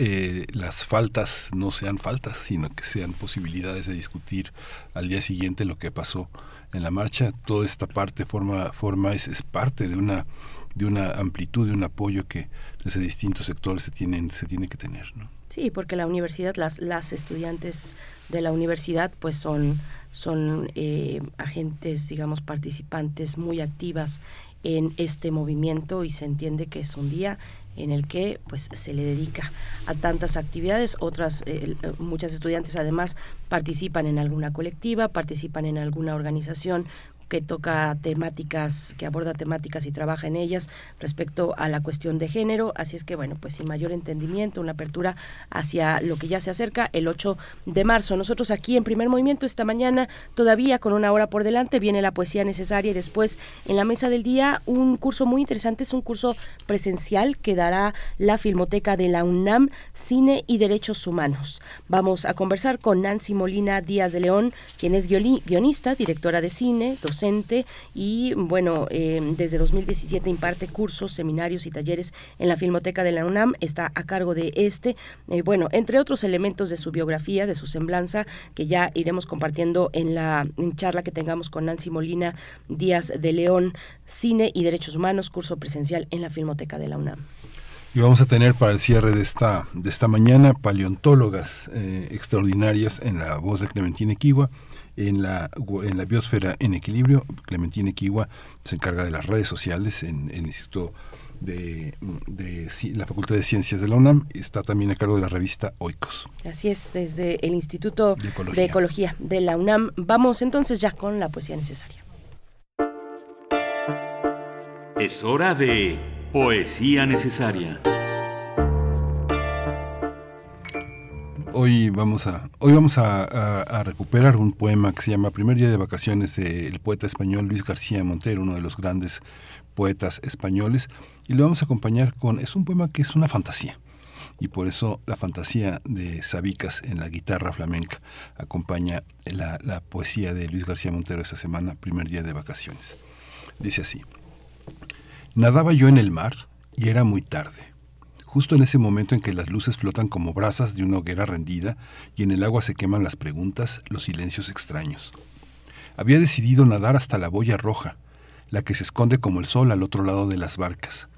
las faltas no sean faltas, sino que sean posibilidades de discutir al día siguiente lo que pasó en la marcha toda esta parte forma forma es, es parte de una de una amplitud de un apoyo que desde distintos sectores se tienen se tiene que tener ¿no? sí porque la universidad las las estudiantes de la universidad pues son son eh, agentes digamos participantes muy activas en este movimiento y se entiende que es un día en el que pues se le dedica a tantas actividades. Otras eh, eh, muchas estudiantes además participan en alguna colectiva participan en alguna organización que toca temáticas, que aborda temáticas y trabaja en ellas respecto a la cuestión de género. Así es que, bueno, pues sin mayor entendimiento, una apertura hacia lo que ya se acerca el 8 de marzo. Nosotros aquí en primer movimiento esta mañana, todavía con una hora por delante, viene la poesía necesaria y después en la mesa del día un curso muy interesante, es un curso presencial que dará la Filmoteca de la UNAM, Cine y Derechos Humanos. Vamos a conversar con Nancy Molina Díaz de León, quien es guionista, directora de cine, y bueno, eh, desde 2017 imparte cursos, seminarios y talleres en la Filmoteca de la UNAM, está a cargo de este, eh, bueno, entre otros elementos de su biografía, de su semblanza, que ya iremos compartiendo en la charla que tengamos con Nancy Molina Díaz de León, Cine y Derechos Humanos, curso presencial en la Filmoteca de la UNAM. Y vamos a tener para el cierre de esta, de esta mañana paleontólogas eh, extraordinarias en la voz de Clementina Equigua en la, en la biosfera en equilibrio. Clementina Kiwa se encarga de las redes sociales en, el Instituto de, de, la Facultad de Ciencias de la UNAM. Está también a cargo de la revista Oikos. Así es, desde el Instituto de Ecología de, la UNAM. Vamos entonces ya con la poesía necesaria. Es hora de poesía necesaria. Hoy vamos a hoy vamos a, recuperar un poema que se llama Primer día de vacaciones del poeta español Luis García Montero, uno de los grandes poetas españoles, y lo vamos a acompañar con es un poema que es una fantasía. Y por eso la fantasía de Sabicas en la guitarra flamenca acompaña la, la poesía de Luis García Montero esta semana, primer día de vacaciones. Dice así: Nadaba yo en el mar y era muy tarde justo en ese momento en que las luces flotan como brasas de una hoguera rendida y en el agua se queman las preguntas, los silencios extraños. Había decidido nadar hasta la boya roja, la que se esconde como el sol al otro lado de las barcas.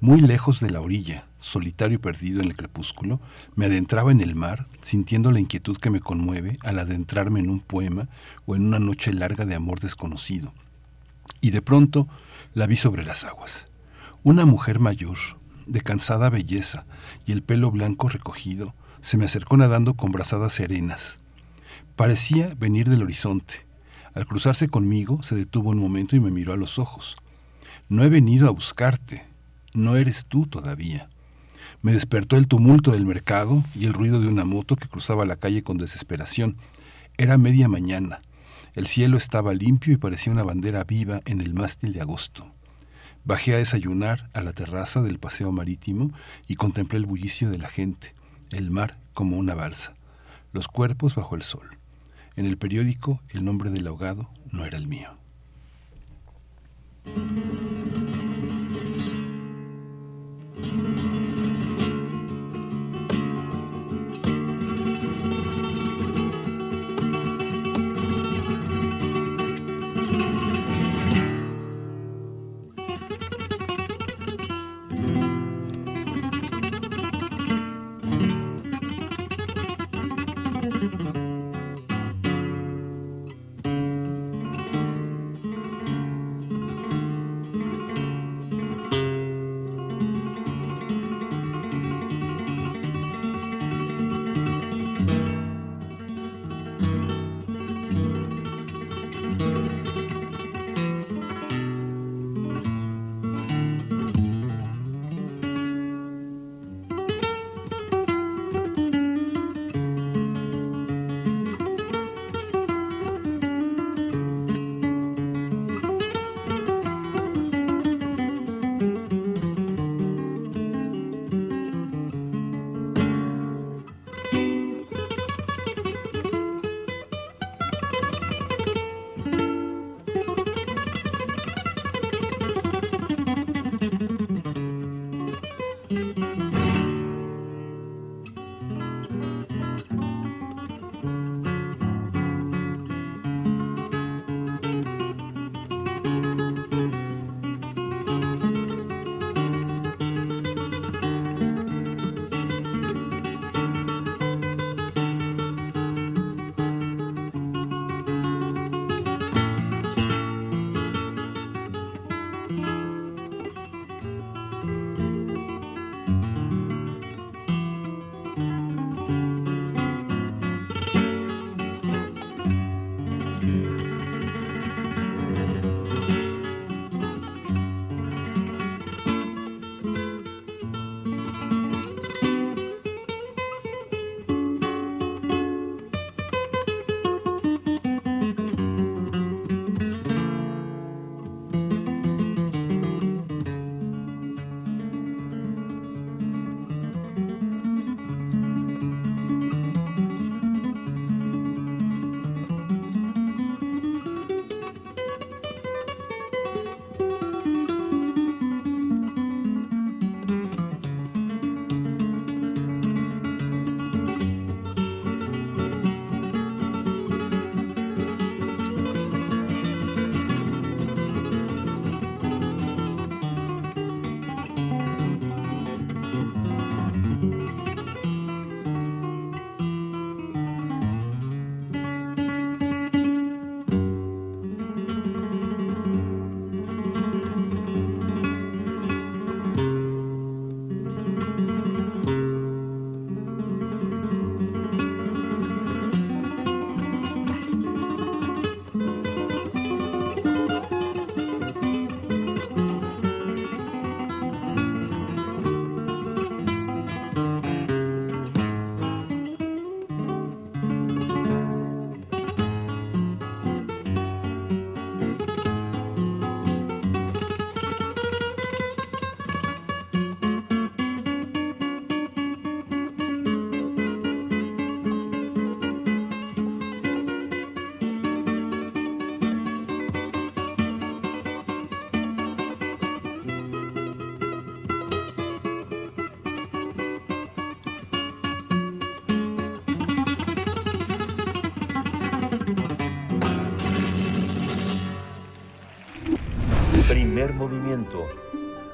Muy lejos de la orilla, solitario y perdido en el crepúsculo, me adentraba en el mar, sintiendo la inquietud que me conmueve al adentrarme en un poema o en una noche larga de amor desconocido. Y de pronto la vi sobre las aguas. Una mujer mayor, de cansada belleza y el pelo blanco recogido, se me acercó nadando con brazadas serenas. Parecía venir del horizonte. Al cruzarse conmigo, se detuvo un momento y me miró a los ojos. No he venido a buscarte. No eres tú todavía. Me despertó el tumulto del mercado y el ruido de una moto que cruzaba la calle con desesperación. Era media mañana. El cielo estaba limpio y parecía una bandera viva en el mástil de agosto. Bajé a desayunar a la terraza del paseo marítimo y contemplé el bullicio de la gente, el mar como una balsa, los cuerpos bajo el sol. En el periódico el nombre del ahogado no era el mío.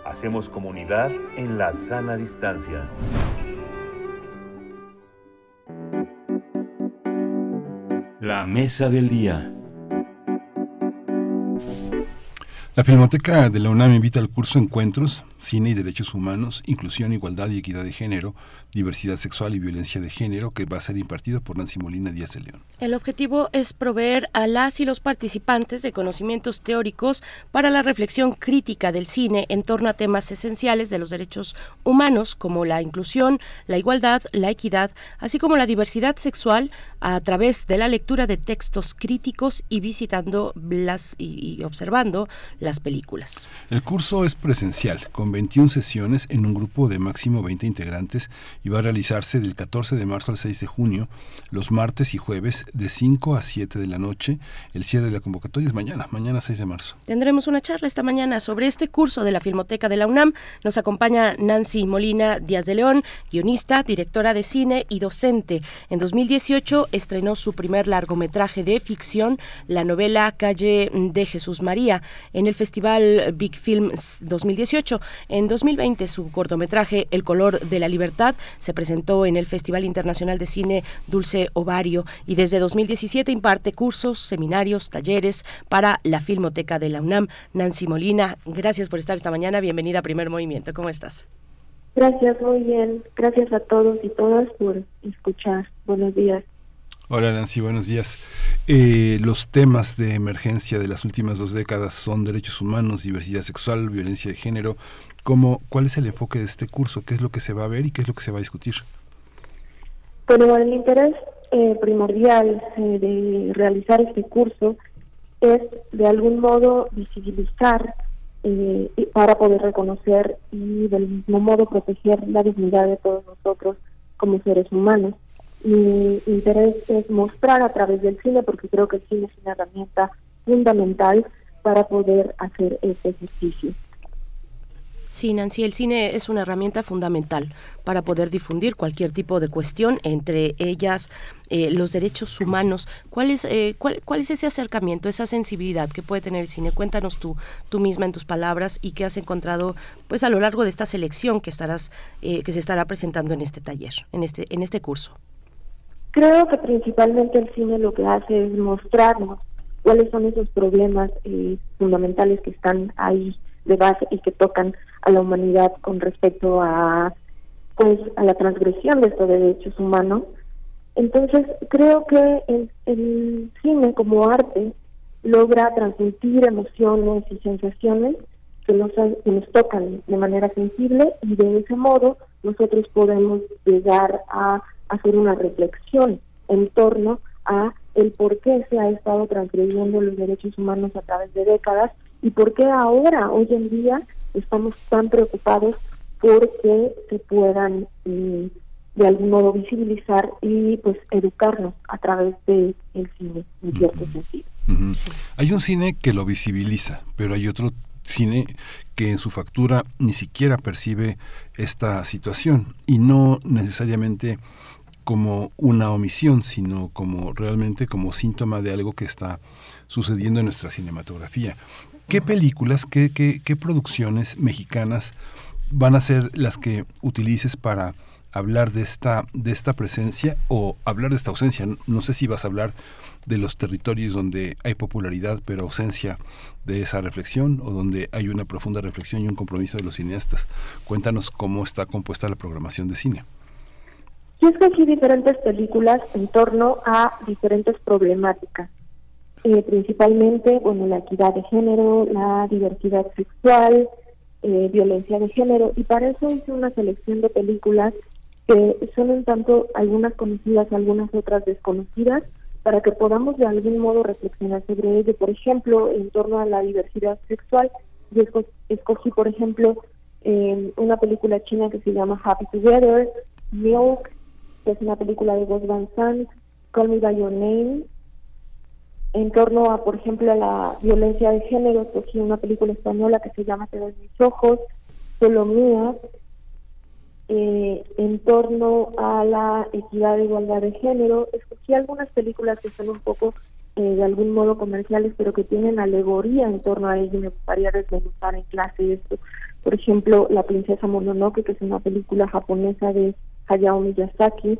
Hacemos comunidad en la sana distancia. La mesa del día. La Filmoteca de la UNAM invita al curso Encuentros, Cine y Derechos Humanos, Inclusión, Igualdad y Equidad de Género, Diversidad Sexual y Violencia de Género, que va a ser impartido por Nancy Molina Díaz de León. El objetivo es proveer a las y los participantes de conocimientos teóricos para la reflexión crítica del cine en torno a temas esenciales de los derechos humanos como la inclusión, la igualdad, la equidad, así como la diversidad sexual a través de la lectura de textos críticos y visitando las y, y observando las películas. El curso es presencial, con 21 sesiones en un grupo de máximo 20 integrantes y va a realizarse del 14 de marzo al 6 de junio, los martes y jueves de 5 a 7 de la noche. El cierre de la convocatoria es mañana, mañana 6 de marzo. Tendremos una charla esta mañana sobre este curso de la Filmoteca de la UNAM. Nos acompaña Nancy Molina Díaz de León, guionista, directora de cine y docente. En 2018 estrenó su primer largometraje de ficción, la novela Calle de Jesús María, en el Festival Big Film 2018. En 2020 su cortometraje El color de la libertad se presentó en el Festival Internacional de Cine Dulce Ovario y desde 2017 imparte cursos, seminarios, talleres para la Filmoteca de la UNAM. Nancy Molina, gracias por estar esta mañana. Bienvenida a Primer Movimiento. ¿Cómo estás? Gracias, muy bien. Gracias a todos y todas por escuchar. Buenos días. Hola Nancy, buenos días. Eh, los temas de emergencia de las últimas dos décadas son derechos humanos, diversidad sexual, violencia de género. ¿Cómo, ¿Cuál es el enfoque de este curso? ¿Qué es lo que se va a ver y qué es lo que se va a discutir? Bueno, el interés eh, primordial eh, de realizar este curso es de algún modo visibilizar eh, para poder reconocer y del mismo modo proteger la dignidad de todos nosotros como seres humanos mi interés es mostrar a través del cine, porque creo que el cine es una herramienta fundamental para poder hacer este ejercicio. Sí, Nancy, el cine es una herramienta fundamental para poder difundir cualquier tipo de cuestión, entre ellas eh, los derechos humanos. ¿Cuál es, eh, cuál, ¿Cuál es ese acercamiento, esa sensibilidad que puede tener el cine? Cuéntanos tú, tú misma en tus palabras y qué has encontrado pues a lo largo de esta selección que estarás, eh, que se estará presentando en este taller, en este, en este curso. Creo que principalmente el cine lo que hace es mostrarnos cuáles son esos problemas eh, fundamentales que están ahí de base y que tocan a la humanidad con respecto a pues a la transgresión de estos derechos humanos. Entonces creo que el, cine como arte logra transmitir emociones y sensaciones que nos, que nos tocan de manera sensible y de ese modo nosotros podemos llegar a hacer una reflexión en torno a el por qué se ha estado transgrediendo los derechos humanos a través de décadas y por qué ahora, hoy en día, estamos tan preocupados por que se puedan eh, de algún modo visibilizar y pues educarnos a través de el cine en cierto sentido. Hay un cine que lo visibiliza, pero hay otro cine que en su factura ni siquiera percibe esta situación y no necesariamente como una omisión, sino como realmente como síntoma de algo que está sucediendo en nuestra cinematografía. ¿Qué películas, qué, qué, qué producciones mexicanas van a ser las que utilices para hablar de esta, de esta presencia o hablar de esta ausencia? No sé si vas a hablar de los territorios donde hay popularidad pero ausencia de esa reflexión o donde hay una profunda reflexión y un compromiso de los cineastas. Cuéntanos cómo está compuesta la programación de cine. Yo escogí diferentes películas en torno a diferentes problemáticas, eh, principalmente, bueno, la equidad de género, la diversidad sexual, eh, violencia de género, y para eso hice una selección de películas que son un tanto algunas conocidas, algunas otras desconocidas, para que podamos de algún modo reflexionar sobre ello. Por ejemplo, en torno a la diversidad sexual, yo escogí, por ejemplo, eh, una película china que se llama Happy Together, Milk, que es una película de Gus Van Sant, Call Me By Your Name, en torno a, por ejemplo, a la violencia de género, escogí una película española que se llama Te doy mis ojos, Solo Mía, eh, en torno a la equidad de igualdad de género, escogí algunas películas que son un poco eh, de algún modo comerciales, pero que tienen alegoría en torno a ello, me gustaría desmenuzar en clase esto. Por ejemplo, La princesa Mononoke, que es una película japonesa de Hayao Miyazaki.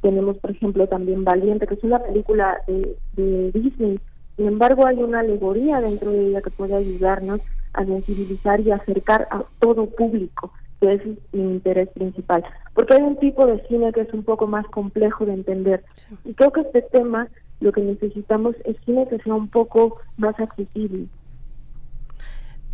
Tenemos, por ejemplo, también Valiente, que es una película de, Disney. Sin embargo, hay una alegoría dentro de ella que puede ayudarnos a sensibilizar y acercar a todo público, que es mi interés principal. Porque hay un tipo de cine que es un poco más complejo de entender. Y creo que este tema lo que necesitamos es cine que sea un poco más accesible.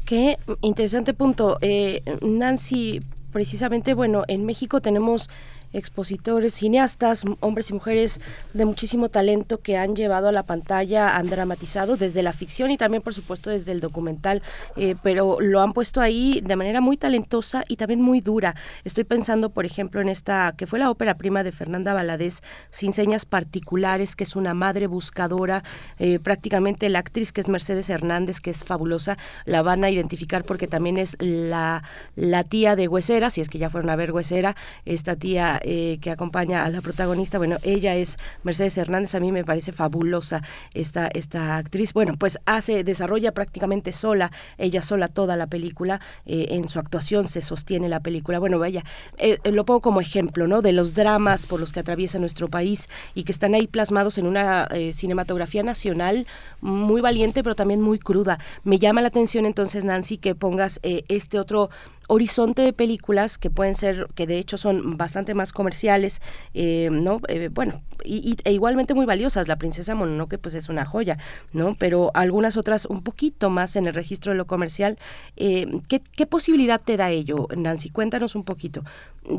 Qué interesante punto. Eh, Nancy, precisamente, bueno, en México tenemos expositores, cineastas, hombres y mujeres de muchísimo talento que han llevado a la pantalla, han dramatizado desde la ficción y también por supuesto desde el documental, eh, pero lo han puesto ahí de manera muy talentosa y también muy dura. Estoy pensando, por ejemplo, en esta que fue la ópera prima de Fernanda Valadez, Sin señas particulares, que es una madre buscadora, eh, prácticamente la actriz que es Mercedes Hernández, que es fabulosa, la van a identificar porque también es la, la tía de Huesera, si es que ya fueron a ver Huesera, esta tía eh, que acompaña a la protagonista, bueno, ella es Mercedes Hernández, a mí me parece fabulosa esta, esta actriz. Bueno, pues hace, desarrolla prácticamente sola, ella sola toda la película, eh, en su actuación se sostiene la película. Bueno, vaya, eh, lo pongo como ejemplo, ¿no? De los dramas por los que atraviesa nuestro país y que están ahí plasmados en una cinematografía nacional muy valiente, pero también muy cruda. Me llama la atención entonces, Nancy, que pongas este otro horizonte de películas que pueden ser, que de hecho son bastante más comerciales, eh, ¿no? Eh, bueno, y, e igualmente muy valiosas. La Princesa Mononoke, pues es una joya, ¿no? Pero algunas otras un poquito más en el registro de lo comercial. Eh, ¿qué, ¿Qué posibilidad te da ello, Nancy? Cuéntanos un poquito.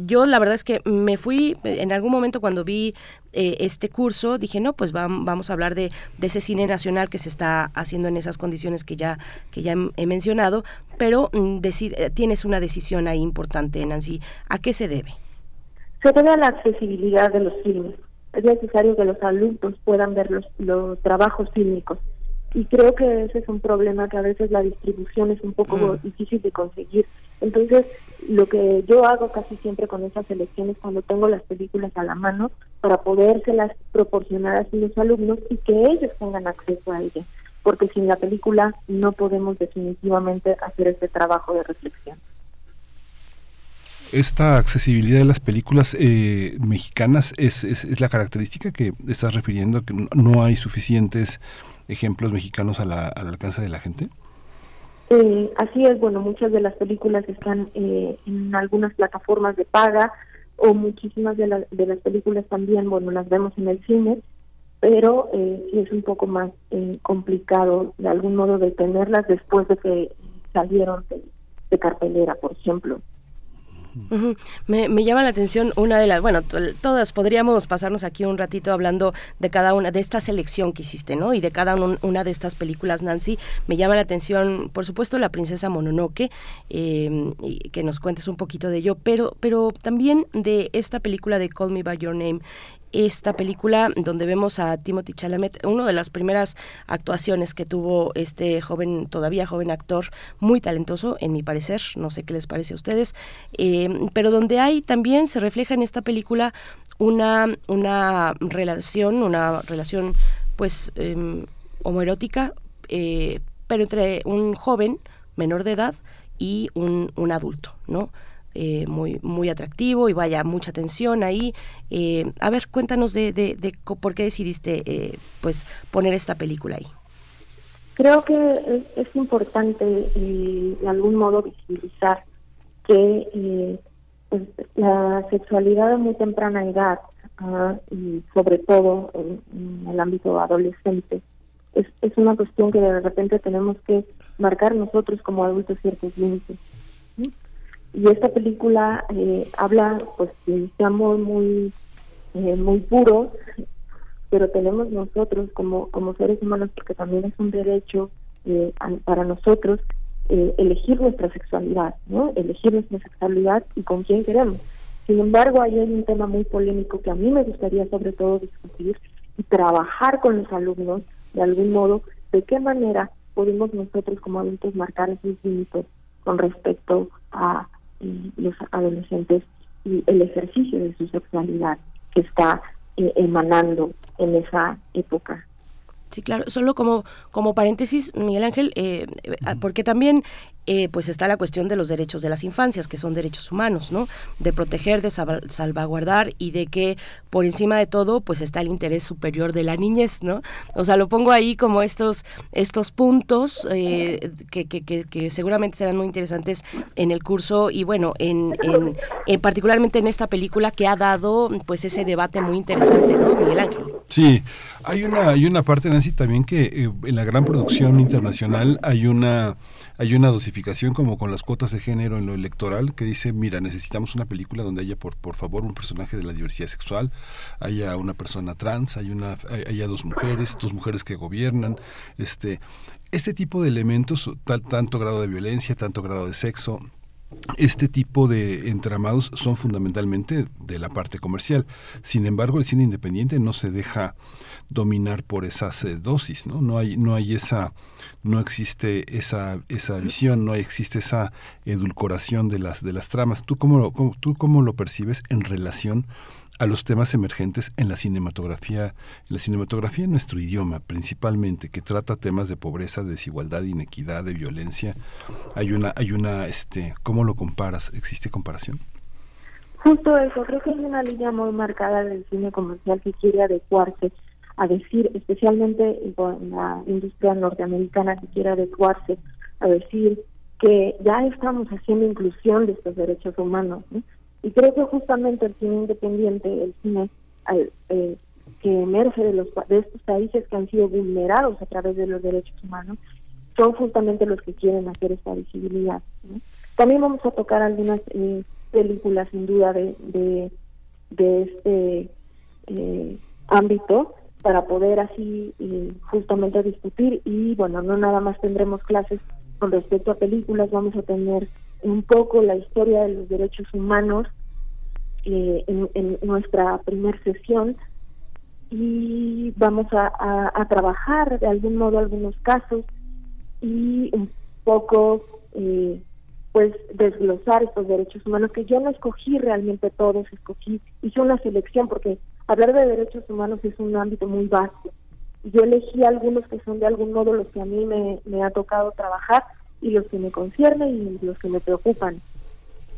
Yo la verdad es que me fui, en algún momento cuando vi este curso, dije, no, pues vamos a hablar de, de, ese cine nacional que se está haciendo en esas condiciones que ya, que ya he mencionado, pero mm, tienes una decisión ahí importante, Nancy. ¿A qué se debe? Se debe a la accesibilidad de los filmes. Es necesario que los alumnos puedan ver los, los trabajos fílmicos. Y creo que ese es un problema que a veces la distribución es un poco mm. difícil de conseguir. Entonces, lo que yo hago casi siempre con esas selecciones cuando tengo las películas a la mano para podérselas proporcionar a los alumnos y que ellos tengan acceso a ellas porque sin la película no podemos definitivamente hacer este trabajo de reflexión. Esta accesibilidad de las películas eh, mexicanas es, es, la característica que estás refiriendo, que no hay suficientes ejemplos mexicanos al alcance de la gente. Eh, así es, bueno, muchas de las películas están eh, en algunas plataformas de paga o muchísimas de, de las películas también, bueno, las vemos en el cine, pero eh, es un poco más eh, complicado de algún modo detenerlas después de que salieron de, cartelera, por ejemplo. Me, me, llama la atención una de las, bueno, todas podríamos pasarnos aquí un ratito hablando de cada una de esta selección que hiciste, ¿no? Y de cada una de estas películas, Nancy. Me llama la atención, por supuesto, la princesa Mononoke, y que nos cuentes un poquito de ello, pero, pero también de esta película de Call Me by Your Name esta película donde vemos a Timothy Chalamet, una de las primeras actuaciones que tuvo este joven, todavía joven actor, muy talentoso en mi parecer, no sé qué les parece a ustedes, eh, pero donde hay también se refleja en esta película una, una relación, una relación pues eh, homoerótica, pero entre un joven menor de edad y un, un adulto, ¿no? Eh, muy, muy atractivo y vaya, mucha atención ahí. Eh, a ver, cuéntanos de, de, por qué decidiste eh, pues poner esta película ahí. Creo que es, importante de algún modo visibilizar que pues, la sexualidad a muy temprana edad, ah, y sobre todo en, el ámbito adolescente, es, es una cuestión que de repente tenemos que marcar nosotros como adultos ciertos límites y esta película eh, habla pues de este amor muy eh, muy puro pero tenemos nosotros como como seres humanos porque también es un derecho eh, para nosotros elegir nuestra sexualidad no elegir nuestra sexualidad y con quién queremos. Sin embargo ahí hay un tema muy polémico que a mí me gustaría sobre todo discutir y trabajar con los alumnos de algún modo de qué manera podemos nosotros como adultos marcar esos límites con respecto a los adolescentes y el ejercicio de su sexualidad que está eh, emanando en esa época. Sí, claro. Solo como, como paréntesis, Miguel Ángel, eh, porque también eh, pues está la cuestión de los derechos de las infancias, que son derechos humanos, ¿no? De proteger, de salvaguardar y de que por encima de todo, pues está el interés superior de la niñez, ¿no? O sea, lo pongo ahí como estos, estos puntos eh, que, que, que, seguramente serán muy interesantes en el curso y bueno, en, en, particularmente en esta película que ha dado pues ese debate muy interesante, ¿no, Miguel Ángel? Sí, hay una, hay una parte, Nancy, también que eh, en la gran producción internacional hay una hay una dosificación como con las cuotas de género en lo electoral que dice, mira, necesitamos una película donde haya por, por favor un personaje de la diversidad sexual, haya una persona trans, hay una, haya dos mujeres, dos mujeres que gobiernan, este, este tipo de elementos, tal, tanto grado de violencia, tanto grado de sexo, este tipo de entramados son fundamentalmente de la parte comercial. Sin embargo, el cine independiente no se deja dominar por esas eh, dosis, ¿no? No hay, no hay esa, no existe esa, esa visión, no existe esa edulcoración de las, de las tramas. ¿Tú cómo, lo, ¿Tú cómo lo percibes en relación a los temas emergentes en la cinematografía, en la cinematografía en nuestro idioma, principalmente, que trata temas de pobreza, de desigualdad, de inequidad, de violencia. Hay una, hay una, este, ¿cómo lo comparas? ¿Existe comparación? Justo eso, creo que hay una línea muy marcada del cine comercial que quiere adecuarse a decir, especialmente con la industria norteamericana que quiere adecuarse a decir que ya estamos haciendo inclusión de estos derechos humanos. ¿no? Y creo que justamente el cine independiente, el cine eh, que emerge de, los, de estos países que han sido vulnerados a través de los derechos humanos, son justamente los que quieren hacer esta visibilidad. También vamos a tocar algunas eh, películas, sin duda, de, de, de este eh, ámbito para poder así justamente discutir. Y bueno, no nada más tendremos clases con respecto a películas, vamos a tener un poco la historia de los derechos humanos eh, en, nuestra primer sesión. Y vamos a, trabajar de algún modo algunos casos y un poco eh, pues desglosar estos derechos humanos que yo no escogí realmente todos, escogí, hice una selección porque hablar de derechos humanos es un ámbito muy vasto. Yo elegí algunos que son de algún modo los que a mí me, me ha tocado trabajar y los que me conciernen y los que me preocupan.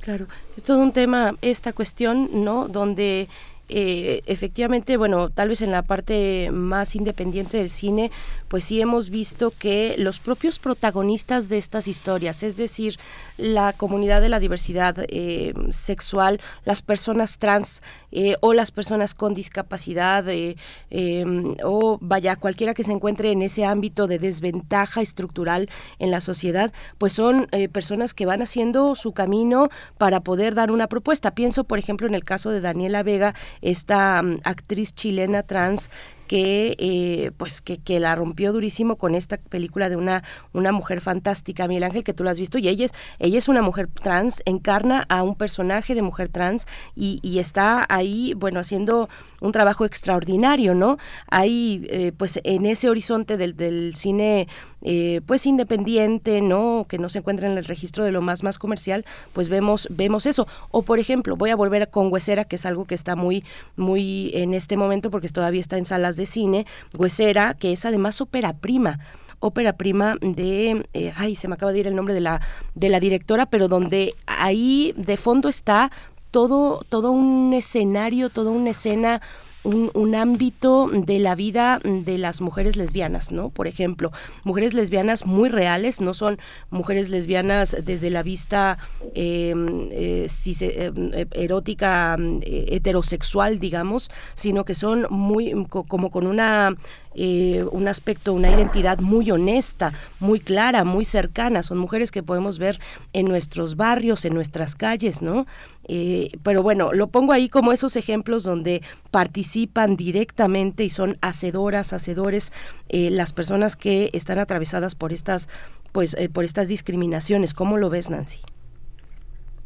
Claro, es todo un tema esta cuestión, ¿no? Donde eh, efectivamente, bueno, tal vez en la parte más independiente del cine, pues sí hemos visto que los propios protagonistas de estas historias, es decir, la comunidad de la diversidad eh, sexual, las personas trans eh, o las personas con discapacidad em, o vaya, cualquiera que se encuentre en ese ámbito de desventaja estructural en la sociedad, pues son personas que van haciendo su camino para poder dar una propuesta. Pienso, por ejemplo, en el caso de Daniela Vega, esta mm, actriz chilena trans que eh, pues que, que, la rompió durísimo con esta película de una, una mujer fantástica, Miguel Ángel, que tú lo has visto, y ella es, ella es una mujer trans, encarna a un personaje de mujer trans y, y está ahí, bueno, haciendo un trabajo extraordinario, ¿no? Hay, eh, pues, en ese horizonte del, del cine, eh, pues, independiente, ¿no? Que no se encuentra en el registro de lo más, más comercial, pues vemos, vemos eso. O, por ejemplo, voy a volver con Huesera, que es algo que está muy, muy en este momento, porque todavía está en salas de cine, Huesera, que es además ópera prima ópera prima de eh, ay se me acaba de ir el nombre de la de la directora pero donde ahí de fondo está todo, todo un escenario, toda una escena un, un, ámbito de la vida de las mujeres lesbianas, ¿no? Por ejemplo, mujeres lesbianas muy reales, no son mujeres lesbianas desde la vista em, eh, em, erótica eh, heterosexual, digamos, sino que son muy como con una eh, un aspecto, una identidad muy honesta, muy clara, muy cercana. Son mujeres que podemos ver en nuestros barrios, en nuestras calles, ¿no? Eh, pero bueno, lo pongo ahí como esos ejemplos donde participan directamente y son hacedoras, hacedores eh, las personas que están atravesadas por estas, pues, por estas discriminaciones. ¿Cómo lo ves, Nancy?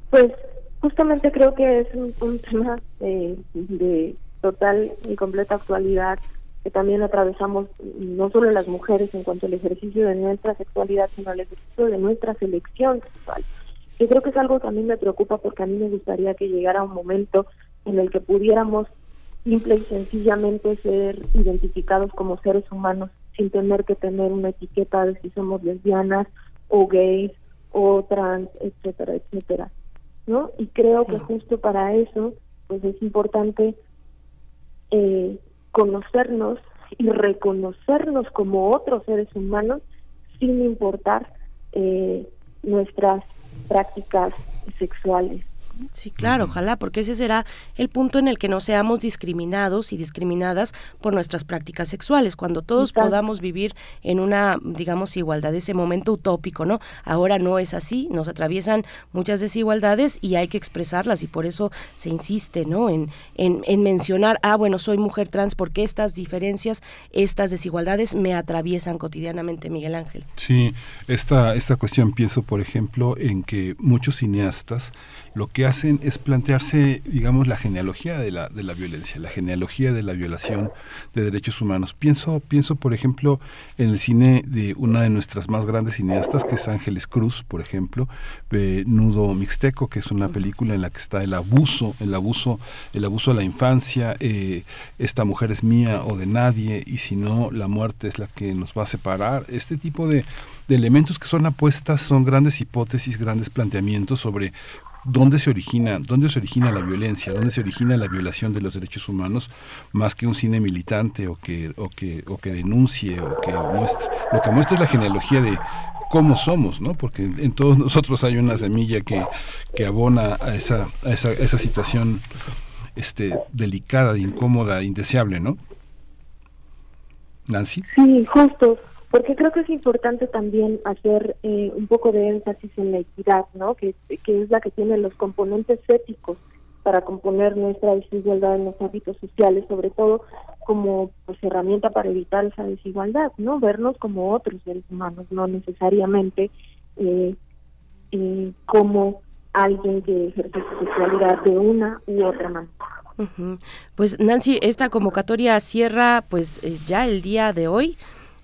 Pues justamente creo que es un, tema de total y completa actualidad que también atravesamos no solo las mujeres en cuanto al ejercicio de nuestra sexualidad, sino el ejercicio de nuestra selección sexual. Yo creo que es algo que a mí me preocupa porque a mí me gustaría que llegara un momento en el que pudiéramos simple y sencillamente ser identificados como seres humanos sin tener que tener una etiqueta de si somos lesbianas o gays o trans, etcétera, etcétera. ¿No? Y creo que justo para eso pues es importante eh, conocernos y reconocernos como otros seres humanos sin importar eh, nuestras prácticas sexuales. Sí, claro, ojalá, porque ese será el punto en el que no seamos discriminados y discriminadas por nuestras prácticas sexuales, cuando todos podamos vivir en una, digamos, igualdad, ese momento utópico, ¿no? Ahora no es así, nos atraviesan muchas desigualdades y hay que expresarlas y por eso se insiste, ¿no? En, en, en mencionar, ah, bueno, soy mujer trans porque estas diferencias, estas desigualdades me atraviesan cotidianamente, Miguel Ángel. Sí, esta, esta cuestión pienso, por ejemplo, en que muchos cineastas lo que hacen es plantearse, digamos, la genealogía de la, de la violencia, la genealogía de la violación de derechos humanos. Pienso, pienso, por ejemplo, en el cine de una de nuestras más grandes cineastas, que es Ángeles Cruz, por ejemplo, Nudo Mixteco, que es una película en la que está el abuso, el abuso, el abuso a la infancia, eh, esta mujer es mía o de nadie, y si no, la muerte es la que nos va a separar. Este tipo de, de elementos que son apuestas, son grandes hipótesis, grandes planteamientos sobre dónde se origina, dónde se origina la violencia, dónde se origina la violación de los derechos humanos, más que un cine militante o que, o que, o que denuncie o que muestre. Lo que muestra es la genealogía de cómo somos, ¿no? Porque en todos nosotros hay una semilla que, que abona a esa, a esa, esa situación este, delicada, incómoda, indeseable, ¿no? Nancy. Sí, justo porque creo que es importante también hacer eh, un poco de énfasis en la equidad, ¿no? Que, que es la que tiene los componentes éticos para componer nuestra desigualdad en los hábitos sociales, sobre todo como pues, herramienta para evitar esa desigualdad, ¿no? Vernos como otros seres humanos, no necesariamente eh, eh, como alguien que ejerce su sexualidad de una u otra manera. Pues Nancy, esta convocatoria cierra pues ya el día de hoy.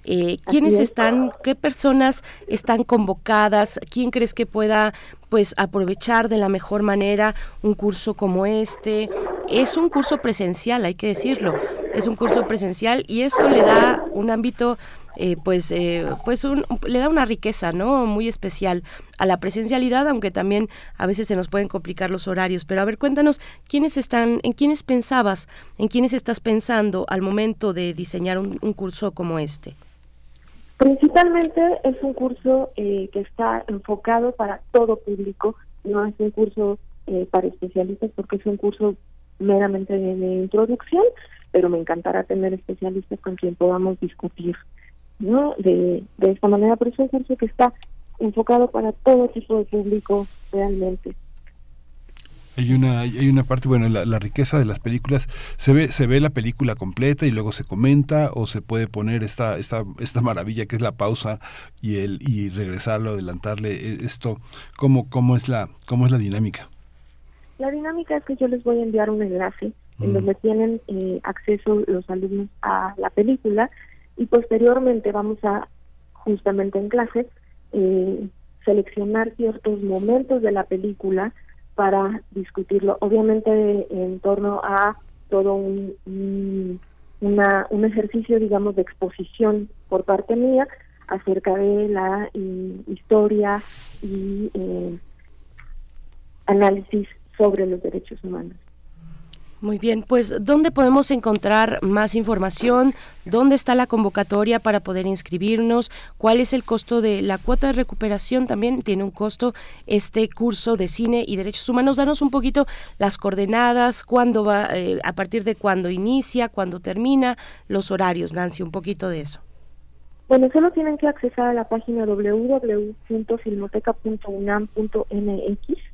Eh, ¿Quiénes están, qué personas están convocadas? ¿Quién crees que pueda pues aprovechar de la mejor manera un curso como este? Es un curso presencial, hay que decirlo. Es un curso presencial y eso le da un ámbito eh, pues, eh, pues le da una riqueza, ¿no? Muy especial a la presencialidad, aunque también a veces se nos pueden complicar los horarios. Pero a ver, cuéntanos, ¿quiénes están, en quiénes pensabas, en quiénes estás pensando al momento de diseñar un curso como este? Principalmente es un curso eh, que está enfocado para todo público, no es un curso eh, para especialistas porque es un curso meramente de, introducción, pero me encantará tener especialistas con quien podamos discutir no de, de esta manera, pero es un curso que está enfocado para todo tipo de público realmente. Hay una, hay una parte, bueno, la, riqueza de las películas, se ve, se ve la película completa y luego se comenta o se puede poner esta, esta, esta maravilla que es la pausa y el, y regresarlo, adelantarle e, esto, ¿cómo, cómo es la, cómo es la dinámica? La dinámica es que yo les voy a enviar un enlace en mm. donde tienen eh, acceso los alumnos a la película y posteriormente vamos a, justamente en clase, eh, seleccionar ciertos momentos de la película para discutirlo. Obviamente en torno a todo un, una, un ejercicio, digamos, de exposición por parte mía acerca de la eh, historia y eh, análisis sobre los derechos humanos. Muy bien, pues ¿dónde podemos encontrar más información? ¿Dónde está la convocatoria para poder inscribirnos? ¿Cuál es el costo de la cuota de recuperación? También tiene un costo este curso de cine y derechos humanos. Danos un poquito las coordenadas, cuándo va, eh, a partir de cuándo inicia, cuándo termina, los horarios, Nancy, un poquito de eso. Bueno, solo tienen que accesar a la página www.filmoteca.unam.mx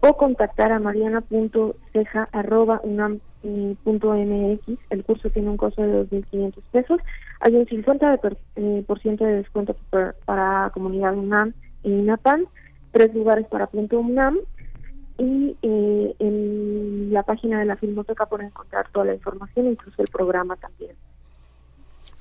o contactar a mariana.ceja.unam.mx. El curso tiene un costo de 2.500 pesos. Hay un 50% de, eh, por ciento de descuento para comunidad UNAM y INAPAN, tres lugares para punto UNAM y eh, en la página de la Filmoteca pueden encontrar toda la información, incluso el programa también.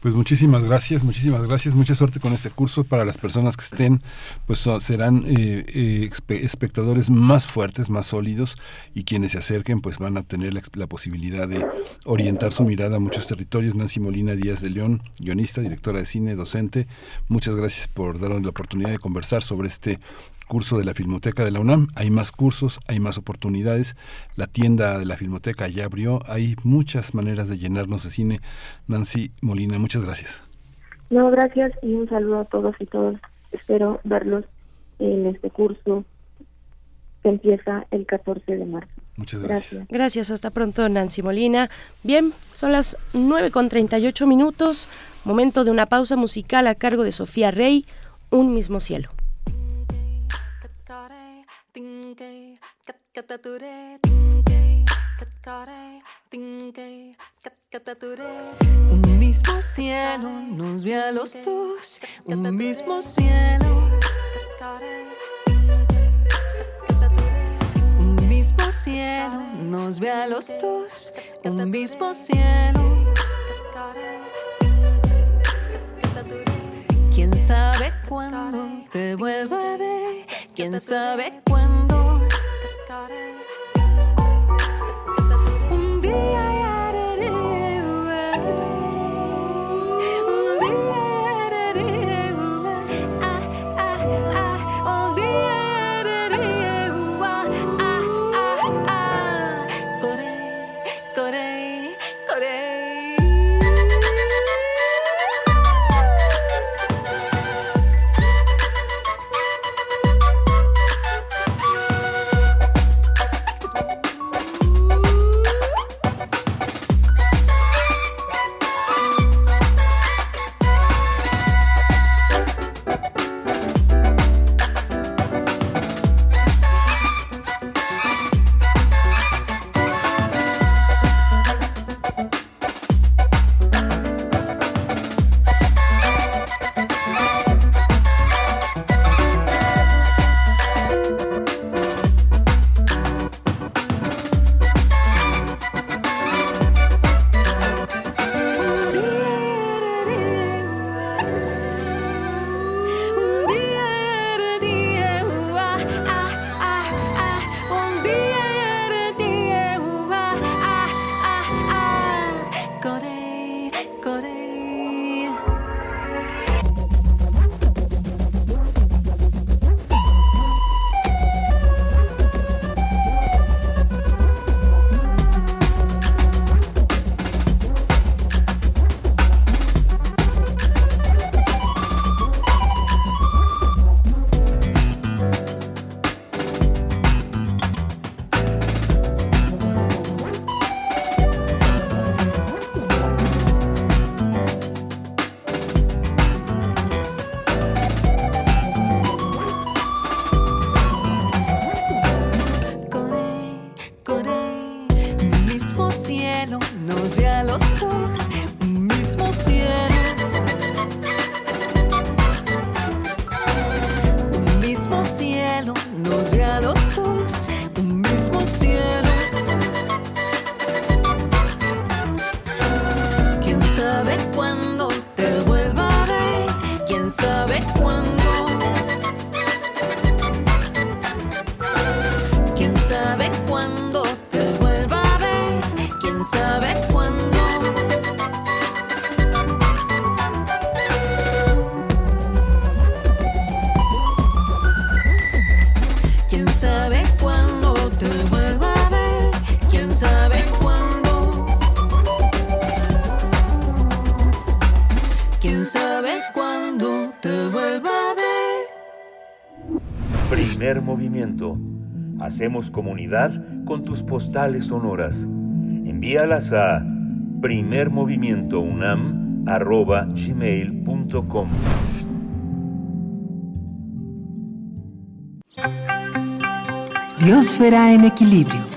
Pues muchísimas gracias, muchísimas gracias, mucha suerte con este curso para las personas que estén, pues serán eh, eh, espectadores más fuertes, más sólidos y quienes se acerquen pues van a tener la, la, posibilidad de orientar su mirada a muchos territorios. Nancy Molina Díaz de León, guionista, directora de cine, docente, muchas gracias por darnos la oportunidad de conversar sobre este curso de la Filmoteca de la UNAM. Hay más cursos, hay más oportunidades. La tienda de la Filmoteca ya abrió. Hay muchas maneras de llenarnos de cine. Nancy Molina, muchas gracias. No, gracias y un saludo a todos y todos. Espero verlos en este curso se empieza el 14 de marzo. Muchas gracias. Gracias, hasta pronto Nancy Molina. Bien, son las 9 con 38 minutos, momento de una pausa musical a cargo de Sofía Rey, Un mismo cielo. Un mismo cielo nos ve a los dos, un mismo cielo. Un mismo cielo nos ve a los dos, un mismo cielo. ¿Quién sabe cuándo te vuelva a ver? ¿Quién sabe cuándo? Un Hacemos comunidad con tus postales sonoras. Envíalas a primermovimientounam.gmail.com Biosfera en equilibrio.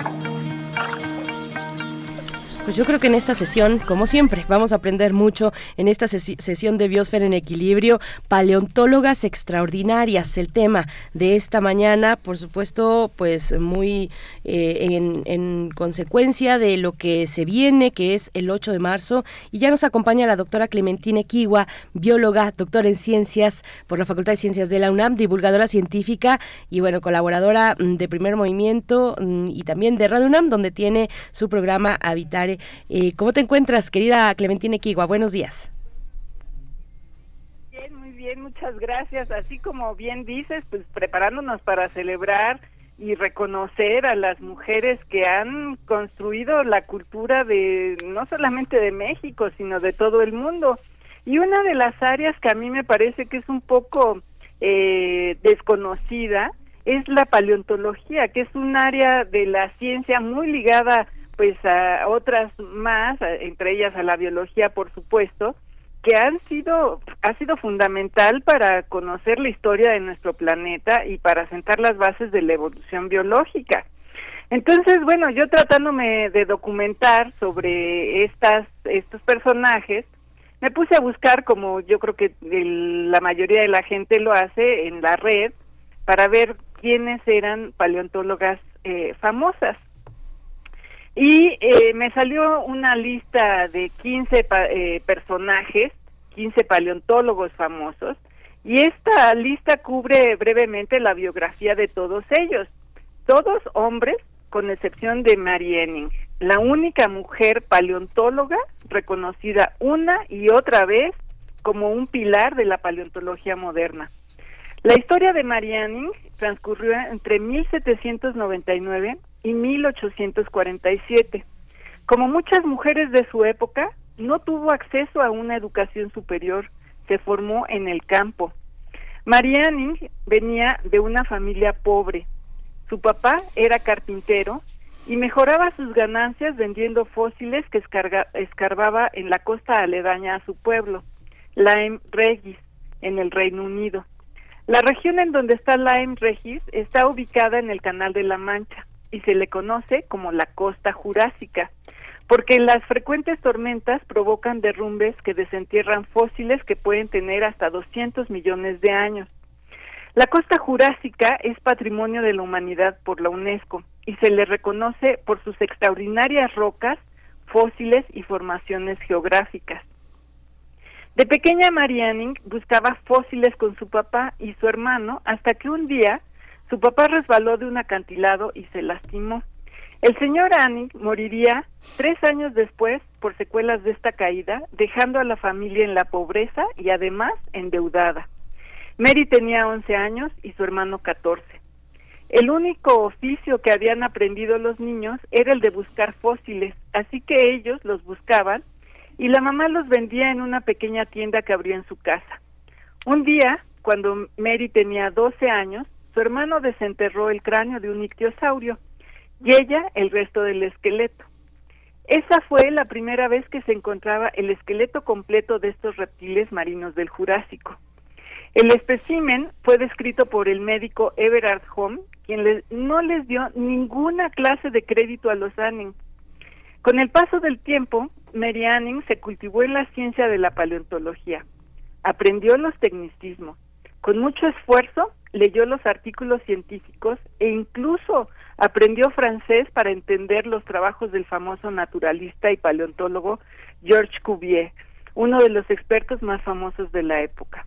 Pues yo creo que en esta sesión, como siempre, vamos a aprender mucho en esta sesión de Biosfera en Equilibrio, paleontólogas extraordinarias, el tema de esta mañana, por supuesto, pues muy eh, en, consecuencia de lo que se viene, que es el 8 de marzo, y ya nos acompaña la doctora Clementina Kiwa, bióloga, doctora en ciencias por la Facultad de Ciencias de la UNAM, divulgadora científica y bueno, colaboradora mm, de Primer Movimiento mm, y también de Radio UNAM, donde tiene su programa Habitare eh, ¿Cómo te encuentras, querida Clementina Equigua? Buenos días. Bien, muy bien, muchas gracias. Así como bien dices, pues preparándonos para celebrar y reconocer a las mujeres que han construido la cultura de no solamente de México, sino de todo el mundo. Y una de las áreas que a mí me parece que es un poco eh, desconocida es la paleontología, que es un área de la ciencia muy ligada pues a otras más, entre ellas a la biología, por supuesto, que han sido ha sido fundamental para conocer la historia de nuestro planeta y para sentar las bases de la evolución biológica. Entonces, bueno, yo tratándome de documentar sobre estas estos personajes, me puse a buscar como yo creo que la mayoría de la gente lo hace en la red para ver quiénes eran paleontólogas eh, famosas. Y eh, me salió una lista de 15 eh, personajes, 15 paleontólogos famosos, y esta lista cubre brevemente la biografía de todos ellos, todos hombres, con excepción de Mary Enning, la única mujer paleontóloga reconocida una y otra vez como un pilar de la paleontología moderna. La historia de Mary Enning transcurrió entre 1799 y 1847. Como muchas mujeres de su época, no tuvo acceso a una educación superior, se formó en el campo. Marianne venía de una familia pobre. Su papá era carpintero y mejoraba sus ganancias vendiendo fósiles que escarbaba en la costa aledaña a su pueblo, Lyme Regis, en el Reino Unido. La región en donde está Lyme Regis está ubicada en el Canal de la Mancha y se le conoce como la costa jurásica, porque las frecuentes tormentas provocan derrumbes que desentierran fósiles que pueden tener hasta 200 millones de años. La costa jurásica es patrimonio de la humanidad por la UNESCO y se le reconoce por sus extraordinarias rocas, fósiles y formaciones geográficas. De pequeña Marianning buscaba fósiles con su papá y su hermano hasta que un día su papá resbaló de un acantilado y se lastimó. El señor Anning moriría tres años después por secuelas de esta caída, dejando a la familia en la pobreza y además endeudada. Mary tenía 11 años y su hermano 14. El único oficio que habían aprendido los niños era el de buscar fósiles, así que ellos los buscaban y la mamá los vendía en una pequeña tienda que abrió en su casa. Un día, cuando Mary tenía 12 años, su hermano desenterró el cráneo de un ictiosaurio y ella el resto del esqueleto. Esa fue la primera vez que se encontraba el esqueleto completo de estos reptiles marinos del Jurásico. El espécimen fue descrito por el médico Everard Home, quien no les dio ninguna clase de crédito a los Anning. Con el paso del tiempo, Mary Anning se cultivó en la ciencia de la paleontología. Aprendió los tecnicismos. Con mucho esfuerzo, leyó los artículos científicos e incluso aprendió francés para entender los trabajos del famoso naturalista y paleontólogo Georges Cuvier, uno de los expertos más famosos de la época.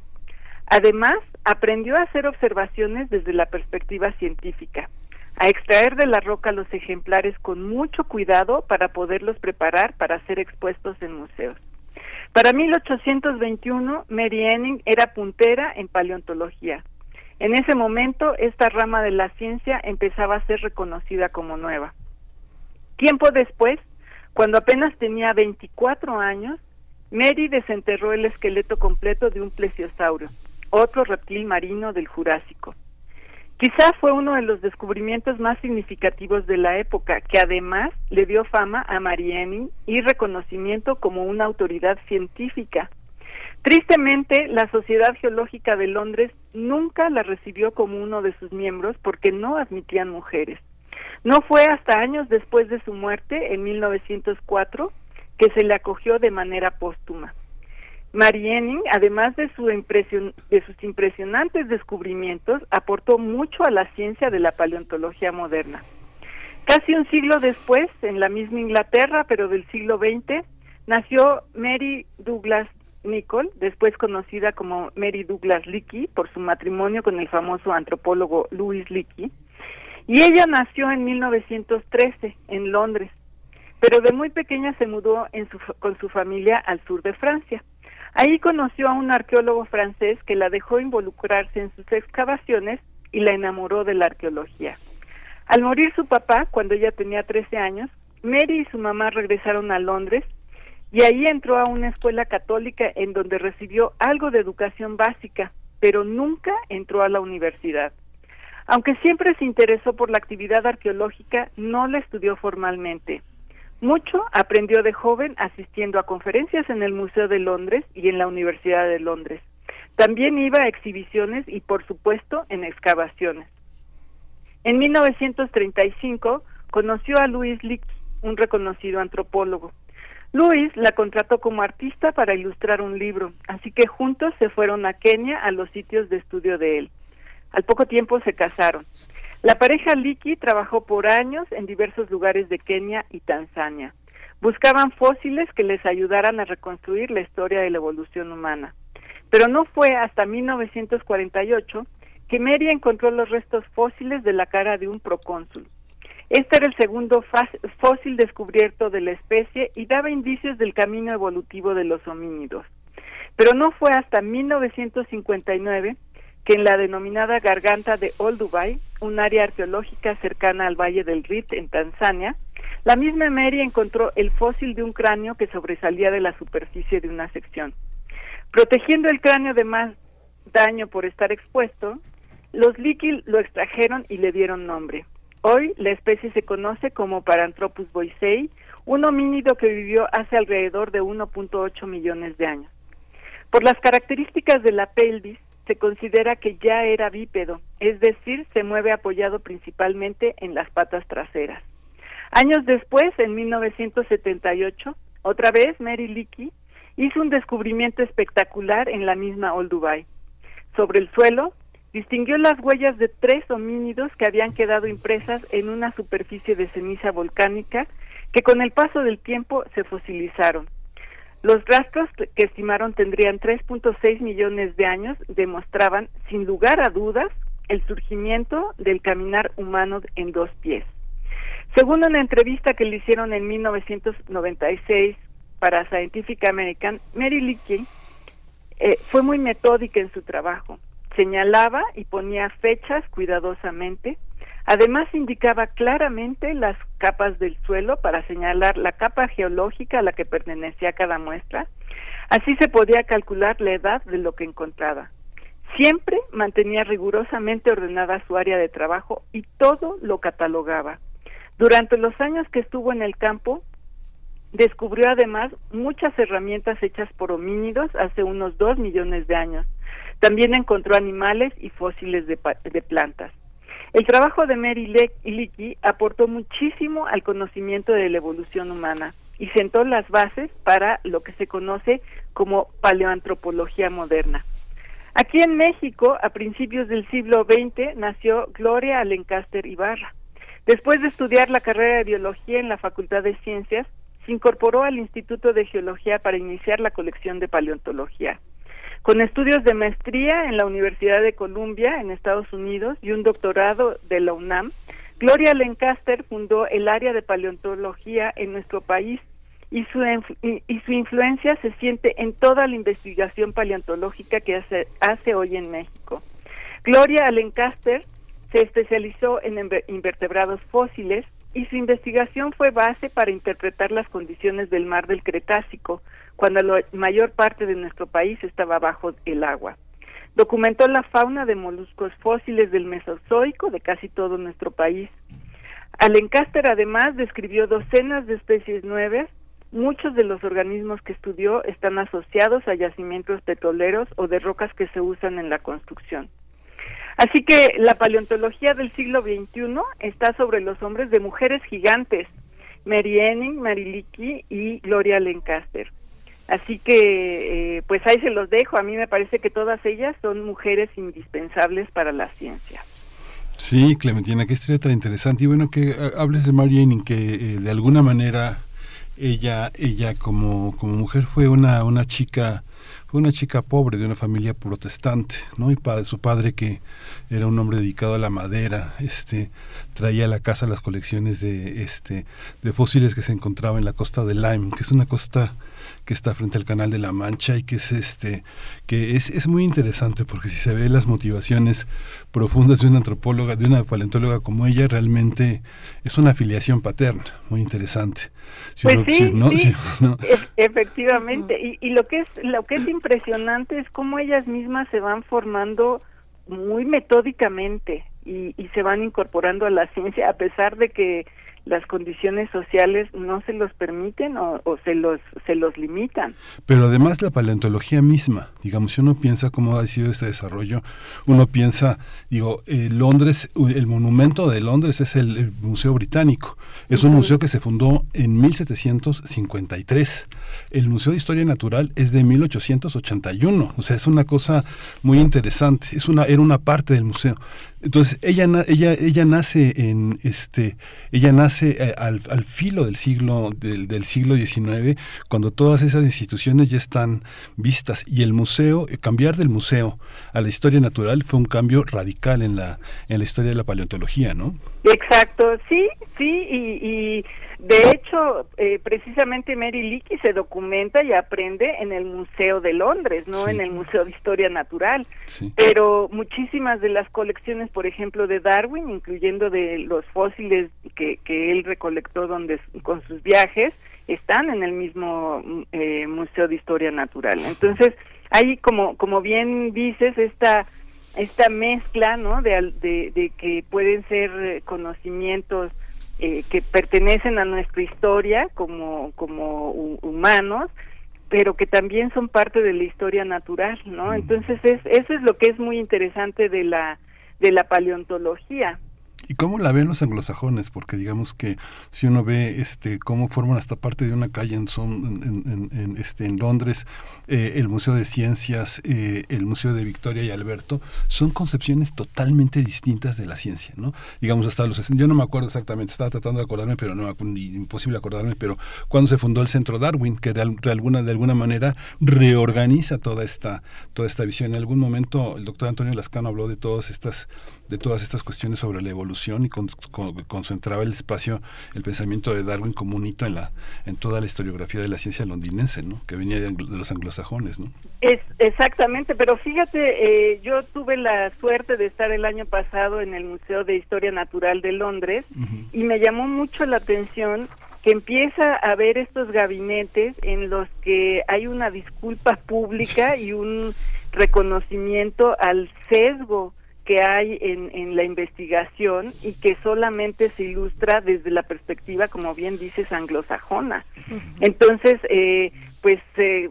Además, aprendió a hacer observaciones desde la perspectiva científica, a extraer de la roca los ejemplares con mucho cuidado para poderlos preparar para ser expuestos en museos. Para 1821, Mary Enning era puntera en paleontología. En ese momento, esta rama de la ciencia empezaba a ser reconocida como nueva. Tiempo después, cuando apenas tenía 24 años, Mary desenterró el esqueleto completo de un plesiosaurio, otro reptil marino del Jurásico. Quizá fue uno de los descubrimientos más significativos de la época, que además le dio fama a Mariani y reconocimiento como una autoridad científica. Tristemente, la Sociedad Geológica de Londres nunca la recibió como uno de sus miembros porque no admitían mujeres. No fue hasta años después de su muerte, en 1904, que se le acogió de manera póstuma. Enning, además de, de sus impresionantes descubrimientos, aportó mucho a la ciencia de la paleontología moderna. Casi un siglo después, en la misma Inglaterra, pero del siglo XX, nació Mary Douglas Nicol, después conocida como Mary Douglas Leakey por su matrimonio con el famoso antropólogo Louis Leakey, y ella nació en 1913 en Londres, pero de muy pequeña se mudó con su familia al sur de Francia. Ahí conoció a un arqueólogo francés que la dejó involucrarse en sus excavaciones y la enamoró de la arqueología. Al morir su papá, cuando ella tenía 13 años, Mary y su mamá regresaron a Londres y ahí entró a una escuela católica en donde recibió algo de educación básica, pero nunca entró a la universidad. Aunque siempre se interesó por la actividad arqueológica, no la estudió formalmente. Mucho aprendió de joven asistiendo a conferencias en el Museo de Londres y en la Universidad de Londres. También iba a exhibiciones y, por supuesto, en excavaciones. En 1935 conoció a Louis Leakey, un reconocido antropólogo. Louis la contrató como artista para ilustrar un libro, así que juntos se fueron a Kenia a los sitios de estudio de él. Al poco tiempo se casaron. La pareja Leakey trabajó por años en diversos lugares de Kenia y Tanzania. Buscaban fósiles que les ayudaran a reconstruir la historia de la evolución humana. Pero no fue hasta 1948 que Mary encontró los restos fósiles de la cara de un procónsul. Este era el segundo fósil descubierto de la especie y daba indicios del camino evolutivo de los homínidos. Pero no fue hasta 1959 que en la denominada Garganta de Olduvai, un área arqueológica cercana al Valle del Rift en Tanzania, la misma Mary encontró el fósil de un cráneo que sobresalía de la superficie de una sección. Protegiendo el cráneo de más daño por estar expuesto, los Leakey lo extrajeron y le dieron nombre. Hoy la especie se conoce como Paranthropus boisei, un homínido que vivió hace alrededor de 1.8 millones de años. Por las características de la pelvis, se considera que ya era bípedo, es decir, se mueve apoyado principalmente en las patas traseras. Años después, en 1978, otra vez Mary Leakey hizo un descubrimiento espectacular en la misma Old Dubai. Sobre el suelo, distinguió las huellas de tres homínidos que habían quedado impresas en una superficie de ceniza volcánica que con el paso del tiempo se fosilizaron. Los rastros que estimaron tendrían 3.6 millones de años demostraban, sin lugar a dudas, el surgimiento del caminar humano en dos pies. Según una entrevista que le hicieron en 1996 para Scientific American, Mary Leakey eh, fue muy metódica en su trabajo. Señalaba y ponía fechas cuidadosamente. Además indicaba claramente las capas del suelo para señalar la capa geológica a la que pertenecía cada muestra. Así se podía calcular la edad de lo que encontraba. Siempre mantenía rigurosamente ordenada su área de trabajo y todo lo catalogaba. Durante los años que estuvo en el campo, Descubrió además muchas herramientas hechas por homínidos hace unos dos millones de años. También encontró animales y fósiles de, plantas. El trabajo de Mary Leakey aportó muchísimo al conocimiento de la evolución humana y sentó las bases para lo que se conoce como paleoantropología moderna. Aquí en México, a principios del siglo XX, nació Gloria Alencaster Ibarra. Después de estudiar la carrera de biología en la Facultad de Ciencias, se incorporó al Instituto de Geología para iniciar la colección de paleontología. Con estudios de maestría en la Universidad de Columbia, en Estados Unidos, y un doctorado de la UNAM, Gloria Lancaster fundó el área de paleontología en nuestro país y su, su influencia se siente en toda la investigación paleontológica que hace, hace hoy en México. Gloria Lancaster se especializó en invertebrados fósiles, y su investigación fue base para interpretar las condiciones del mar del Cretácico, cuando la mayor parte de nuestro país estaba bajo el agua. Documentó la fauna de moluscos fósiles del Mesozoico de casi todo nuestro país. Alencaster además describió docenas de especies nuevas. Muchos de los organismos que estudió están asociados a yacimientos petroleros o de rocas que se usan en la construcción. Así que la paleontología del siglo XXI está sobre los hombres de mujeres gigantes, Mary Enning, Mary y Gloria Lancaster. Así que, eh, pues ahí se los dejo. A mí me parece que todas ellas son mujeres indispensables para la ciencia. Sí, Clementina, qué historia tan interesante. Y bueno, que eh, hables de Mary Enning, que eh, de alguna manera ella, ella como, como mujer fue una, una chica fue una chica pobre de una familia protestante, ¿no? Y padre, su padre que era un hombre dedicado a la madera, este, traía a la casa las colecciones de, este, de fósiles que se encontraba en la costa de Lyme, que es una costa que está frente al canal de la Mancha y que es este que es, es muy interesante porque si se ve las motivaciones profundas de una antropóloga, de una paleontóloga como ella, realmente es una afiliación paterna, muy interesante. pues sí, efectivamente. Y, y lo que es lo que es impresionante es cómo ellas mismas se van formando muy metódicamente. y, y se van incorporando a la ciencia a pesar de que las condiciones sociales no se los permiten o, o, se los se los limitan. Pero además la paleontología misma, digamos, si uno piensa cómo ha sido este desarrollo, uno piensa, digo, eh, Londres, el monumento de Londres es el, el Museo Británico, es un museo que se fundó en 1753. El Museo de Historia Natural es de 1881, o sea, es una cosa muy interesante, es una era una parte del museo. Entonces ella ella ella nace en este ella nace eh, al, al, filo del siglo del, siglo XIX cuando todas esas instituciones ya están vistas y el museo eh, cambiar del museo a la historia natural fue un cambio radical en la en la historia de la paleontología, ¿no? Exacto, sí, sí y de hecho, eh, precisamente Mary Leakey se documenta y aprende en el Museo de Londres, no sí. en el Museo de Historia Natural. Sí. Pero muchísimas de las colecciones, por ejemplo, de Darwin, incluyendo de los fósiles que, que él recolectó donde, con sus viajes, están en el mismo eh, Museo de Historia Natural. Entonces, hay, como, como bien dices, esta esta mezcla, ¿no? De, de, de que pueden ser conocimientos eh, que pertenecen a nuestra historia como, como humanos, pero que también son parte de la historia natural, ¿no? Entonces es, eso es lo que es muy interesante de la de la paleontología. ¿Y cómo la ven los anglosajones? Porque digamos que si uno ve este cómo forman hasta parte de una calle en, este, Londres, eh, el Museo de Ciencias, eh, el Museo de Victoria y Alberto, son concepciones totalmente distintas de la ciencia, ¿no? Digamos hasta los... Yo no me acuerdo exactamente, estaba tratando de acordarme, pero no, imposible acordarme, pero cuando se fundó el Centro Darwin, que de, alguna, de alguna manera reorganiza toda esta, toda esta visión. En algún momento el doctor Antonio Lascano habló de todas estas de todas estas cuestiones sobre la evolución y con, con, concentraba el espacio, el pensamiento de Darwin como un hito en la en toda la historiografía de la ciencia londinense, ¿no? Que venía de, de los anglosajones, ¿no? Es exactamente, pero fíjate, eh, yo tuve la suerte de estar el año pasado en el Museo de Historia Natural de Londres uh -huh. y me llamó mucho la atención que empieza a haber estos gabinetes en los que hay una disculpa pública y un reconocimiento al sesgo que hay en, en, la investigación y que solamente se ilustra desde la perspectiva, como bien dices, anglosajona. Entonces, eh, pues eh,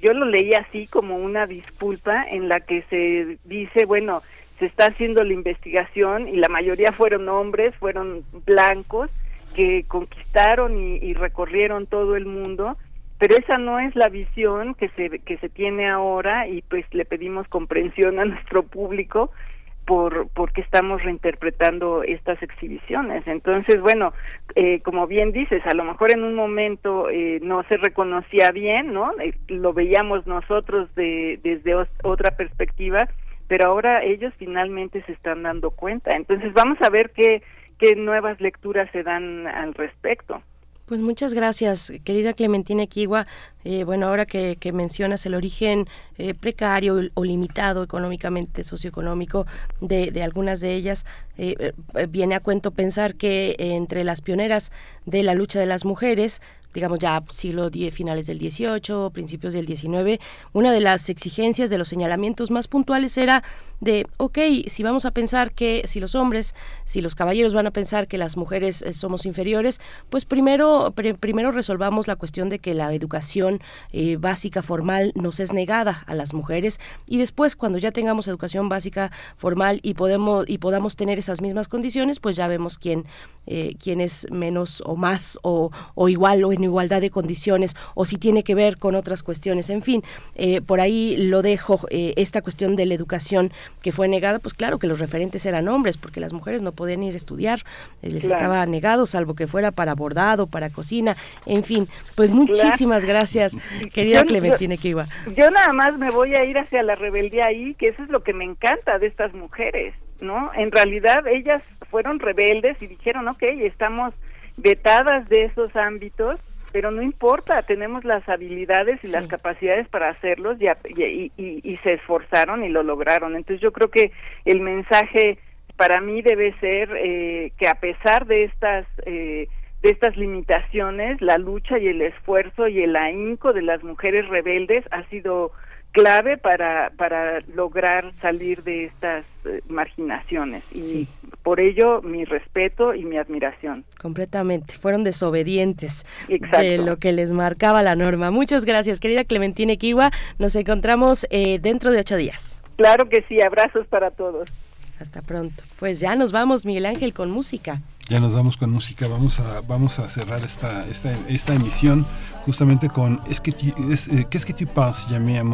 yo lo leí así como una disculpa en la que se dice, bueno, se está haciendo la investigación y la mayoría fueron hombres, fueron blancos que conquistaron y, y recorrieron todo el mundo pero esa no es la visión que se que se tiene ahora y pues le pedimos comprensión a nuestro público por porque estamos reinterpretando estas exhibiciones. Entonces bueno eh, como bien dices a lo mejor en un momento eh, no se reconocía bien no eh, lo veíamos nosotros de, desde otra perspectiva pero ahora ellos finalmente se están dando cuenta. Entonces vamos a ver qué qué nuevas lecturas se dan al respecto pues muchas gracias, querida Clementina Equigua. Eh, bueno, ahora que, que, mencionas el origen eh, precario o limitado económicamente, socioeconómico de, de algunas de ellas, eh, viene a cuento pensar que entre las pioneras de la lucha de las mujeres, digamos ya siglo X, finales del XVIII, principios del XIX, una de las exigencias de los señalamientos más puntuales era de, ok, si vamos a pensar que si los hombres, si los caballeros van a pensar que las mujeres eh, somos inferiores, pues primero, pr primero resolvamos la cuestión de que la educación eh, básica formal nos es negada a las mujeres y después cuando ya tengamos educación básica formal y podemos y podamos tener esas mismas condiciones, pues ya vemos quién, eh, quién es menos o más o, o igual o en igualdad de condiciones o si tiene que ver con otras cuestiones. En fin, eh, por ahí lo dejo, eh, esta cuestión de la educación que fue negada, pues claro que los referentes eran hombres, porque las mujeres no podían ir a estudiar, eh, les claro. estaba negado, salvo que fuera para bordado, para cocina, en fin, pues muchísimas claro. gracias, querida yo, Clementina Kiwa. Yo nada más me voy a ir hacia la rebeldía ahí, que eso es lo que me encanta de estas mujeres, ¿no? En realidad ellas fueron rebeldes y dijeron, ok, estamos vetadas de esos ámbitos, pero no importa, tenemos las habilidades y sí. las capacidades para hacerlos y, y, y, y, se esforzaron y lo lograron. Entonces yo creo que el mensaje para mí debe ser eh, que a pesar de estas eh, de estas limitaciones, la lucha y el esfuerzo y el ahínco de las mujeres rebeldes ha sido clave para, para lograr salir de estas eh, marginaciones. Y por ello mi respeto y mi admiración. Completamente. Fueron desobedientes de lo que les marcaba la norma. Muchas gracias, querida Clementine Kiwa. Nos encontramos eh, dentro de ocho días. Claro que sí. Abrazos para todos. Hasta pronto. Pues ya nos vamos, Miguel Ángel, con música. Ya nos vamos con música. Vamos a, vamos a cerrar esta, esta, esta emisión justamente con Es que, eh, ¿Qué es que penses, llamé a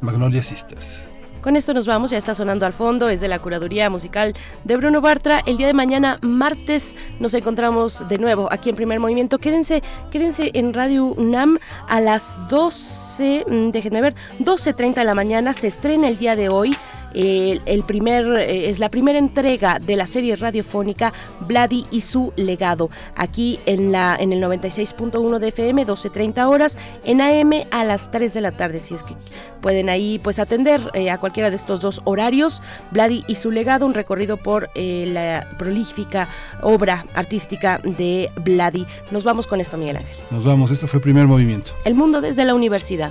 Magnolia Sisters? Con esto nos vamos, ya está sonando al fondo, es de la curaduría musical de Bruno Bartra. El día de mañana, martes, nos encontramos de nuevo aquí en Primer Movimiento. Quédense, quédense en Radio UNAM a las 12, mm, déjenme ver, 12.30 de la mañana, se estrena el día de hoy el primer, eh, es la primera entrega de la serie radiofónica Vladi y su legado. Aquí en, la, en el 96.1 de FM, 12.30 horas, en AM a las 3 de la tarde, si es que pueden ahí pues atender eh, a cualquiera de estos dos horarios. Vladi y su legado, un recorrido por eh, la prolífica obra artística de Vladi. Nos vamos con esto, Miguel Ángel. Nos vamos, esto fue primer movimiento. El mundo desde la universidad.